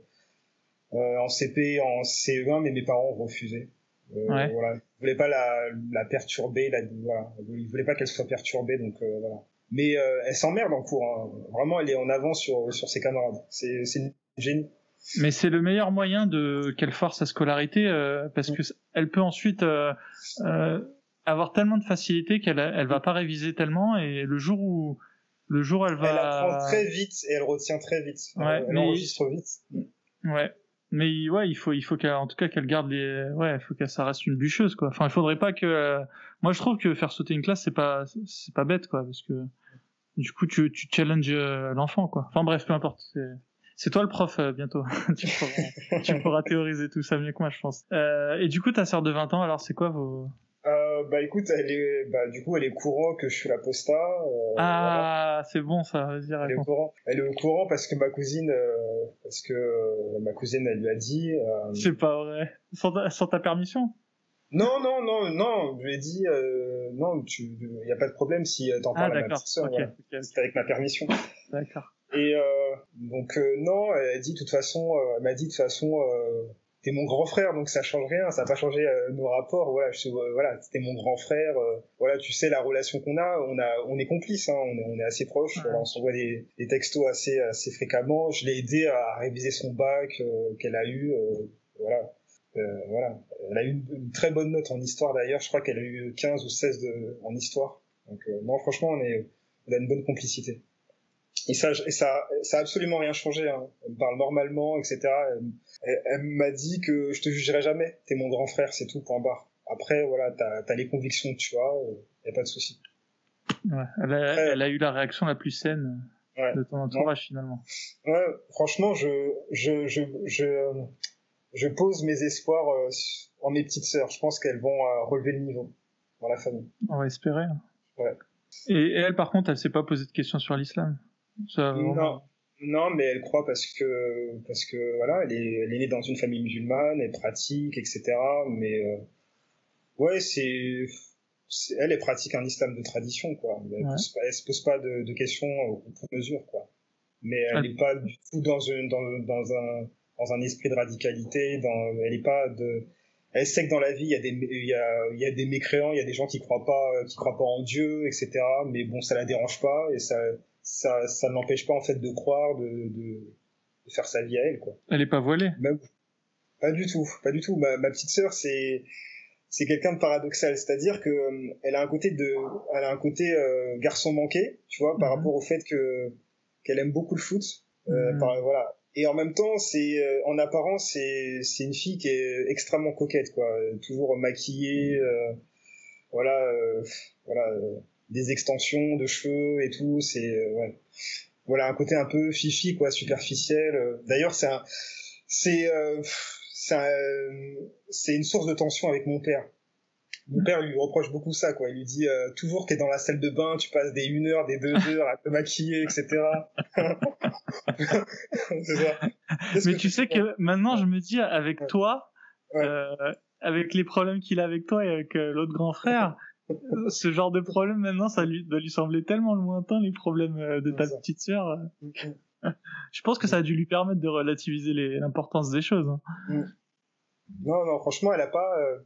euh, en CP, en CE1, mais mes parents ont refusé. Euh, Ouais. Voilà. Ils voulaient pas la, la perturber. La, voilà. Ils voulaient pas qu'elle soit perturbée, donc euh, voilà. Mais euh, elle s'emmerde en cours. Hein. Vraiment, elle est en avant sur, sur ses camarades. C'est, c'est une génie. Mais c'est le meilleur moyen de qu'elle force sa scolarité, euh, parce Mm. que elle peut ensuite euh, euh, avoir tellement de facilité qu'elle elle va pas réviser tellement, et le jour où le jour elle va Elle apprend très vite et elle retient très vite. Ouais, elle elle mais- enregistre vite. Ouais. Mais ouais, il faut, il faut qu'elle, en tout cas, qu'elle garde les, ouais, il faut que ça reste une bûcheuse, quoi. Enfin, il faudrait pas que, euh, moi, je trouve que faire sauter une classe, c'est pas, c'est pas bête, quoi, parce que, du coup, tu, tu challenges euh, l'enfant, quoi. Enfin, bref, peu importe. C'est, c'est toi le prof, euh, bientôt. tu, pourras, tu pourras théoriser tout ça mieux que moi, je pense. Euh, et du coup, ta sœur de 20 ans, alors, c'est quoi vos, Euh, bah écoute, elle est, bah du coup, elle est au courant que je suis la posta. euh, voilà. ah, c'est bon, ça, vas-y, Elle est au courant. Elle est au courant parce que ma cousine, euh, parce que euh, ma cousine, elle lui a dit. C'est pas vrai. Sans ta, sans ta permission? Non, non, non, non. Je lui ai dit, non, tu, il y a pas de problème si t'en Ah, parles à ma petite sœur. Ok, voilà. ok, ok, C'est avec ma permission. d'accord. Et donc non, elle a dit de toute façon, elle m'a dit de toute façon, t'es mon grand frère, donc ça change rien, ça n'a pas changé euh, nos rapports. Voilà, je, euh, voilà, t'es mon grand frère. euh, voilà, tu sais la relation qu'on a, on a, on est complices, hein, on, est, on est assez proches. Voilà, on s'envoie des, des textos assez, assez fréquemment. Je l'ai aidé à réviser son bac euh, qu'elle a eu. euh, voilà. Euh, voilà. Elle a eu une, une très bonne note en histoire d'ailleurs. Je crois qu'elle a eu 15 ou 16 de, en histoire. Donc euh, non, franchement, on, est, on a une bonne complicité. Et ça, et ça, ça a absolument rien changé. Hein. Elle me parle normalement, etc. Elle, m'a dit que je te jugerai jamais. T'es mon grand frère, c'est tout. Point barre. Après, voilà, t'as as les convictions tu as. euh, y a pas de souci. Ouais. Elle a, Ouais. elle a eu la réaction la plus saine Ouais. de ton entourage, finalement. Ouais, franchement, je, je, je, je, je pose mes espoirs euh, en mes petites sœurs. Je pense qu'elles vont euh, relever le niveau dans la famille. On va espérer. hein. Ouais. Et, et elle, par contre, elle s'est pas posé de questions sur l'islam? Ça, Non, Non, mais elle croit parce que parce que voilà, elle est, elle est née dans une famille musulmane, elle pratique, etc. Mais euh, ouais, c'est elle, elle pratique un islam de tradition, quoi. Elle, ne se pose pas de, de questions pour mesure, quoi. Mais elle n'est pas du tout dans, une, dans, dans, un, dans un esprit de radicalité. Dans, elle n'est pas de. Elle sait que dans la vie, il y a des, il y a, il y a des mécréants, il y a des gens qui croient pas, qui croient pas en Dieu, etc. Mais bon, ça la dérange pas et ça, ça, ça ne l'empêche pas en fait de croire, de, de, de, faire sa vie à elle, quoi. Elle est pas voilée. Même, pas du tout, pas du tout. Ma, ma petite sœur, c'est c'est quelqu'un de paradoxal, c'est-à-dire que euh, elle a un côté de, elle a un côté euh, garçon manqué, tu vois, par mhm. rapport au fait que qu'elle aime beaucoup le foot, euh, mhm. par, voilà. Et en même temps, c'est euh, en apparence, c'est c'est une fille qui est extrêmement coquette, quoi, toujours maquillée, euh, voilà, voilà, des extensions de cheveux et tout, c'est ouais. voilà un côté un peu fifi, quoi, superficiel. D'ailleurs, c'est un, c'est c'est une source de tension avec mon père. Mon père lui reproche beaucoup ça, quoi. Il lui dit euh, toujours t'es dans la salle de bain, tu passes des une heure, des deux heures à te maquiller, etc. Mais tu sais que maintenant je me dis avec toi, euh, avec les problèmes qu'il a avec toi et avec euh, l'autre grand frère, ce genre de problème maintenant ça lui doit lui sembler tellement lointain les problèmes euh, de ta petite sœur. Mm, mm je pense que ça a dû lui permettre de relativiser l'importance des choses. Hein. Mm. Non, non, franchement, elle a pas, euh,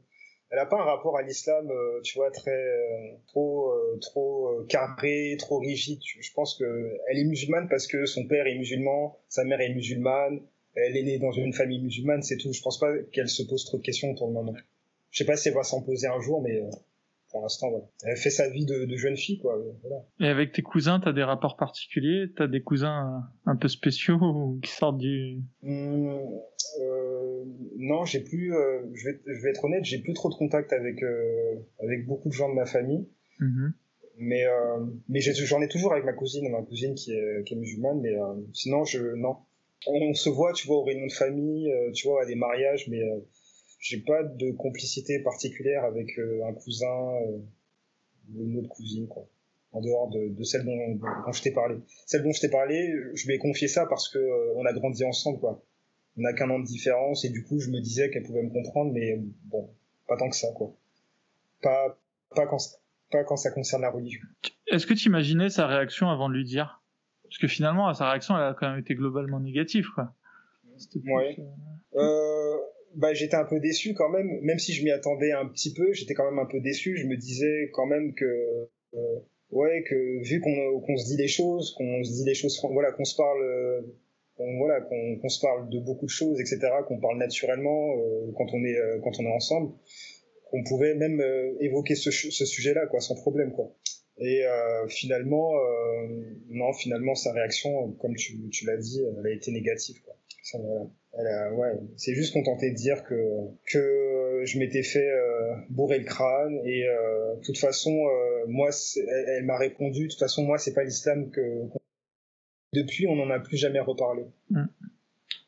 elle a pas un rapport à l'islam, euh, tu vois, très euh, trop, trop carré, trop rigide. Je pense que elle est musulmane parce que son père est musulman, sa mère est musulmane, elle est née dans une famille musulmane, c'est tout. Je pense pas qu'elle se pose trop de questions pour le moment. Je sais pas si elle va s'en poser un jour, mais pour l'instant, voilà. Elle fait sa vie de, de jeune fille, quoi. Voilà. Et avec tes cousins, t'as des rapports particuliers? T'as des cousins un peu spéciaux qui sortent du... Mmh, euh, non, j'ai plus... Euh, je, vais, je vais être honnête, j'ai plus trop de contact avec, euh, avec beaucoup de gens de ma famille. Mmh. Mais, mais j'en ai toujours avec ma cousine, ma cousine qui est, qui est musulmane, mais sinon, je... Non. On se voit, tu vois, au réunions de famille, tu vois, à des mariages, mais j'ai pas de complicité particulière avec euh, un cousin euh, ou une autre cousine, quoi. En dehors de, de celle dont, dont, je t'ai parlé. Celle dont je t'ai parlé, je lui ai confié ça parce que euh, on a grandi ensemble, quoi. On a qu'un an de différence et du coup, je me disais qu'elle pouvait me comprendre, mais bon, pas tant que ça, quoi. Pas, pas quand, pas quand ça concerne la religion. Est-ce que tu imaginais sa réaction avant de lui dire? Parce que finalement, sa réaction, elle a quand même été globalement négative, quoi. Ouais. Euh, bah, j'étais un peu déçu quand même, même si je m'y attendais un petit peu, j'étais quand même un peu déçu. Je me disais quand même que, euh, ouais, que vu qu'on qu'on se dit des choses, qu'on se dit des choses, voilà, qu'on se parle, qu'on se parle de beaucoup de choses, etc., qu'on parle naturellement euh, quand on est euh, quand on est ensemble, qu'on pouvait même évoquer ce, sujet-là, quoi, sans problème, quoi. Et finalement, non, finalement, sa réaction, comme tu, tu l'as dit, elle a été négative. Ça, voilà ouais, c'est juste contenté de dire que que je m'étais fait euh, bourrer le crâne et euh, de toute façon euh, moi elle, m'a répondu de toute façon moi c'est pas l'islam que depuis on n'en a plus jamais reparlé. Mm.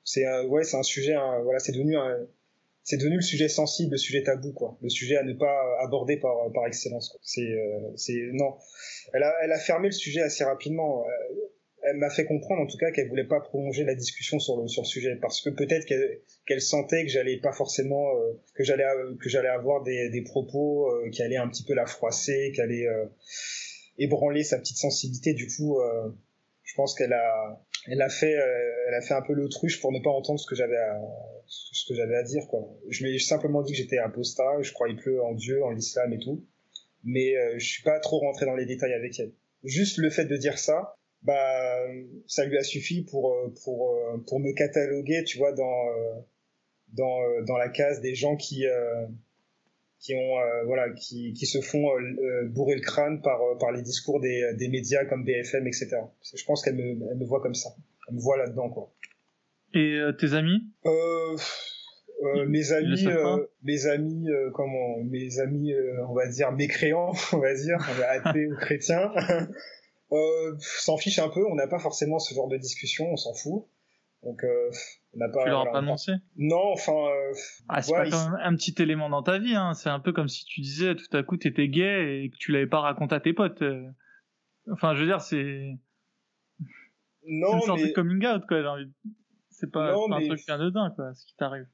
C'est ouais c'est un sujet voilà c'est devenu c'est devenu le sujet sensible, le sujet tabou, quoi. Le sujet à ne pas aborder par, par excellence. C'est, c'est, non. Elle a, elle a fermé le sujet assez rapidement elle m'a fait comprendre en tout cas qu'elle voulait pas prolonger la discussion sur le sur le sujet parce que peut-être qu'elle qu'elle sentait que j'allais pas forcément euh, que j'allais que j'allais avoir des, des propos euh, qui allaient un petit peu la froisser, qui allaient euh, ébranler sa petite sensibilité. Du coup, je pense qu'elle a elle a fait elle a fait un peu l'autruche pour ne pas entendre ce que j'avais à ce que j'avais à dire quoi. Je lui ai simplement dit que j'étais apostat, je croyais plus en Dieu, en l'islam et tout, mais je suis pas trop rentré dans les détails avec elle. Juste le fait de dire ça, bah ça lui a suffi pour euh, pour euh, pour me cataloguer tu vois dans euh, dans dans la case des gens qui qui ont voilà qui qui se font bourrer le crâne par par les discours des des médias comme BFM etc je pense qu'elle me elle me voit comme ça. Elle me voit là dedans quoi. Et tes amis? Euh, mes amis, euh, mes amis, comment, mes amis, on va dire mécréants, on va dire, athées ou chrétiens, euh, s'en fiche un peu. On n'a pas forcément ce genre de discussion. On s'en fout. Donc, euh, on n'a pas. Tu leur as pas annoncé? Non, enfin. Euh, ah, c'est pas quand même un petit élément dans ta vie. Hein. C'est un peu comme si tu disais tout à coup t'étais gay et que tu l'avais pas raconté à tes potes. Enfin, je veux dire, c'est. non, une sorte de coming out, quoi. C'est pas, pas un truc anodin, quoi, ce qui t'arrive.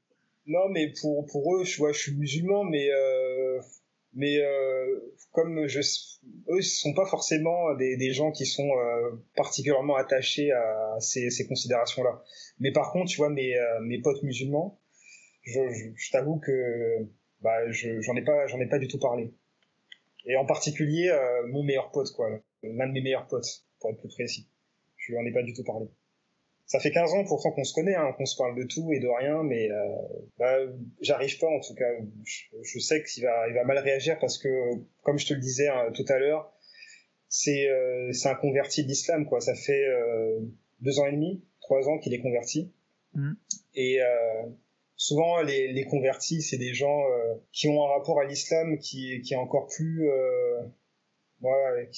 Non, mais pour, pour eux, je, vois, je suis musulman, mais, euh, mais euh, comme je, eux, ce sont pas forcément des, des gens qui sont euh, particulièrement attachés à ces, ces considérations-là. Mais par contre, tu vois, mes, euh, mes potes musulmans, je, je, je t'avoue que bah, j'en ai pas, j'en ai pas du tout parlé. Et en particulier, mon meilleur pote, quoi, l'un de mes meilleurs potes, pour être plus précis. Je lui en ai pas du tout parlé ça fait 15 ans pourtant qu'on se connaît, hein, qu'on se parle de tout et de rien, mais euh, bah, j'arrive pas en tout cas. Je, sais qu'il va, il va mal réagir parce que, comme je te le disais hein, tout à l'heure, c'est euh, un converti de l'islam quoi. Ça fait euh, deux ans et demi, trois ans qu'il est converti. Mmh. Et euh, souvent les, les convertis, c'est des gens euh, qui ont un rapport à l'islam qui, qui est encore plus ouais,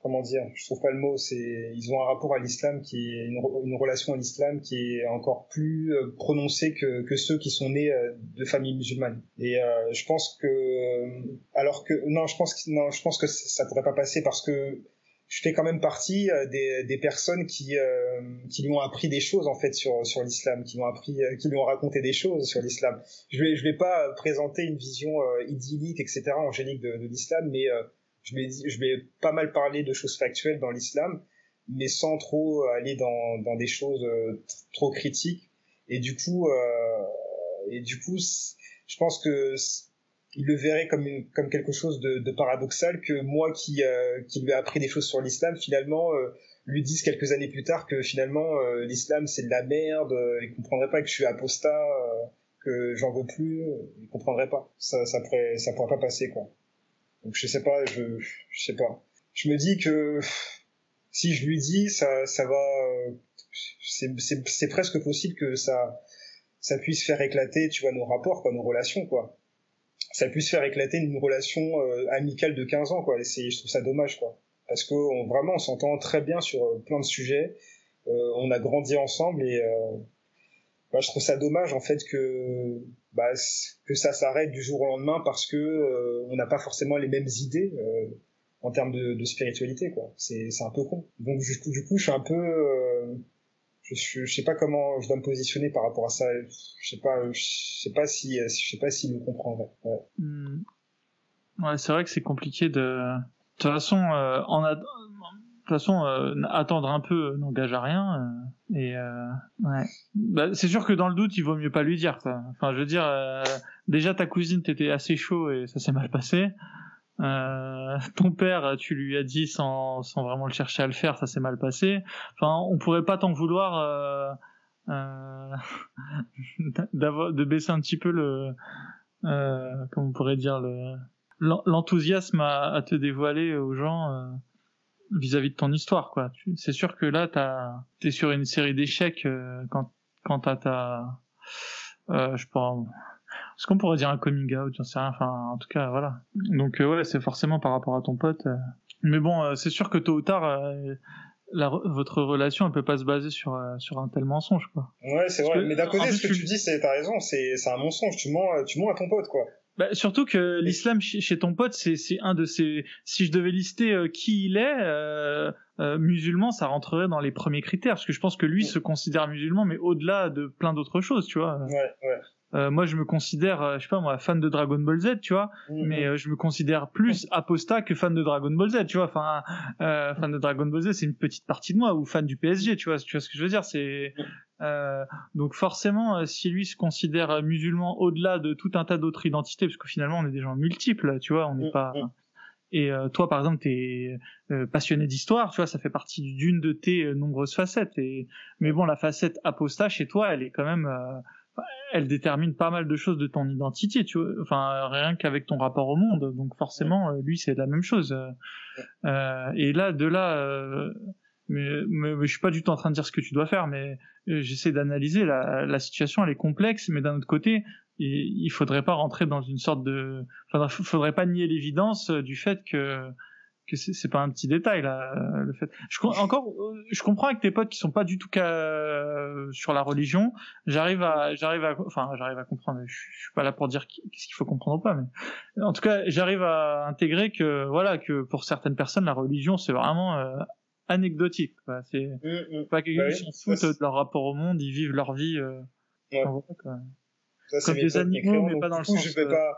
comment dire, je trouve pas le mot, c'est, ils ont un rapport à l'islam qui est une, relation à l'islam qui est encore plus euh, prononcée que, que ceux qui sont nés euh, de familles musulmanes. Et euh, je pense que, alors que, non, je pense que, non, je pense que ça pourrait pas passer parce que je fais quand même partie des, des personnes qui, qui lui ont appris des choses en fait sur, sur l'islam, qui lui ont appris, qui lui ont raconté des choses sur l'islam. Je vais, je vais pas présenter une vision idyllique, etc., angélique de, de l'islam, mais je vais, je vais pas mal parler de choses factuelles dans l'islam, mais sans trop aller dans, dans des choses euh, trop critiques. Et du coup, euh, et du coup, je pense que il le verrait comme comme quelque chose de, de paradoxal que moi qui euh, qui lui ai appris des choses sur l'islam finalement euh, lui dise quelques années plus tard que finalement l'islam c'est de la merde il comprendrait pas que je suis apostat que j'en veux plus il comprendrait pas ça ça pourrait ça pourrait pas passer quoi donc je sais pas, je, je sais pas. Je me dis que si je lui dis, ça, ça va, c'est presque possible que ça, ça puisse faire éclater, tu vois, nos rapports, quoi, nos relations, quoi. Ça puisse faire éclater une relation euh, amicale de 15 ans, quoi. Et je trouve ça dommage, quoi. Parce que vraiment, on s'entend très bien sur euh, plein de sujets. Euh, on a grandi ensemble et bah, je trouve ça dommage en fait que bah, que ça s'arrête du jour au lendemain parce que euh, on n'a pas forcément les mêmes idées euh, en termes de, spiritualité quoi. C'est un peu con. Donc du coup je suis un peu euh, je, je, sais pas comment je dois me positionner par rapport à ça. Je sais pas je sais pas si je sais pas s'il me comprendrait ouais, hmm. ouais c'est vrai que c'est compliqué de de toute façon en a de toute façon, euh, attendre un peu n'engage à rien. Euh, et euh, ouais. bah, c'est sûr que dans le doute, il vaut mieux pas lui dire. Quoi. Enfin, je veux dire, déjà ta cousine t'étais assez chaud et ça s'est mal passé. ton père, tu lui as dit sans, sans vraiment le chercher à le faire, ça s'est mal passé. Enfin, on pourrait pas t'en vouloir d'avoir de baisser un petit peu le, comment on pourrait dire le l'enthousiasme à, à, te dévoiler aux gens vis-à-vis de ton histoire, quoi. C'est sûr que là, t'es sur une série d'échecs euh, quand, quand t'as ta, euh, je pas, est-ce qu'on pourrait dire un coming out, j'en sais rien, enfin, en tout cas, voilà. Donc, euh, ouais, c'est forcément par rapport à ton pote. Euh. Mais bon, c'est sûr que tôt ou tard, la, votre relation, elle peut pas se baser sur, sur un tel mensonge, quoi. Ouais, c'est vrai. Mais d'un côté, ce que tu... tu dis, c'est, t'as raison, c'est, c'est un mensonge. Tu mens, tu mens à ton pote, quoi. Bah, surtout que l'islam chez ton pote, c'est un de ces. Si je devais lister euh, qui il est, euh, euh, musulman, ça rentrerait dans les premiers critères, parce que je pense que lui se considère musulman, mais au-delà de plein d'autres choses, tu vois. Ouais, ouais. Euh, moi, je me considère, euh, je sais pas moi, fan de Dragon Ball Z, tu vois, mm-hmm. mais euh, je me considère plus apostat que fan de Dragon Ball Z, tu vois. Enfin, fan de Dragon Ball Z, c'est une petite partie de moi, ou fan du PSG, tu vois. Tu vois ce que je veux dire C'est donc forcément, si lui se considère musulman au-delà de tout un tas d'autres identités, parce que finalement, on est des gens multiples, tu vois, on n'est pas. Mm-hmm. Et toi, par exemple, t'es es passionné d'histoire, tu vois, ça fait partie d'une de tes nombreuses facettes. Et mais bon, la facette apostat chez toi, elle est quand même elle détermine pas mal de choses de ton identité, tu vois. Enfin, rien qu'avec ton rapport au monde. Donc forcément, euh, lui, c'est la même chose. Euh, et là, de là, euh, mais, mais, je suis pas du tout en train de dire ce que tu dois faire, mais euh, j'essaie d'analyser la, la situation. Elle est complexe, mais d'un autre côté, il, il faudrait pas rentrer dans une sorte de, faudrait, faudrait pas nier l'évidence du fait que que c'est pas un petit détail là le fait je encore je comprends avec tes potes qui sont pas du tout sur la religion j'arrive à j'arrive à enfin j'arrive à comprendre je, suis pas là pour dire qu'est-ce qu'il faut comprendre ou pas mais en tout cas j'arrive à intégrer que voilà que pour certaines personnes la religion c'est vraiment euh, anecdotique. C'est Mm, mm. pas qu'ils Bah oui, s'en foutent de leur rapport au monde, ils vivent leur vie. euh, Ouais. en vrai, quoi. Ça, Comme des animaux, mais pas dans le sens, Je vais euh, pas.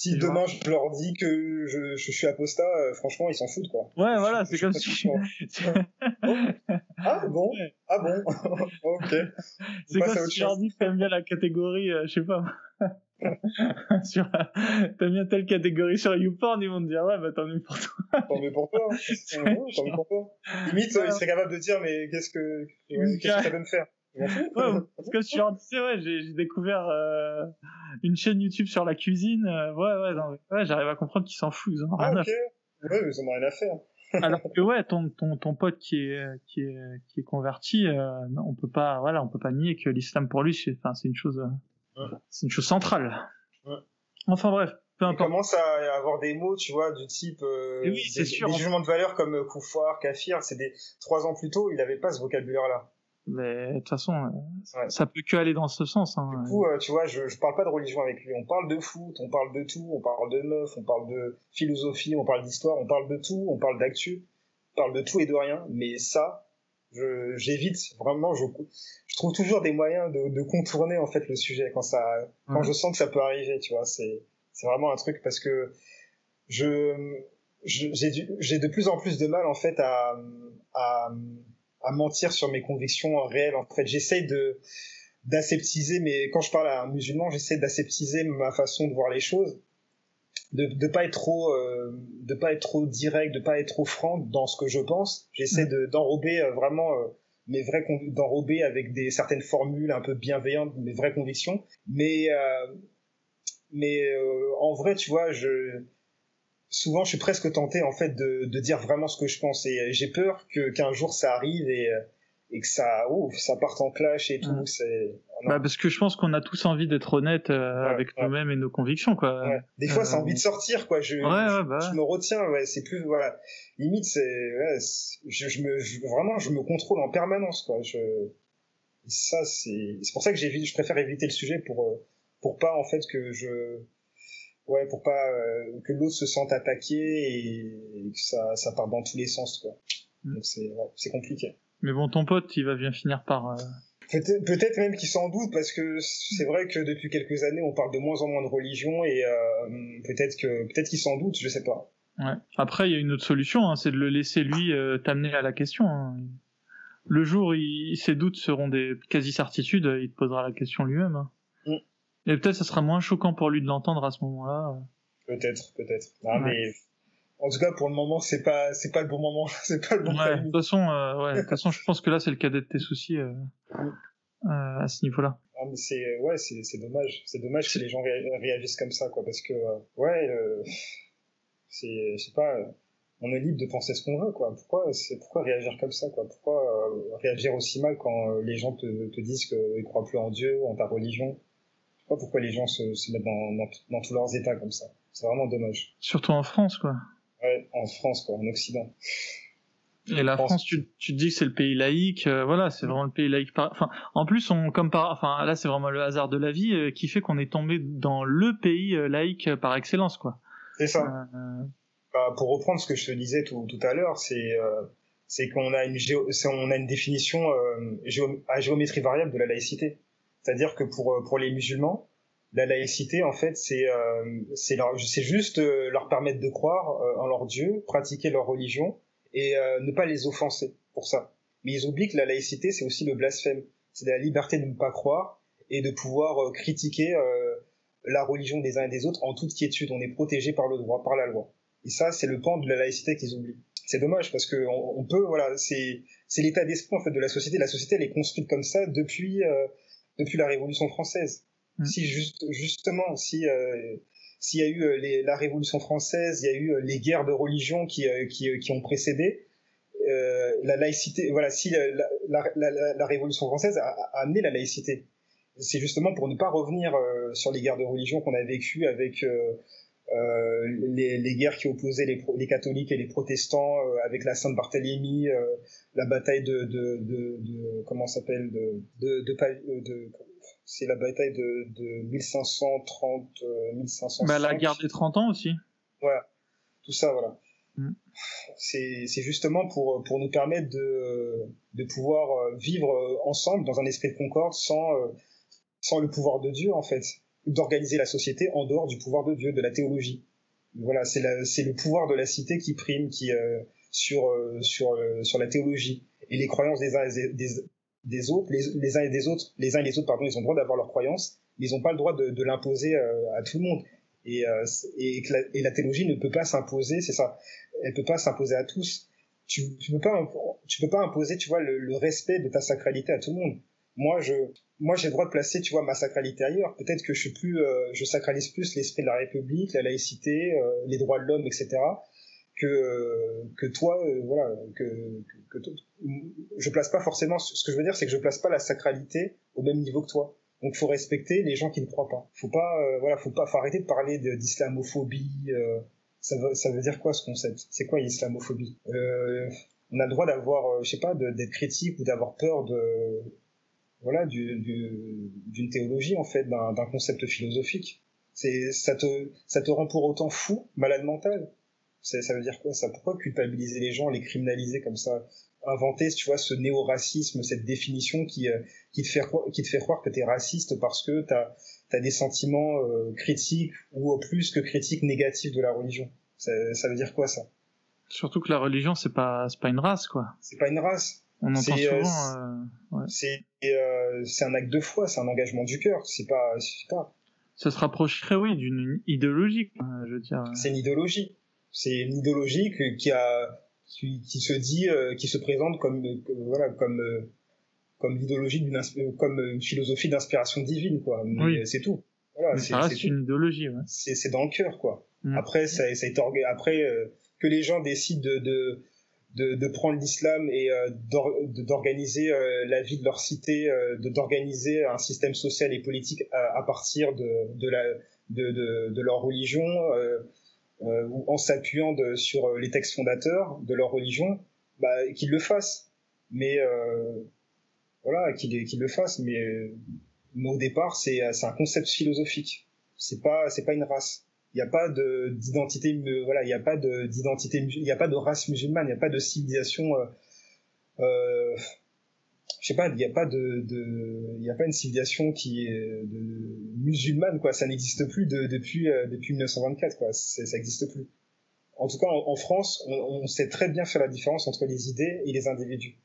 Si demain je leur dis que je, je suis apostat, euh, franchement, ils s'en foutent, quoi. Ouais, Je- voilà, je c'est comme si. Ah bon? Ah bon? Ok. C'est comme si tu leur dis que t'aimes bien la catégorie, euh, je sais pas. sur, t'aimes bien telle catégorie sur YouPorn, ils vont te dire, ouais, bah tant mieux pour toi. Tant mieux pour toi. hein. Tant mieux pour toi. Limite, euh, ils seraient capables de dire, mais qu'est-ce que, ouais, qu'est-ce que ça me faire? Je. Ouais, parce que si tu leur disais, ouais, j'ai, découvert euh, une chaîne YouTube sur la cuisine, euh, ouais, ouais, non, ouais, j'arrive à comprendre qu'ils s'en foutent, ils en ont Ah rien à ok. Ouais, mais ils en ont rien à faire. Alors que ouais, ton ton ton pote qui est qui est qui est converti, euh, on peut pas voilà, on peut pas nier que l'islam pour lui c'est enfin c'est une chose euh, Ouais. c'est une chose centrale. Ouais. Enfin bref, peu Il importe. commence à avoir des mots, tu vois, du type euh, oui, des, sûr. des jugements de valeur comme koufar, kafir. C'est des trois ans plus tôt, il avait pas ce vocabulaire-là. Mais de toute façon, euh, Ouais. ça peut que aller dans ce sens. Hein. Du coup, euh, tu vois, je, je parle pas de religion avec lui. On parle de foot, on parle de tout, on parle de meufs, on parle de philosophie, on parle d'histoire, on parle de tout, on parle d'actu, on parle de tout et de rien. Mais ça, je j'évite vraiment. Je, je trouve toujours des moyens de, de contourner en fait le sujet quand ça, quand je sens que ça peut arriver. Tu vois, c'est c'est vraiment un truc parce que je je- j'ai du- j'ai de plus en plus de mal en fait à à à mentir sur mes convictions réelles. En fait, j'essaye de d'aseptiser, mais quand je parle à un musulman, j'essaie d'aseptiser ma façon de voir les choses, de de pas être trop euh, de pas être trop direct, de pas être trop franc dans ce que je pense. J'essaie de d'enrober euh, vraiment euh, mes vraies d'enrober avec des certaines formules un peu bienveillantes mes vraies convictions, mais euh, mais euh, en vrai, tu vois, je souvent je suis presque tenté en fait de, de dire vraiment ce que je pense et j'ai peur que qu'un jour ça arrive et euh, et que ça ouf, ça parte en clash et tout Mm. c'est. Bah, parce que je pense qu'on a tous envie d'être honnêtes euh, Ouais, avec ouais. nous-mêmes et nos convictions quoi. Ouais. Des fois, c'est Euh, envie de sortir, quoi. Je, Ouais, ouais, bah. je me retiens, ouais. C'est plus, voilà. Limite, c'est, ouais, c'est- je, je me, je- vraiment, je me contrôle en permanence, quoi. Je, ça, c'est, c'est pour ça que j'évite, je préfère éviter le sujet pour, euh, pour pas, en fait, que je, ouais, pour pas euh, que l'autre se sente attaqué et, et que ça, ça part dans tous les sens, quoi. Mm. Donc c'est, ouais, compliqué. Mais bon, ton pote, il va bien finir par. euh, Peut-être même qu'ils s'en doutent parce que c'est vrai que depuis quelques années on parle de moins en moins de religion et euh, peut-être que peut-être qu'ils s'en doutent, je sais pas. Ouais. Après, il y a une autre solution, hein, c'est de le laisser lui t'amener à la question. hein. Le jour où il, ses doutes seront des quasi-certitudes, il te posera la question lui-même. hein. Mm. Et peut-être ça sera moins choquant pour lui de l'entendre à ce moment-là. Peut-être, peut-être. Non, Ouais. mais en tout cas pour le moment c'est pas c'est pas le bon moment, c'est pas le bon Ouais, de toute façon, euh, ouais, de toute façon, je pense que là, c'est le cadet de tes soucis euh, euh, à ce niveau-là. Ah, mais c'est ouais c'est c'est dommage, c'est dommage que les gens ré- réagissent comme ça quoi parce que ouais c'est je sais pas on est libre de penser ce qu'on veut quoi. Pourquoi c'est pourquoi réagir comme ça quoi? Pourquoi réagir aussi mal quand les gens te, te disent qu'ils croient plus en Dieu, en ta religion? Pas pourquoi les gens se, se mettent dans, dans, dans tous leurs états comme ça. C'est vraiment dommage. Surtout en France, quoi. Ouais, en France quoi, en Occident. Et la France, tu, tu te dis que c'est le pays laïque, euh, voilà, c'est vraiment le pays laïque. Par... Enfin, en plus, on comme par, enfin, là, c'est vraiment le hasard de la vie euh, qui fait qu'on est tombé dans le pays euh, laïque par excellence, quoi. C'est ça. Bah, pour reprendre ce que je te disais tout, tout à l'heure, c'est euh, c'est qu'on a une géo- on a une définition euh, géo- à géométrie variable de la laïcité. C'est-à-dire que pour euh, pour les musulmans, la laïcité en fait c'est euh, c'est juste euh, leur permettre de croire euh, en leur Dieu, pratiquer leur religion et ne pas les offenser pour ça. Mais ils oublient que la laïcité c'est aussi le blasphème, c'est la liberté de ne pas croire et de pouvoir critiquer la religion des uns et des autres en toute quiétude. On est protégé par le droit, par la loi. Et ça, c'est le pan de la laïcité qu'ils oublient. C'est dommage parce que on, peut, voilà, c'est l'état d'esprit en fait de la société. La société elle est construite comme ça depuis depuis la Révolution française. Mm. Si juste justement, si euh, s'il y a eu euh, les, la Révolution française, il y a eu euh, les guerres de religion qui qui, qui ont précédé. Euh, la laïcité, voilà, si la, la, la, Révolution française a, a amené la laïcité, c'est justement pour ne pas revenir euh, sur les guerres de religion qu'on a vécues avec les, les guerres qui opposaient les, catholiques et les protestants euh, avec la Sainte Barthélemy, euh, la bataille de, de, de, de comment s'appelle de, euh, c'est la bataille de, de 1530 euh, 1505 bah, la guerre des 30 ans aussi. voilà tout ça voilà Mm. C'est justement pour, pour nous permettre de, de pouvoir euh, vivre ensemble dans un esprit de concorde sans, euh, sans le pouvoir de Dieu, en fait, d'organiser la société en dehors du pouvoir de Dieu, de la théologie. Voilà, c'est le pouvoir de la cité qui prime qui, euh, sur, sur, sur la théologie. Et les croyances des uns et des, des autres, les, les, uns et des autres, les uns et les autres, pardon, ils ont le droit d'avoir leurs croyances, mais ils n'ont pas le droit de, l'imposer à tout le monde. Et, et, la, et, la, théologie ne peut pas s'imposer, c'est ça elle peut pas s'imposer à tous. Tu, tu peux pas, peux pas imposer, tu vois, le, respect de ta sacralité à tout le monde. Moi, je, moi, j'ai le droit de placer, tu vois, ma sacralité ailleurs. Peut-être que je suis plus, euh, je sacralise plus l'esprit de la République, la laïcité, euh, les droits de l'homme, etc. Que, que toi, euh, voilà, que, que, que je place pas forcément. Ce que je veux dire, c'est que je place pas la sacralité au même niveau que toi. Donc, faut respecter les gens qui ne croient pas. Faut pas, voilà, faut pas, faut arrêter de parler d'islamophobie ça veut, ça veut dire quoi ce concept? C'est quoi l'islamophobie? Euh, On a le droit d'avoir, euh, je sais pas, d'être critique ou d'avoir peur de, voilà, d'une du, théologie en fait, d'un concept philosophique. C'est, ça te, ça te rend pour autant fou, malade mental. Ça veut dire quoi ça? Pourquoi culpabiliser les gens, les criminaliser comme ça? Inventer, tu vois, ce néo-racisme, cette définition qui, euh, qui, te fait, qui te fait croire que tu es raciste parce que tu as t'as des sentiments euh, critiques ou plus que critiques négatifs de la religion. Ça, ça veut dire quoi ça? Surtout que la religion c'est pas c'est pas une race quoi. C'est pas une race. On entend euh, souvent. Euh, ouais. C'est euh, c'est un acte de foi, c'est un engagement du cœur. C'est pas pas. Ça se rapprocherait oui d'une idéologie, je veux dire. C'est une idéologie. C'est une idéologie qui a qui, qui se dit qui se présente comme voilà comme comme l'idéologie d'une comme une philosophie d'inspiration divine quoi mais c'est tout voilà, mais ça reste une idéologie ouais. c'est dans le cœur quoi mm. après ça, ça a été après euh, que les gens décident de de, de, prendre l'islam et euh, d'organiser euh, la vie de leur cité euh, d'organiser un système social et politique à, partir de de leur religion ou en s'appuyant sur les textes fondateurs de leur religion bah qu'ils le fassent mais voilà, qu'il le fasse, mais, mais au départ, c'est un concept philosophique. C'est pas, pas une race. Il n'y a pas de d'identité, voilà, il n'y a pas de d'identité, il n'y a pas de race musulmane, il n'y a pas de civilisation. Euh, euh, je sais pas, il n'y a pas de, de il y a pas une civilisation qui est de, musulmane quoi. Ça n'existe plus de, depuis euh, depuis 1924 quoi. Ça n'existe plus. En tout cas, en, France, on, on, sait très bien faire la différence entre les idées et les individus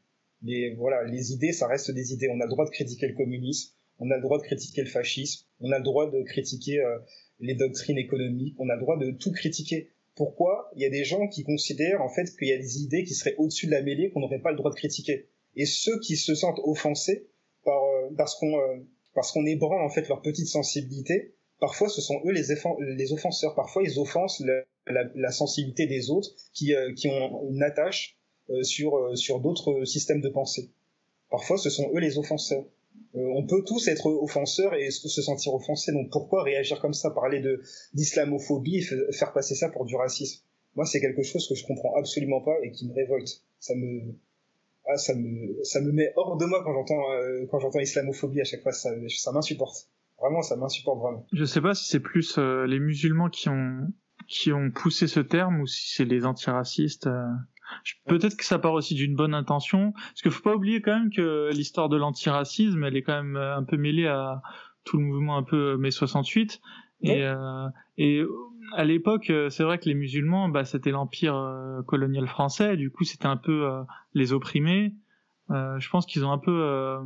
les, voilà, les idées, ça reste des idées. On a le droit de critiquer le communisme, on a le droit de critiquer le fascisme, on a le droit de critiquer euh, les doctrines économiques, on a le droit de tout critiquer. Pourquoi? Il y a des gens qui considèrent en fait qu'il y a des idées qui seraient au-dessus de la mêlée qu'on n'aurait pas le droit de critiquer Et ceux qui se sentent offensés par, euh, parce qu'on euh, parce qu'on ébranle en fait leur petite sensibilité, parfois ce sont eux les, les offenseurs. Parfois ils offensent la, la, sensibilité des autres qui, qui ont une attache euh, sur, euh, sur d'autres systèmes de pensée. Parfois, ce sont eux les offenseurs. Euh, on peut tous être offenseurs et se sentir offensés. Donc pourquoi réagir comme ça, parler de d'islamophobie et faire passer ça pour du racisme? Moi, c'est quelque chose que je comprends absolument pas et qui me révolte. Ça me ah, ça me ça me met hors de moi quand j'entends quand j'entends islamophobie à chaque fois. Ça, ça m'insupporte. Vraiment, ça m'insupporte vraiment. Je sais pas si c'est plus les musulmans qui ont qui ont poussé ce terme ou si c'est les antiracistes. Peut-être que ça part aussi d'une bonne intention, parce qu'il faut pas oublier quand même que l'histoire de l'antiracisme, elle est quand même euh, un peu mêlée à tout le mouvement un peu mai 68. Et, euh, et à l'époque, euh, c'est vrai que les musulmans, bah, c'était l'empire euh, colonial français. Du coup, c'était un peu les opprimés. je pense qu'ils ont un peu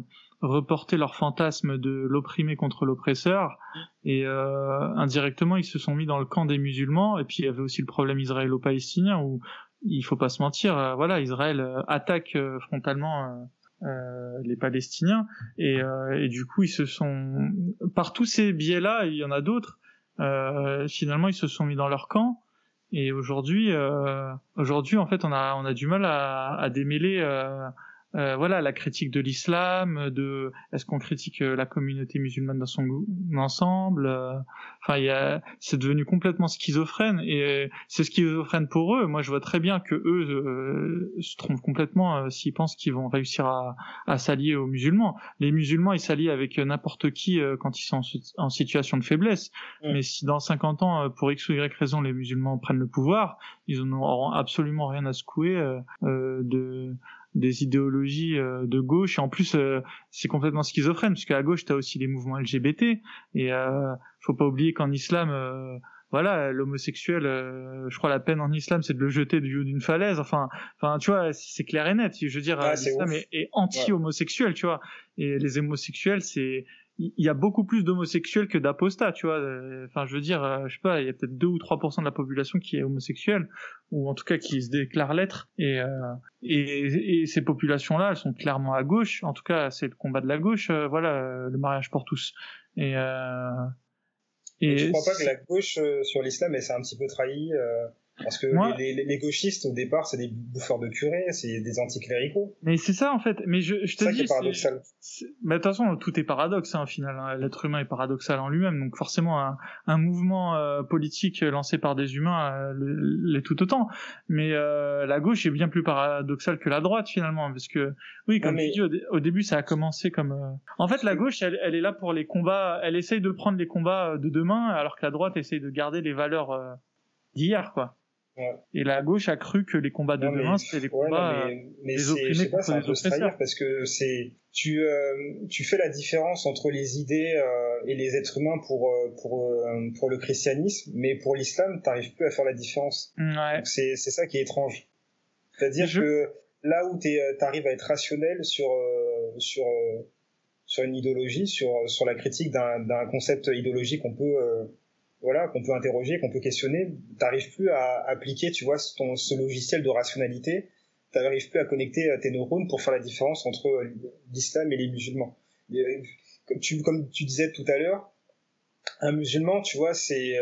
reporté leur fantasme de l'opprimé contre l'oppresseur et indirectement ils se sont mis dans le camp des musulmans et puis il y avait aussi le problème israélo-palestinien où il faut pas se mentir, euh, voilà, Israël euh, attaque euh, frontalement les Palestiniens et, et, du coup ils se sont par tous ces biais-là, il y en a d'autres. finalement, ils se sont mis dans leur camp et aujourd'hui, aujourd'hui en fait, on a on a du mal à, à démêler euh, voilà la critique de l'islam, de est-ce qu'on critique euh, la communauté musulmane dans son ensemble. Euh, enfin, il y a, c'est devenu complètement schizophrène et c'est schizophrène pour eux. Moi, je vois très bien que eux se trompent complètement s'ils pensent qu'ils vont réussir à, à s'allier aux musulmans. Les musulmans, ils s'allient avec n'importe qui quand ils sont en, situation de faiblesse. Mais si dans 50 ans, pour x ou y raison, les musulmans prennent le pouvoir, ils n'auront absolument rien à secouer de des idéologies euh, de gauche. Et en plus euh, c'est complètement schizophrène parce qu'à gauche tu as aussi les mouvements LGBT et euh, faut pas oublier qu'en islam voilà l'homosexuel je crois la peine en islam c'est de le jeter du haut d'une falaise. Enfin enfin tu vois c'est clair et net. Je veux dire l'islam est, anti-homosexuel tu vois. Et les homosexuels c'est il y a beaucoup plus d'homosexuels que d'apostats, tu vois. Enfin, je veux dire, euh, je sais pas, il y a peut-être 2 ou 3% de la population qui est homosexuelle, ou en tout cas qui se déclare l'être. Et, euh, et, et, ces populations-là, elles sont clairement à gauche. En tout cas, c'est le combat de la gauche. Euh, voilà, le mariage pour tous. Et, euh, et je crois pas que la gauche sur l'islam, elle s'est un petit peu trahie. Parce que les, les, les, gauchistes, au départ, c'est des bouffeurs de curés, c'est des anticléricaux. Mais c'est ça, en fait. Mais je, je te ça dis. C'est paradoxal. Mais de toute façon, tout est paradoxe, hein, au final. Hein. L'être humain est paradoxal en lui-même. Donc, forcément, un, un mouvement euh, politique lancé par des humains euh, l'est tout autant. Mais euh, la gauche est bien plus paradoxale que la droite, finalement. Parce que, oui, comme tu dis, au, début, ça a commencé comme. Euh, en fait, la gauche, elle, elle, est là pour les combats. Elle essaye de prendre les combats de demain, alors que la droite essaye de garder les valeurs d'hier, quoi. Et la gauche a cru que les combats de demain, c'était les combats mais, mais des opprimés contre les oppresseurs. Parce que c'est tu euh, tu fais la différence entre les idées euh, et les êtres humains pour euh, pour pour le christianisme, mais pour l'islam, t'arrives plus à faire la différence. Ouais. C'est c'est ça qui est étrange. C'est-à-dire que là où tu arrives à être rationnel sur sur sur une idéologie, sur sur la critique d'un d'un concept idéologique qu'on peut voilà, qu'on peut interroger, qu'on peut questionner, t'arrives plus à appliquer, tu vois, ton, ce logiciel de rationalité, t'arrives plus à connecter euh, tes neurones pour faire la différence entre euh, l'islam et les musulmans. Euh, comme tu, disais tout à l'heure, un musulman, tu vois, c'est,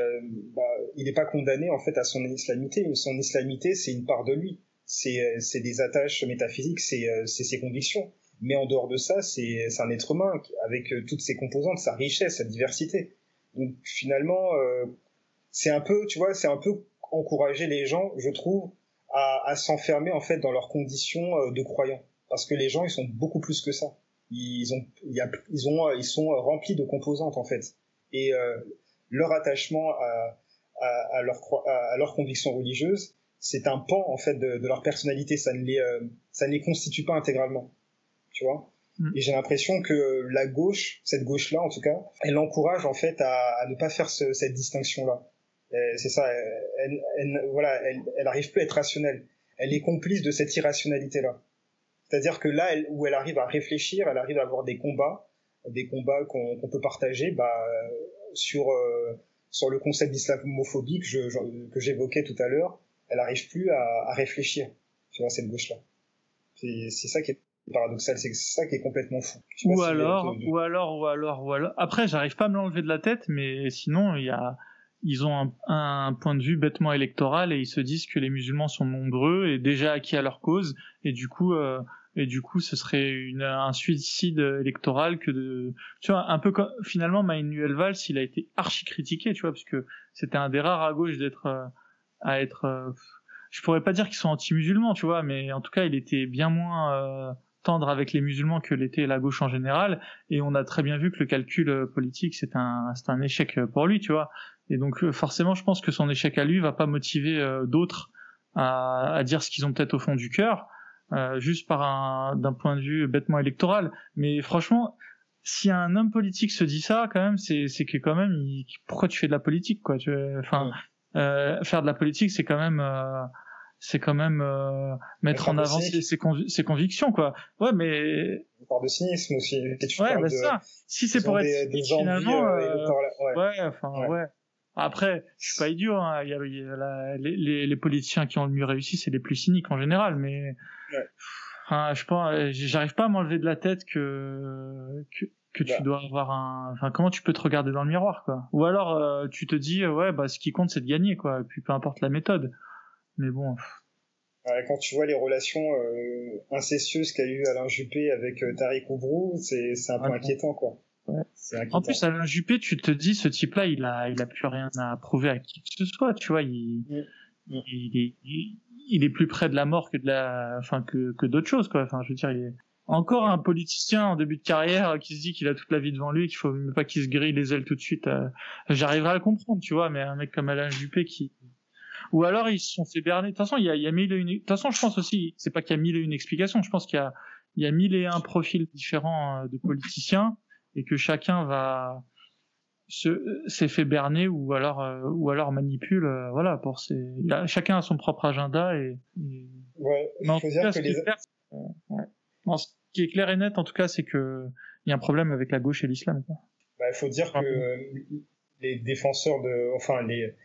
bah, il n'est pas condamné en fait à son islamité. Son islamité, c'est une part de lui. C'est, c'est des attaches métaphysiques, c'est, c'est ses convictions. Mais en dehors de ça, c'est, c'est un être humain avec toutes ses composantes, sa richesse, sa diversité. Donc finalement, euh, c'est un peu, tu vois, c'est un peu encourager les gens, je trouve, à, à s'enfermer en fait dans leurs conditions euh, de croyants, parce que les gens ils sont beaucoup plus que ça. Ils ont, ils ont, ils sont remplis de composantes en fait, et euh, leur attachement à, à, à leur à leur conviction religieuse, c'est un pan en fait de, de, leur personnalité. Ça ne les, euh, ça ne les constitue pas intégralement, tu vois? Mm. Et j'ai l'impression que la gauche, cette gauche-là en tout cas, elle encourage en fait à, ne pas faire ce, cette distinction-là. C'est ça, elle, elle, voilà, elle, elle arrive plus à être rationnelle. Elle est complice de cette irrationalité-là. C'est-à-dire que là elle, où elle arrive à réfléchir, elle arrive à avoir des combats, des combats qu'on peut partager bah, sur euh, sur le concept d'islamophobique je, que j'évoquais tout à l'heure. Elle arrive plus à, à réfléchir. Tu vois cette gauche-là. C'est ça qui est paradoxal, c'est ça qui est complètement fou. Ou alors, ou alors, ou alors, ou alors. Après, j'arrive pas à me l'enlever de la tête, mais sinon, il y a, ils ont un, un, point de vue bêtement électoral et ils se disent que les musulmans sont nombreux et déjà acquis à leur cause et du coup, euh, et du coup, ce serait une, un suicide électoral que de, tu vois, un peu comme finalement Manuel Valls, il a été archi critiqué, tu vois, parce que c'était un des rares à gauche d'être, euh, à être, euh, je pourrais pas dire qu'ils sont anti-musulmans, tu vois, mais en tout cas, il était bien moins tendre avec les musulmans que l'était la gauche en général. Et on a très bien vu que le calcul euh, politique, c'est un, c'est un échec euh, pour lui, tu vois. Et donc euh, forcément, je pense que son échec à lui va pas motiver d'autres à, à, dire ce qu'ils ont peut-être au fond du cœur, euh, juste par un d'un point de vue bêtement électoral. Mais franchement, si un homme politique se dit ça, quand même, c'est c'est que quand même, il, pourquoi tu fais de la politique, quoi tu, Enfin, euh, faire de la politique, c'est quand même c'est quand même euh, mettre en avant ses, ses, convictions quoi ouais mais on parle de cynisme aussi ouais bah ça si c'est pour être des, finalement euh, euh, ouais. enfin ouais. après je suis pas idiot hein. il y a, il y a la, les, les, politiciens qui ont le mieux réussi c'est les plus cyniques en général mais enfin, je pense j'arrive pas à m'enlever de la tête que que que tu bah. dois avoir un enfin comment tu peux te regarder dans le miroir quoi ou alors tu te dis ouais bah ce qui compte c'est de gagner quoi et puis peu importe la méthode mais bon. quand tu vois les relations euh, incestueuses qu'a eu Alain Juppé avec euh, Tariq Oubrou, c'est un peu inquiétant, quoi. En plus, Alain Juppé, tu te dis, ce type-là, il a, il a plus rien à prouver à qui que ce soit, tu vois. Il, mm. Mm. il, est, il, est plus près de la mort que de la, enfin, que, que d'autres choses, quoi. Enfin, je veux dire, il est encore un politicien en début de carrière qui se dit qu'il a toute la vie devant lui, qu'il faut même pas qu'il se grille les ailes tout de suite. Euh, j'arriverai à le comprendre, tu vois, mais un mec comme Alain Juppé qui, ou alors ils se sont fait berner. De toute façon, il y a, il y a mille et une. De toute façon, je pense aussi, c'est pas qu'il y a mille et une explications. Je pense qu'il y a, il y a mille et un profils différents euh, de politiciens et que chacun va se s'est fait berner ou alors euh, ou alors manipule euh, voilà pour ses chacun a son propre agenda et, ouais faut dire que les... ce qui est clair et net en tout cas c'est que il y a un problème avec la gauche et l'islam bah, il faut dire que les défenseurs de enfin les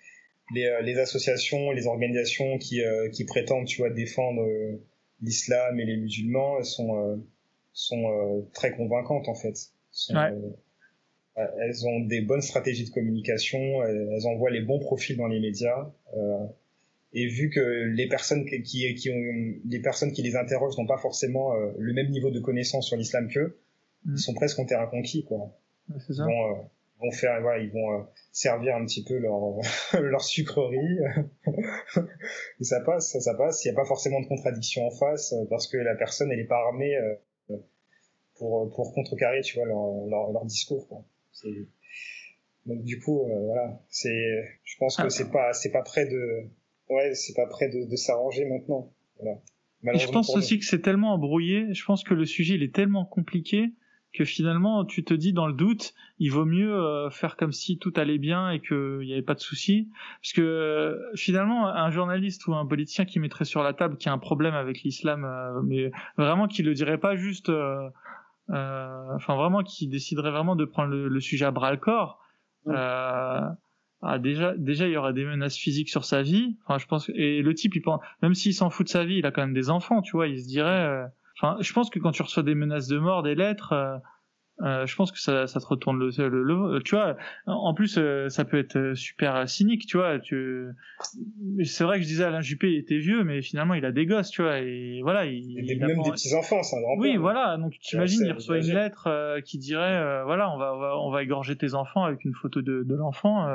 euh, les, associations, les organisations qui, euh, qui prétendent, tu vois, défendre euh, l'islam et les musulmans sont, sont très convaincantes en fait. elles ont des bonnes stratégies de communication, elles, envoient les bons profils dans les médias. et vu que les personnes qui, qui, ont, les personnes qui les interrogent n'ont pas forcément le même niveau de connaissance sur l'islam qu'eux, mm. ils sont presque en terrain conquis, quoi. c'est ça vont faire, voilà, ils vont euh, servir un petit peu leur leur sucrerie. et ça passe, ça, passe. Il n'y a pas forcément de contradiction en face euh, parce que la personne, elle est pas armée euh, pour pour contrecarrer, tu vois, leur leur, leur discours. Quoi. Donc du coup, voilà, c'est, je pense que ah. c'est pas c'est pas prêt de, ouais, c'est pas de, de s'arranger maintenant. Voilà. je pense aussi que c'est tellement embrouillé. Je pense que le sujet il est tellement compliqué que finalement tu te dis dans le doute, il vaut mieux euh, faire comme si tout allait bien et qu'il n'y avait pas de souci, parce que euh, finalement un journaliste ou un politicien qui mettrait sur la table qu'il y a un problème avec l'islam, euh, mais vraiment qui le dirait pas juste, enfin vraiment qui déciderait vraiment de prendre le, sujet à bras le corps. Ah, déjà, déjà, il y aurait des menaces physiques sur sa vie. Enfin, je pense, et le type, il pense, même s'il s'en fout de sa vie, il a quand même des enfants, tu vois. Il se dirait, Enfin, je pense que quand tu reçois des menaces de mort, des lettres, euh, euh, je pense que ça, ça te retourne le, le, tu vois. En plus, euh, ça peut être super cynique, tu vois. Tu, c'est vrai que je disais Alain Juppé était vieux, mais finalement il a des gosses, tu vois. Et voilà, il, il, a même des petits enfants, c'est un grand. Oui, voilà. Donc tu imagines, il reçoit une lettre qui dirait, voilà, on va, on va, on va égorger tes enfants avec une photo de, de l'enfant.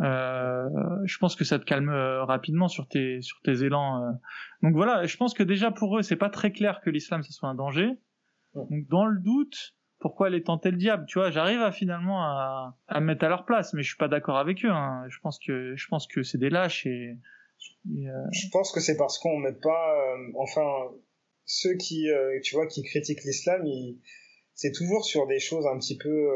Euh, je pense que ça te calme euh, rapidement sur tes sur tes élans. Euh. Donc voilà, je pense que déjà pour eux, c'est pas très clair que l'islam ce soit un danger. Donc dans le doute, pourquoi aller tenter le diable? Tu vois, j'arrive à finalement à, à me mettre à leur place, mais je suis pas d'accord avec eux. Hein. Je pense que je pense que c'est des lâches et. Je pense que c'est parce qu'on met pas, enfin, ceux qui, tu vois, qui critiquent l'islam, c'est toujours sur des choses un petit peu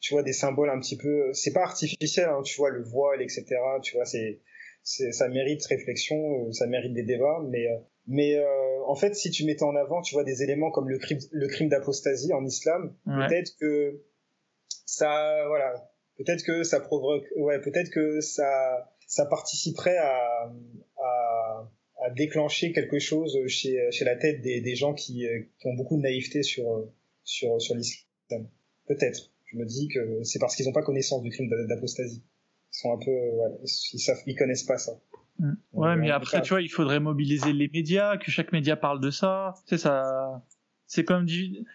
tu vois des symboles un petit peu c'est pas artificiel hein, tu vois le voile etc tu vois c'est ça mérite réflexion euh, ça mérite des débats mais euh, mais euh, en fait si tu mettais en avant tu vois des éléments comme le crime le crime d'apostasie en islam peut-être que ça voilà peut-être que ça provoque ouais peut-être que ça ça participerait à, à, à déclencher quelque chose chez, chez la tête des, des gens qui, qui ont beaucoup de naïveté sur sur sur l'islam. Peut-être je me dis que c'est parce qu'ils n'ont pas connaissance du crime d'apostasie. Ils sont un peu, ouais, ils savent, ils connaissent pas ça. Mm. Ouais, mais après, tu vois, il faudrait mobiliser les médias, que chaque média parle de ça. C'est ça. C'est quand même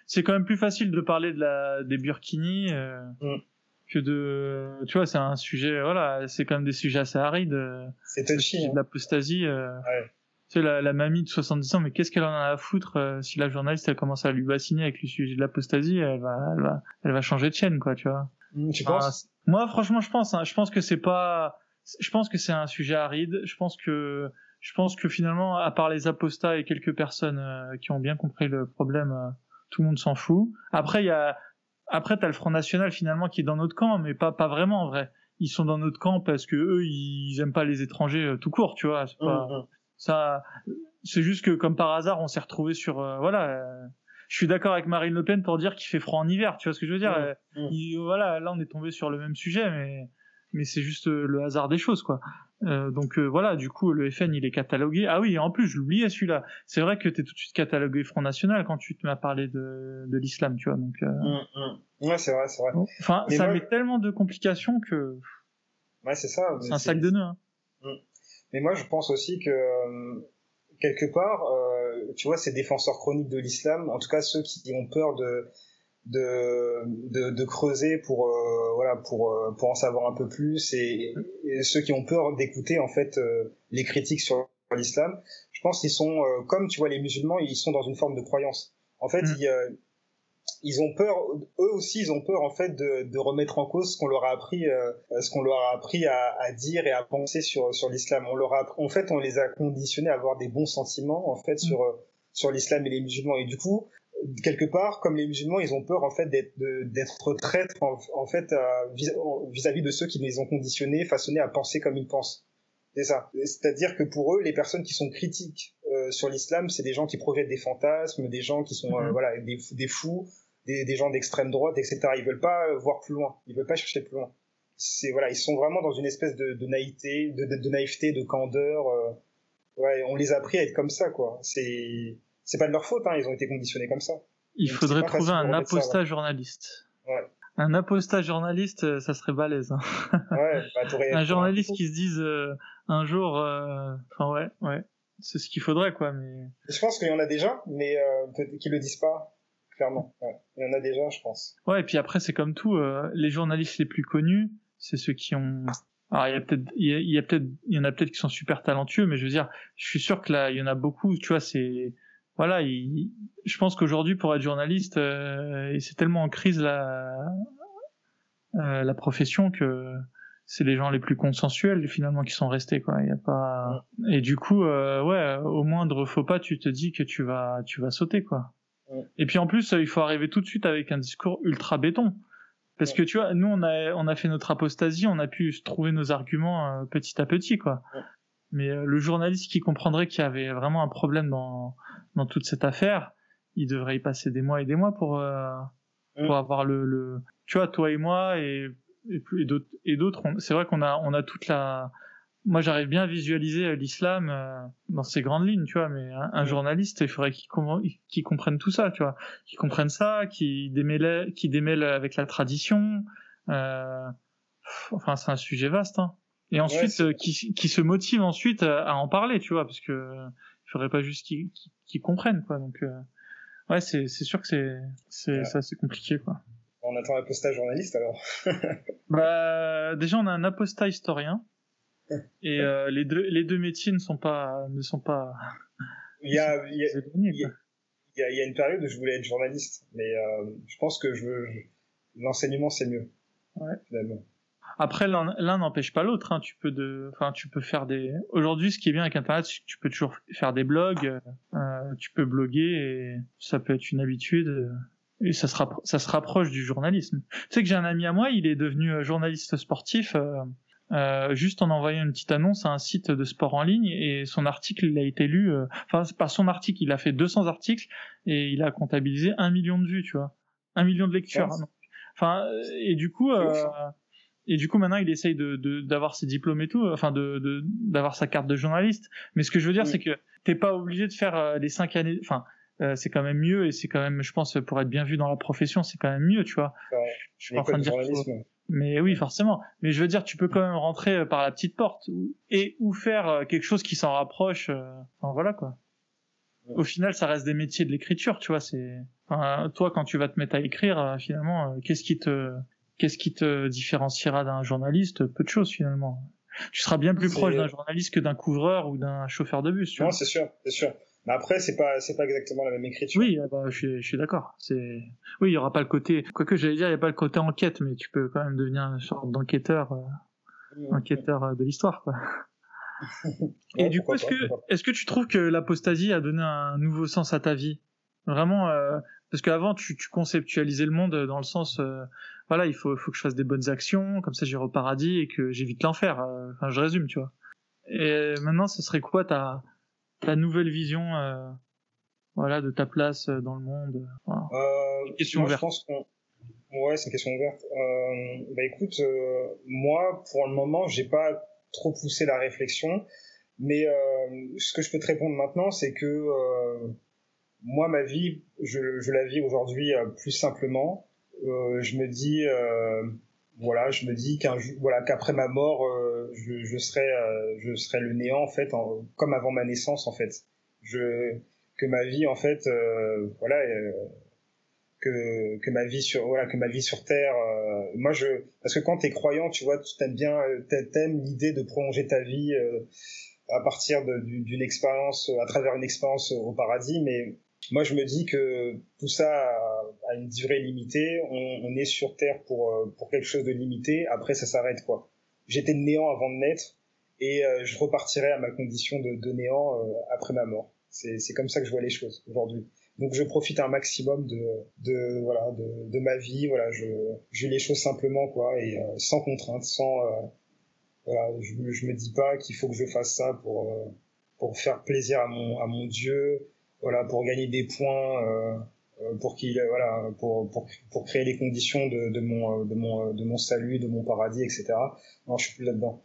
c'est quand même plus facile de parler de la des burkinis euh, mm. que de, tu vois, c'est un sujet, voilà, c'est quand même des sujets assez arides. Euh, c'est touchy. Hein. L'apostasie. Euh, ouais sais, la, la, mamie de 70 ans, mais qu'est-ce qu'elle en a à foutre euh, si la journaliste elle commence à lui bassiner avec le sujet de l'apostasie, elle va, elle va, elle va changer de chaîne, quoi, tu vois. Mmh, tu penses? Moi, franchement, je pense. Hein, je pense que c'est pas. Je pense que c'est un sujet aride. Je pense que. Je pense que finalement, à part les apostats et quelques personnes euh, qui ont bien compris le problème, euh, tout le monde s'en fout. Après, il y a. Après, t'as le Front National finalement qui est dans notre camp, mais pas pas vraiment en vrai. Ils sont dans notre camp parce que eux, ils aiment pas les étrangers tout court, tu vois. Pas. Mmh, mmh. Ça, c'est juste que comme par hasard, on s'est retrouvé sur, euh, voilà. Euh, je suis d'accord avec Marine Le Pen pour dire qu'il fait froid en hiver. Tu vois ce que je veux dire euh, Voilà, là on est tombé sur le même sujet, mais mais c'est juste le hasard des choses, quoi. donc voilà, du coup, le FN, il est catalogué. Ah oui, en plus, je l'oubliais celui-là. C'est vrai que tu es tout de suite catalogué Front National quand tu à parler de, de l'islam, tu vois. Donc, mmh, mmh. Ouais, c'est vrai, c'est vrai. Enfin, ça met tellement de complications que. Ouais, c'est ça. C'est un sac de nœuds. Hein. Mmh. Mais moi, je pense aussi que quelque part, tu vois, ces défenseurs chroniques de l'islam, en tout cas ceux qui ont peur de de, de, de, creuser pour euh, voilà pour euh, pour en savoir un peu plus et, ceux qui ont peur d'écouter en fait euh, les critiques sur l'islam je pense qu'ils sont comme tu vois les musulmans ils sont dans une forme de croyance en fait mm. ils, ils ont peur eux aussi ils ont peur en fait de, de remettre en cause ce qu'on leur a appris ce qu'on leur a appris à, à, dire et à penser sur sur l'islam on leur a en fait on les a conditionnés à avoir des bons sentiments en fait mm. sur sur l'islam et les musulmans et du coup quelque part, comme les musulmans, ils ont peur en fait d'être traîtres en, fait vis-à-vis de ceux qui les ont conditionnés, façonnés à penser comme ils pensent. C'est ça. C'est-à-dire que pour eux, les personnes qui sont critiques euh, sur l'islam, c'est des gens qui projettent des fantasmes, des gens qui sont euh, mhm. voilà des, des, fous, des, des gens d'extrême droite, etc. Ils veulent pas voir plus loin. Ils veulent pas chercher plus loin. C'est voilà, ils sont vraiment dans une espèce de, de naïveté, de, de, naïveté, de candeur. Euh, ouais, on les a appris à être comme ça, quoi. C'est c'est pas de leur faute, hein, ils ont été conditionnés comme ça. Il faudrait trouver un apostat journaliste. Ouais. Un apostat journaliste, euh, ça serait balèze. Hein. Ouais, bah, un journaliste qui se dise euh, un jour, euh, enfin ouais, ouais, c'est ce qu'il faudrait quoi. Mais je pense qu'il y en a déjà, mais euh, qui le disent pas clairement. Ouais. Il y en a déjà, je pense. Ouais, et puis après c'est comme tout, les journalistes les plus connus, c'est ceux qui ont alors il y a peut-être il y a, peut-être il y en a peut-être qui sont super talentueux mais je veux dire je suis sûr que là il y en a beaucoup tu vois c'est voilà, je pense qu'aujourd'hui pour être journaliste, euh, c'est tellement en crise la euh, la profession que c'est les gens les plus consensuels finalement qui sont restés quoi. Il y a pas et du coup euh, ouais, au moindre faux pas, tu te dis que tu vas tu vas sauter quoi. Et puis en plus, il faut arriver tout de suite avec un discours ultra béton. Parce que tu vois, nous on a on a fait notre apostasie, on a pu trouver nos arguments petit à petit quoi. Mais le journaliste qui comprendrait qu'il y avait vraiment un problème dans dans toute cette affaire, il devrait y passer des mois et des mois pour euh, pour avoir le, le tu vois toi et moi et et, d'autres et d'autres c'est vrai qu'on a on a toute la moi j'arrive bien à visualiser euh, l'islam euh, dans ses grandes lignes tu vois mais un, journaliste il faudrait qu'il qu comprenne tout ça tu vois qu'il comprenne ça qu'il démêle démêle avec la tradition euh, enfin c'est un sujet vaste hein. et ensuite ouais, qui qui se motive ensuite à, en parler tu vois parce que il faudrait pas juste qu'il qui comprennent quoi. Donc euh, ouais, c'est sûr que c'est ça c'est compliqué quoi. On attend un apostat journaliste alors. bah déjà on a un apostat historien et euh, les deux les deux métiers ne sont pas ne sont pas. Il y a il y a, il y, a, il y a une période où je voulais être journaliste, mais euh, je pense que je l'enseignement c'est mieux. Ouais. Finalement. Après, l'un n'empêche pas l'autre. Hein. Tu peux de, enfin, tu peux faire des. Aujourd'hui, ce qui est bien avec Internet, c'est que tu peux toujours faire des blogs. Euh, tu peux bloguer et ça peut être une habitude. Et ça se, ça se rapproche du journalisme. Tu sais que j'ai un ami à moi, il est devenu euh, journaliste sportif. Euh, euh, juste en envoyant une petite annonce à un site de sport en ligne et son article il a été lu enfin par son article il a fait 200 articles et il a comptabilisé un million de vues tu vois. Un million de lectures enfin et du coup euh, et du coup maintenant il essaye de d'avoir ses diplômes et tout enfin de d'avoir sa carte de journaliste. Mais ce que je veux dire c'est que t'es pas obligé de faire les cinq années enfin euh, c'est quand même mieux et c'est quand même je pense pour être bien vu dans la profession c'est quand même mieux tu vois. Je suis pas en train de dire mais oui forcément. Mais je veux dire tu peux quand même rentrer euh, par la petite porte et ou faire quelque chose qui s'en rapproche enfin voilà quoi. Au final ça reste des métiers de l'écriture tu vois c'est enfin, toi quand tu vas te mettre à écrire finalement qu'est-ce qui te qu'est-ce qui te différenciera d'un journaliste? Peu de choses finalement. Tu seras bien plus proche d'un journaliste que d'un couvreur ou d'un chauffeur de bus. Tu non, c'est sûr, c'est sûr. Mais après, c'est pas, c'est pas exactement la même écriture. Oui, ah bah, je suis, je suis d'accord. C'est, oui, il y aura pas le côté, quoique j'allais dire, il y a pas le côté enquête, mais tu peux quand même devenir une sorte d'enquêteur, euh, enquêteur euh, de l'histoire, quoi. Et du coup, est-ce que, est-ce que tu trouves que l'apostasie a donné un nouveau sens à ta vie? Vraiment, euh, parce qu'avant, tu, tu conceptualisais le monde dans le sens, euh, voilà, il faut, faut que je fasse des bonnes actions, comme ça j'irai au paradis et que j'évite l'enfer. Enfin, je résume, tu vois. Et maintenant, ce serait quoi ta, ta nouvelle vision, euh, voilà, de ta place dans le monde voilà. euh, question ouverte. Je pense qu'on... Ouais, c'est une question ouverte. Euh, bah écoute, moi, pour le moment, j'ai pas trop poussé la réflexion, mais ce que je peux te répondre maintenant, c'est que moi, ma vie, je, je la vis aujourd'hui plus simplement. Euh, je me dis, euh, voilà, je me dis qu'un voilà qu'après ma mort, euh, je, je serai euh, je serai le néant en fait, comme avant ma naissance en fait. Je que ma vie en fait, euh, voilà, que que ma vie sur voilà que ma vie sur terre. moi je parce que quand t'es croyant, tu vois, tu t'aimes bien t'aimes l'idée de prolonger ta vie à partir d'une expérience à travers une expérience au paradis, mais moi je me dis que tout ça a, une durée limitée, on, est sur Terre pour, euh, pour quelque chose de limité, après ça s'arrête quoi. J'étais néant avant de naître et euh, je repartirai à ma condition de, de néant euh, après ma mort. C'est comme ça que je vois les choses aujourd'hui. Donc je profite un maximum de, de voilà de, de, ma vie, voilà je, je vis les choses simplement quoi et sans contrainte, sans voilà je, je me dis pas qu'il faut que je fasse ça pour pour faire plaisir à mon à mon Dieu voilà, pour gagner des points, euh, euh, pour qu'il, voilà, pour, pour, pour créer les conditions de, de mon, de mon, de mon salut, de mon paradis, etc. Non, je suis plus là-dedans.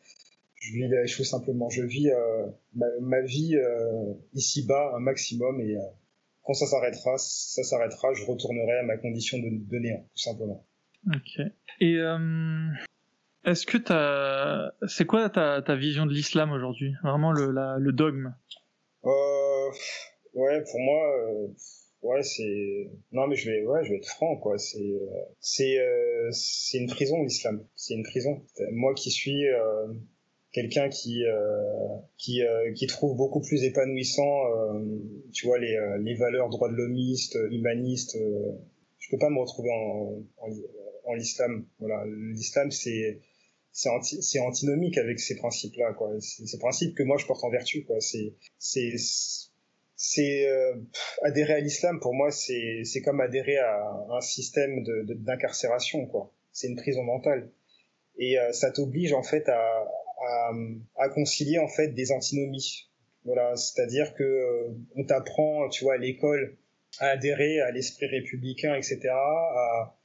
Je vis les choses simplement. Je vis euh, ma, ma, vie euh, ici-bas un maximum et euh, quand ça s'arrêtera, ça s'arrêtera, je retournerai à ma condition de, de néant, tout simplement. Ok. Et euh, est-ce que t'as, c'est quoi ta, ta vision de l'islam aujourd'hui? Vraiment le, la, le dogme? Euh, Ouais, pour moi, euh, ouais, c'est non mais je vais, ouais, je vais être franc quoi. C'est, euh, c'est, euh, c'est une prison l'islam. C'est une prison. Moi qui suis quelqu'un qui qui qui trouve beaucoup plus épanouissant, tu vois, les les valeurs droits de l'homiste, humanistes. je peux pas me retrouver en en, en l'islam. Voilà, l'islam c'est c'est anti, c'est antinomique avec ces principes-là, quoi. Ces principes que moi je porte en vertu, quoi. C'est, c'est, c'est euh, adhérer à l'islam pour moi c'est c'est comme adhérer à un système de d'incarcération quoi. C'est une prison mentale. Et euh, ça t'oblige en fait à, à, à concilier en fait des antinomies. Voilà. C'est-à-dire que euh, on t'apprend tu vois à l'école à adhérer à l'esprit républicain etc à,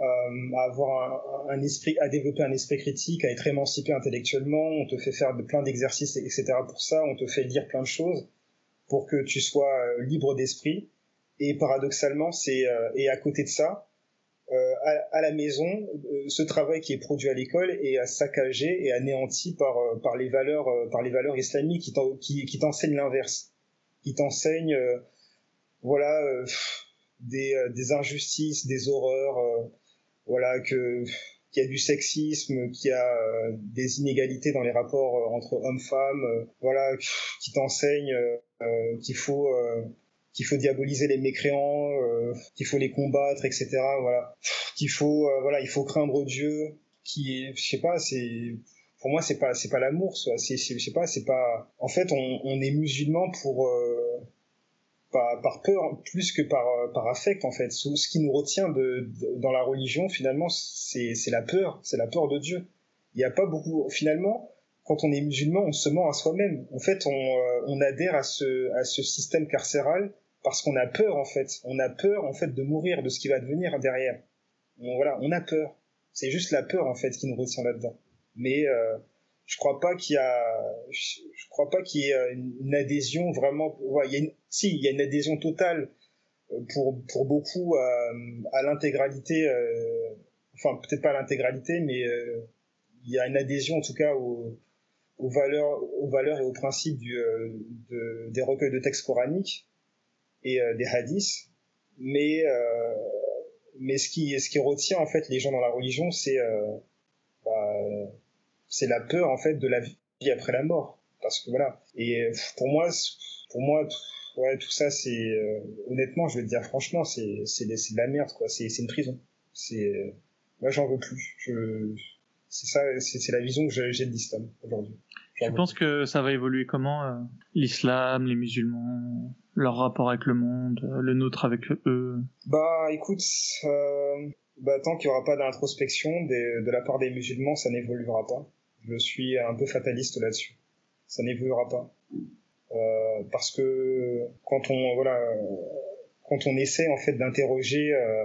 à avoir un, un, esprit à développer un esprit critique à être émancipé intellectuellement. On te fait faire plein d'exercices etc pour ça. On te fait lire plein de choses pour que tu sois euh, libre d'esprit. Et paradoxalement, c'est euh, et à côté de ça, euh, à, la maison, ce travail qui est produit à l'école est saccagé et anéanti par par les valeurs par les valeurs islamiques qui qui, t'enseignent l'inverse, qui t'enseignent voilà des, des injustices, des horreurs, voilà que qu'il y a du sexisme, qu'il y a des inégalités dans les rapports entre hommes-femmes, voilà, qui t'enseignent euh, qu'il faut euh, qu'il faut diaboliser les mécréants, euh, qu'il faut les combattre, etc. Voilà, qu'il faut voilà, il faut craindre Dieu. Qui, je sais pas, c'est pour moi c'est pas c'est pas l'amour, c'est je sais pas, c'est pas. En fait, on, on est musulman pour par, peur plus que par, par affect en fait. Ce qui nous retient de, dans la religion finalement, c'est la peur, c'est la peur de Dieu. Il n'y a pas beaucoup finalement quand on est musulman, on se ment à soi-même. En fait, on, euh, on, adhère à ce, à ce système carcéral parce qu'on a peur, en fait. On a peur, en fait, de mourir, de ce qui va devenir derrière. Voilà, on a peur. C'est juste la peur, en fait, qui nous retient là-dedans. Mais euh, je crois pas qu'il y a, je, crois pas qu'il y ait une, adhésion vraiment. Ouais, il y a une, si, il y a une adhésion totale euh, pour pour beaucoup à, à l'intégralité. Euh, enfin, peut-être pas à l'intégralité, mais euh, il y a une adhésion en tout cas au, aux valeurs, aux valeurs et aux principes du, euh, de, des recueils de textes coraniques et euh, des hadiths, mais euh, mais ce qui ce qui retient en fait les gens dans la religion, c'est bah, c'est la peur en fait de la vie après la mort, parce que voilà. Et pour moi, pour moi, ouais, tout ça, c'est honnêtement, je vais te dire franchement, c'est c'est de la merde quoi. C'est c'est une prison. C'est moi, j'en veux plus. Je c'est ça, c'est la vision que j'ai de l'islam aujourd'hui. Je pense que ça va évoluer comment euh, L'islam, les musulmans, leur rapport avec le monde, euh, le nôtre avec eux? Bah écoute, euh, bah, tant qu'il n'y aura pas d'introspection de la part des musulmans, ça n'évoluera pas. Je suis un peu fataliste là-dessus. Ça n'évoluera pas. Euh, parce que quand on voilà, quand on essaie en fait d'interroger euh,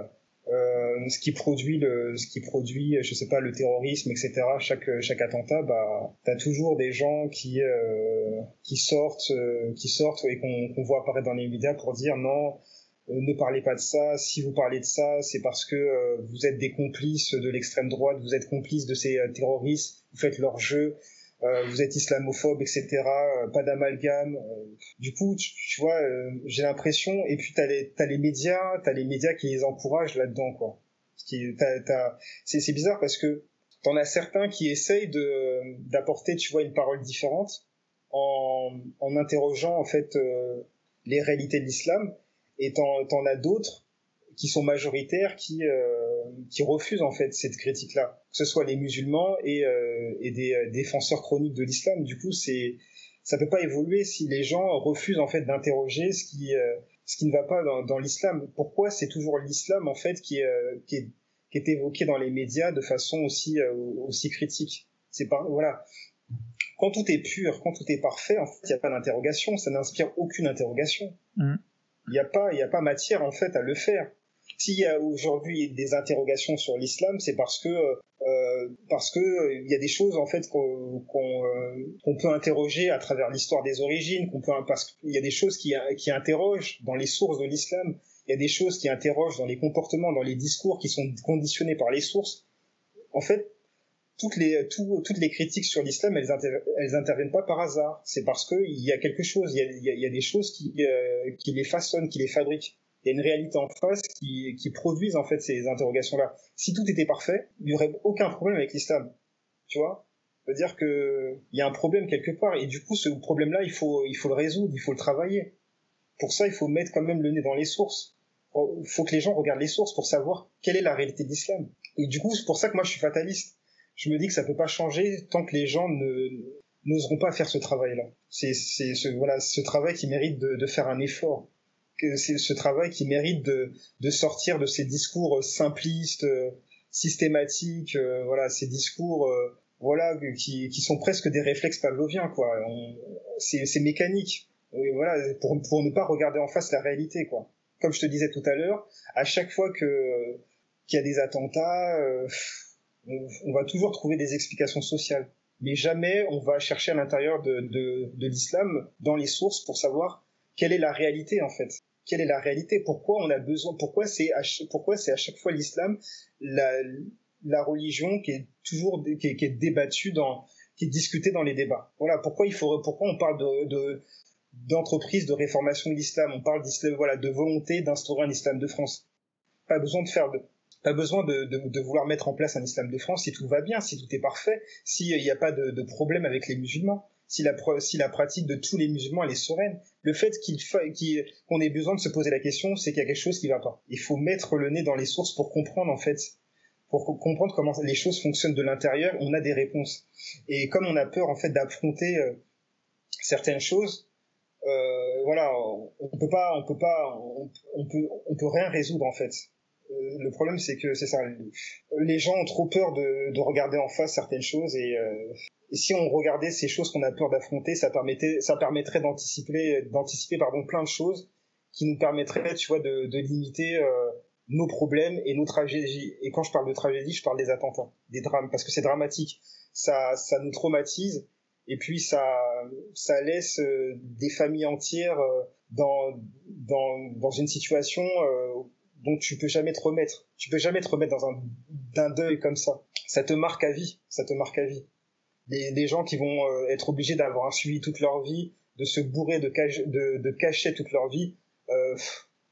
euh, ce qui produit le, ce qui produit, je sais pas, le terrorisme, etc. Chaque chaque attentat, bah, t'as toujours des gens qui euh, qui sortent, euh, qui sortent et qu'on qu'on voit apparaître dans les médias pour dire non, ne parlez pas de ça. Si vous parlez de ça, c'est parce que vous êtes des complices de l'extrême droite, vous êtes complices de ces terroristes, vous faites leur jeu. vous êtes islamophobe, etc. pas d'amalgame. du coup, tu, vois, j'ai l'impression. Et puis t'as les t'as les médias, t'as les médias qui les encouragent là-dedans, quoi. C'est bizarre parce que t'en as certains qui essayent d'apporter, tu vois, une parole différente en, en interrogeant en fait euh, les réalités de l'islam, et t'en en as d'autres qui sont majoritaires qui euh, qui refusent en fait cette critique-là, que ce soit les musulmans et, euh, et des défenseurs chroniques de l'islam. Du coup, c'est ça peut pas évoluer si les gens refusent en fait d'interroger ce qui ce qui ne va pas dans, dans l'islam. Pourquoi c'est toujours l'islam en fait qui est, qui est qui est évoqué dans les médias de façon aussi euh, aussi critique? C'est pas voilà. Quand tout est pur, quand tout est parfait, en fait, il n'y a pas d'interrogation, ça n'inspire aucune interrogation. Mm. Il n'y a pas, il a pas matière en fait à le faire. S'il y a aujourd'hui des interrogations sur l'islam, c'est parce que euh, parce que il y a des choses en fait qu'on qu'on peut interroger à travers l'histoire des origines, qu'on peut parce qu'il y a des choses qui qui interrogent dans les sources de l'islam il y a des choses qui interrogent dans les comportements, dans les discours qui sont conditionnés par les sources. En fait, toutes les, toutes les critiques sur l'islam, elles, elles interviennent pas par hasard. C'est parce qu'il y a quelque chose, il y a, il y a, des choses qui, euh, qui les façonnent, qui les fabriquent. Il y a une réalité en face qui, qui produisent en fait ces interrogations-là. Si tout était parfait, il n'y aurait aucun problème avec l'islam. Tu vois? C'est-à-dire qu'il y a un problème quelque part, et du coup, ce problème-là, il faut, il faut le résoudre, il faut le travailler. Pour ça, il faut mettre quand même le nez dans les sources il faut que les gens regardent les sources pour savoir quelle est la réalité de l'islam. Et du coup, c'est pour ça que moi je suis fataliste. Je me dis que ça peut pas changer tant que les gens ne n'oseront pas faire ce travail-là. C'est ce voilà ce travail qui mérite de, de faire un effort. C'est ce travail qui mérite de de sortir de ces discours simplistes, systématiques, euh, voilà ces discours euh, voilà qui qui sont presque des réflexes pavloviens quoi. C'est c'est mécanique. Et voilà pour pour ne pas regarder en face la réalité quoi comme je te disais tout à l'heure, à chaque fois que qu'il y a des attentats, euh, on, va toujours trouver des explications sociales. Mais jamais on va chercher à l'intérieur de, l'islam, dans les sources, pour savoir quelle est la réalité en fait. Quelle est la réalité? Pourquoi on a besoin Pourquoi c'est pourquoi c'est à chaque fois l'islam la, religion qui est toujours qui est, débattue dans qui est discutée dans les débats? Voilà pourquoi il faut pourquoi on parle de d'entreprise de réformation de l'islam? On parle d'islam, voilà, de volonté d'instaurer un islam de France. Pas besoin de faire de, pas besoin de, vouloir mettre en place un islam de France si tout va bien, si tout est parfait, s'il n'y a pas de, de, problème avec les musulmans, si la, pratique de tous les musulmans est sereine. Le fait qu'on ait besoin de se poser la question, c'est qu'il y a quelque chose qui va pas. Il faut mettre le nez dans les sources pour comprendre en fait, pour comprendre comment les choses fonctionnent de l'intérieur. On a des réponses. Et comme on a peur en fait d'affronter euh, certaines choses, euh, voilà, on peut pas, on peut pas, on, on peut rien résoudre en fait. Euh, le problème, c'est que c'est ça. Les gens ont trop peur de, de regarder en face certaines choses et, euh, si on regardait ces choses qu'on a peur d'affronter, ça permettait, ça permettrait d'anticiper, d'anticiper pardon plein de choses qui nous permettraient, tu vois, de, de limiter euh, nos problèmes et nos tragédies. Et quand je parle de tragédie, je parle des attentats, des drames, parce que c'est dramatique. Ça, ça nous traumatise et puis ça ça laisse euh, des familles entières euh, dans dans dans une situation euh, dont tu peux jamais te remettre. Tu peux jamais te remettre dans un d'un deuil comme ça. Ça te marque à vie, ça te marque à vie. Les, les gens qui vont être obligés d'avoir un suivi toute leur vie, de se bourrer de, de, de cacher toute leur vie euh,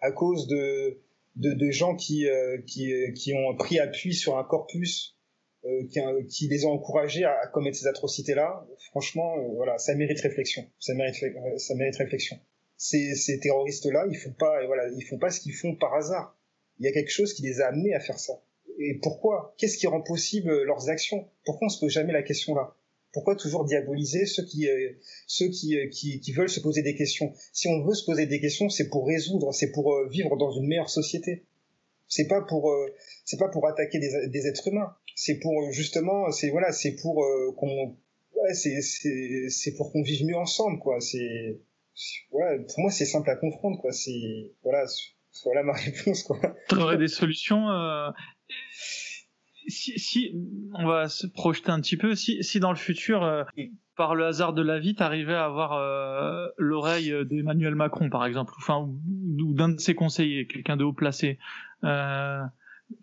à cause de, de, de gens qui, qui, qui ont pris appui sur un corpus euh, qui, qui, les ont encouragés à, à commettre ces atrocités-là, franchement, euh, voilà, ça mérite réflexion. Ça mérite, euh, ça mérite réflexion. Ces, ces terroristes-là, ils font pas, voilà, ils font pas ce qu'ils font par hasard. Il y a quelque chose qui les a amenés à faire ça. Et pourquoi? Qu'est-ce qui rend possible leurs actions? Pourquoi on se pose jamais la question là? Pourquoi toujours diaboliser ceux qui, ceux qui, qui, qui, veulent se poser des questions? Si on veut se poser des questions, c'est pour résoudre, c'est pour vivre dans une meilleure société. C'est pas pour, c'est pas pour attaquer des, des êtres humains c'est pour justement, c'est voilà, c'est pour euh, qu'on, ouais, c'est c'est c'est pour qu'on vive mieux ensemble, quoi. C'est voilà, pour moi c'est simple à comprendre, quoi. C'est voilà, voilà ma réponse, quoi. T'aurais des solutions euh, si, si, on va se projeter un petit peu, si, si dans le futur, euh, par le hasard de la vie, t'arrivais à avoir euh, l'oreille d'Emmanuel Macron, par exemple, enfin, ou, d'un de ses conseillers, quelqu'un de haut placé, euh,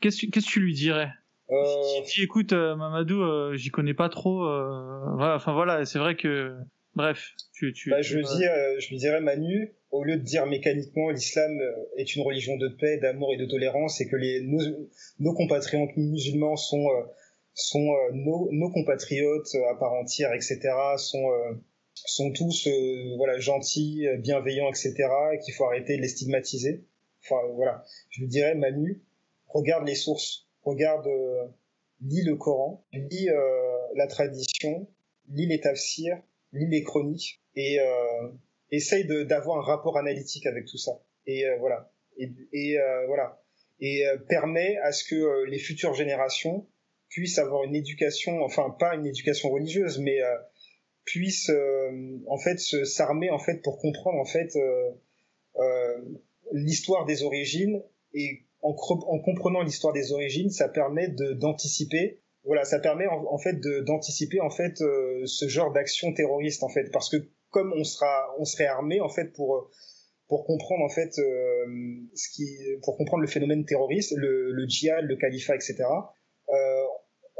qu'est-ce que tu lui dirais? Si tu écoutes Mamadou, j'y connais pas trop. voilà, enfin voilà, c'est vrai que, bref, tu. tu bah, je, lui dis, je lui dirais Manu, au lieu de dire mécaniquement l'islam est une religion de paix, d'amour et de tolérance et que les, nos, compatriotes musulmans sont, euh, sont euh, nos, nos, compatriotes à part entière, etc., sont, euh, sont tous voilà, gentils, bienveillants, etc., et qu'il faut arrêter de les stigmatiser. Enfin, voilà. Je lui dirais, Manu, regarde les sources, regarde, lis le Coran, lis la tradition, lis les tafsirs, lis les chroniques, et essaye d'avoir un rapport analytique avec tout ça. Et euh, voilà. Et, et euh, voilà. Et euh, permet à ce que les futures générations puissent avoir une éducation, enfin pas une éducation religieuse, mais puissent en fait s'armer en fait pour comprendre en fait l'histoire des origines et en, en comprenant l'histoire des origines, ça permet d'anticiper voilà, ça permet en, fait d'anticiper en fait ce genre d'action terroriste en fait parce que comme on sera, on serait armé en fait pour pour comprendre en fait euh, ce qui, pour comprendre le phénomène terroriste, le, djihad, le califat, etc. Euh,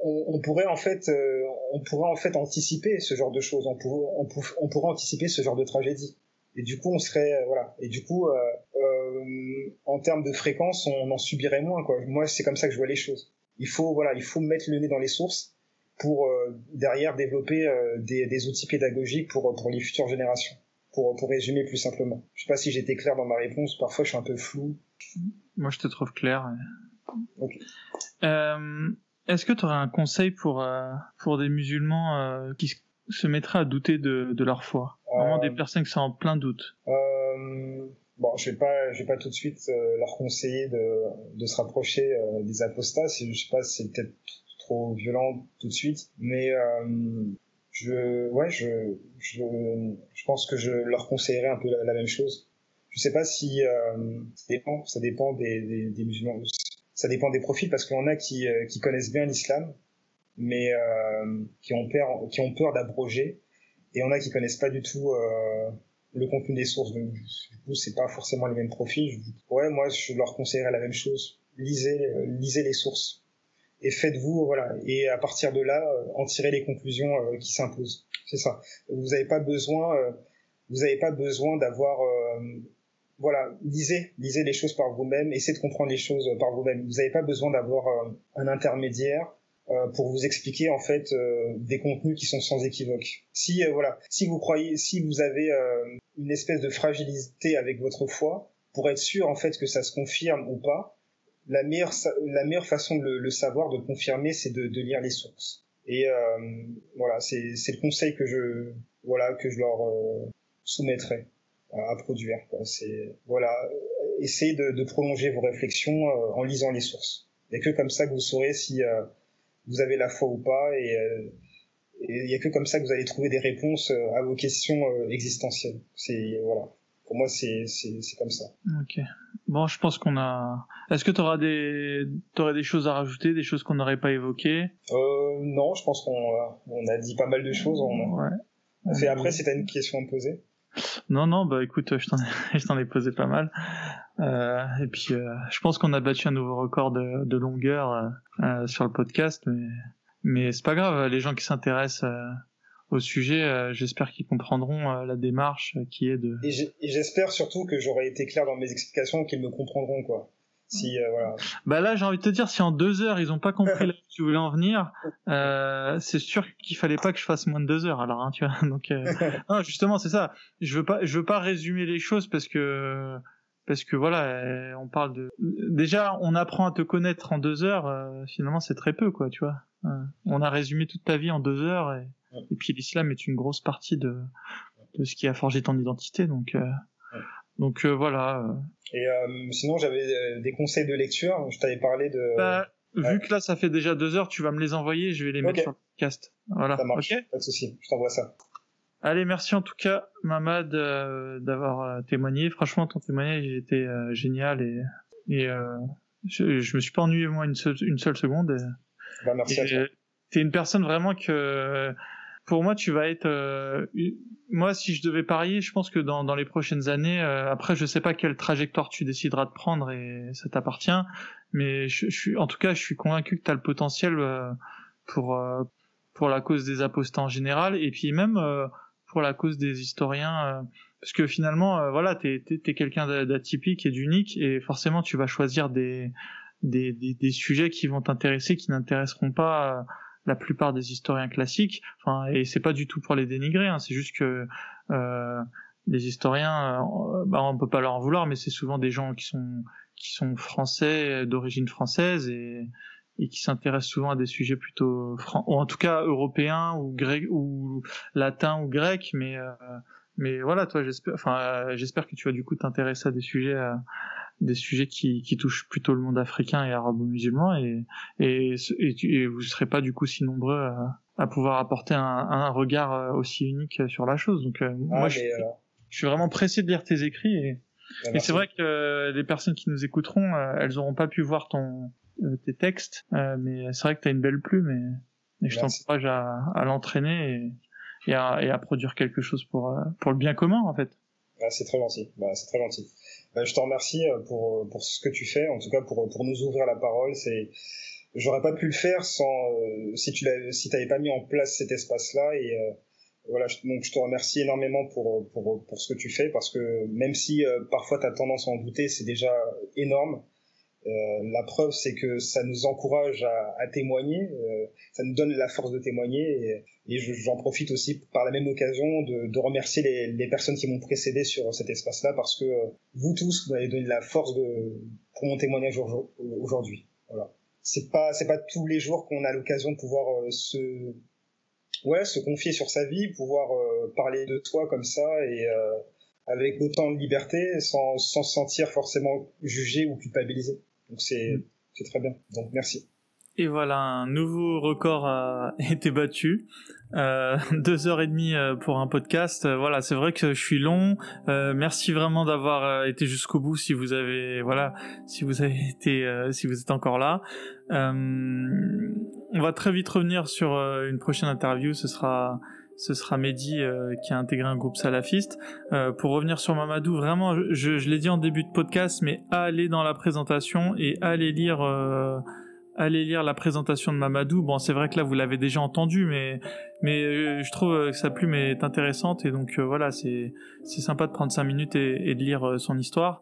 on, pourrait en fait, euh, on pourrait en fait anticiper ce genre de choses. On, pourrait, on, on pourrait anticiper ce genre de tragédie. Et du coup, on serait euh, voilà. Et du coup, en termes de fréquence, on en subirait moins. Moi, c'est comme ça que je vois les choses. Il faut voilà, il faut mettre le nez dans les sources pour euh, derrière développer euh, des, des, outils pédagogiques pour, pour les futures générations. Pour, pour résumer plus simplement. Je sais pas si j'étais clair dans ma réponse, parfois je suis un peu flou. Moi je te trouve clair. Okay. Euh, Est-ce que tu aurais un conseil pour, pour des musulmans qui se mettraient à douter de, de leur foi? Vraiment des personnes qui sont en plein doute Bon, je vais pas, je vais pas tout de suite leur conseiller de, de se rapprocher des apostats. Je sais pas, c'est peut-être trop violent tout de suite, mais euh, je, ouais, je, je, je pense que je leur conseillerais un peu la, même chose. Je sais pas si euh, ça dépend, ça dépend des, des, des, musulmans, ça dépend des profils parce en a qui, euh, qui connaissent bien l'islam, mais euh, qui ont peur, qui ont peur d'abroger, et en a qui connaissent pas du tout euh, le contenu des sources. Donc du coup, c'est pas forcément les mêmes profils. Ouais, moi, je leur conseillerais la même chose. Lisez, lisez les sources et faites-vous voilà et à partir de là euh, en tirer les conclusions euh, qui s'imposent c'est ça vous n'avez pas besoin euh, vous n'avez pas besoin d'avoir voilà lisez lisez les choses par vous-même essayez de comprendre les choses par vous-même vous n'avez pas besoin d'avoir un intermédiaire pour vous expliquer en fait des contenus qui sont sans équivoque. Si voilà, si vous croyez, si vous avez une espèce de fragilité avec votre foi, pour être sûr en fait que ça se confirme ou pas, la meilleure, la meilleure façon de le, savoir, de le confirmer, c'est de, de, lire les sources. Et euh, voilà, c'est le conseil que je, voilà, que je leur euh, soumettrai à, produire. C'est voilà, essayez de, de, prolonger vos réflexions euh, en lisant les sources. A que comme ça que vous saurez si euh, vous avez la foi ou pas, et il n'y a que comme ça que vous allez trouver des réponses à vos questions existentielles. C'est voilà. Pour moi, c'est comme ça. Ok. Bon, je pense qu'on a. Est-ce que tu auras des, aurais des choses à rajouter, des choses qu'on n'aurait pas évoquées? Euh, Non, je pense qu'on on a dit pas mal de choses. On... Ouais. Fait après, c'est une question à me poser. Non, non, bah écoute, je t'en ai, je t'en ai posé pas mal. Euh, et puis, euh, je pense qu'on a battu un nouveau record de, de longueur euh, sur le podcast, mais, mais c'est pas grave. Les gens qui s'intéressent au sujet. J'espère qu'ils comprendront la démarche qui est de. Et j'espère surtout que j'aurai été clair dans mes explications, qu'ils me comprendront quoi. Si, voilà. Bah là, j'ai envie de te dire, si en deux heures ils ont pas compris là où tu voulais en venir, c'est sûr qu'il fallait pas que je fasse moins de deux heures. Alors, hein, tu vois. Donc, non, justement, c'est ça. Je veux pas, je veux pas résumer les choses parce que parce que voilà, on parle de. Déjà, on apprend à te connaître en deux heures. finalement, c'est très peu, quoi, tu vois. on a résumé toute ta vie en deux heures et et puis l'islam est une grosse partie de, de ce qui a forgé ton identité. Donc, euh, donc euh, voilà. Et euh, sinon, j'avais des conseils de lecture. Je t'avais parlé de. Bah, vu que là, ça fait déjà deux heures, tu vas me les envoyer. Je vais les mettre sur le podcast. Voilà. Ça marche. Pas de souci. Je t'envoie ça. Allez, merci en tout cas, Mamad, d'avoir témoigné. Franchement, ton témoignage était génial et, et je, je me suis pas ennuyé moi une seule, une seule seconde. Bah, merci à toi. T'es une personne vraiment que pour moi, tu vas être. Euh, moi, si je devais parier, je pense que dans, dans les prochaines années, euh, après, je sais pas quelle trajectoire tu décideras de prendre et ça t'appartient, mais je, je, suis, en tout cas, je suis convaincu que tu as le potentiel euh, pour pour la cause des apostats en général et puis même pour la cause des historiens, parce que finalement, voilà, t'es es, quelqu'un d'atypique et d'unique et forcément, tu vas choisir des des, des, sujets qui vont t'intéresser, qui n'intéresseront pas la plupart des historiens classiques. Enfin, et c'est pas du tout pour les dénigrer, hein, c'est juste que euh, les historiens, euh, bah, on peut pas leur en vouloir, mais c'est souvent des gens qui sont qui sont français d'origine française et, et qui s'intéressent souvent à des sujets plutôt ou en tout cas européens ou grec ou latins ou grecs, mais euh, mais voilà, toi, j'espère, enfin, euh, j'espère que tu vas du coup t'intéresser à des sujets des sujets qui, qui touchent plutôt le monde africain et arabo-musulman et, et, et, vous ne serez pas du coup si nombreux à, à pouvoir apporter un, un, regard euh, aussi unique sur la chose. Donc euh, ah, moi, je, euh, je, suis vraiment pressé de lire tes écrits et, bah, et c'est vrai que les personnes qui nous écouteront, elles n'auront pas pu voir ton tes textes, mais c'est vrai que tu as une belle plume et, et je t'encourage à, à l'entraîner et, et, à, et à produire quelque chose pour, pour le bien commun en fait. Ah, c'est très gentil. Bah, c'est très gentil. Bah, je te remercie euh, pour, euh, pour ce que tu fais, en tout cas pour, pour nous ouvrir la parole. C'est, j'aurais pas pu le faire sans euh, si tu l'avais si t'avais pas mis en place cet espace-là et voilà. Donc je te remercie énormément pour, pour pour ce que tu fais parce que même si parfois tu as tendance à en douter, c'est déjà énorme. Euh, la preuve, c'est que ça nous encourage à, à témoigner, euh, ça nous donne la force de témoigner, et, et j'en profite aussi par la même occasion de, de remercier les, les, personnes qui m'ont précédé sur cet espace-là, parce que euh, vous tous, vous m'avez donné la force de, pour mon témoignage aujourd'hui. Voilà. C'est pas, c'est pas tous les jours qu'on a l'occasion de pouvoir se, ouais, se confier sur sa vie, pouvoir parler de toi comme ça et avec autant de liberté, sans, sans se sentir forcément jugé ou culpabilisé. Donc c'est très bien. Donc merci. Et voilà, un nouveau record a été battu. Euh, deux heures et demie euh, pour un podcast. Euh, voilà, c'est vrai que je suis long. Euh, merci vraiment d'avoir été jusqu'au bout. Si vous avez, voilà, si vous avez été, si vous êtes encore là, on va très vite revenir sur une prochaine interview. Ce sera ce sera Mehdi euh, qui a intégré un groupe salafiste. Euh, pour revenir sur Mamadou, vraiment, je, l'ai dit en début de podcast, mais allez dans la présentation et allez lire, euh, lire la présentation de Mamadou. Bon, c'est vrai que là vous l'avez déjà entendu, mais mais je trouve que sa plume est intéressante et donc voilà, c'est sympa de prendre cinq minutes et, de lire son histoire.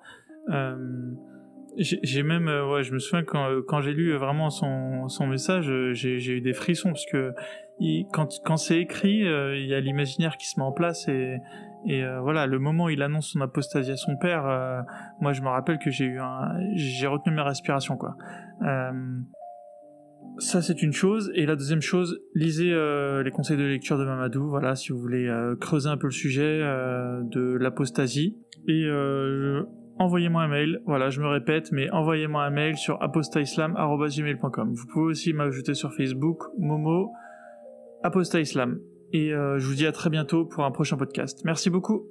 J'ai même, je me souviens quand, quand j'ai lu vraiment son, son message, j'ai eu des frissons parce que quand, c'est écrit, euh, il y a l'imaginaire qui se met en place et, euh, voilà, le moment où il annonce son apostasie à son père, euh, moi je me rappelle que j'ai eu j'ai retenu mes respirations quoi. ça c'est une chose et la deuxième chose, lisez les conseils de lecture de Mamadou, voilà, si vous voulez creuser un peu le sujet de l'apostasie et envoyez-moi un mail. Voilà, je me répète, mais envoyez-moi un mail sur apostaislam.gmail.com. Vous pouvez aussi m'ajouter sur Facebook, Momo, Apostat Islam. Et euh, je vous dis à très bientôt pour un prochain podcast. Merci beaucoup.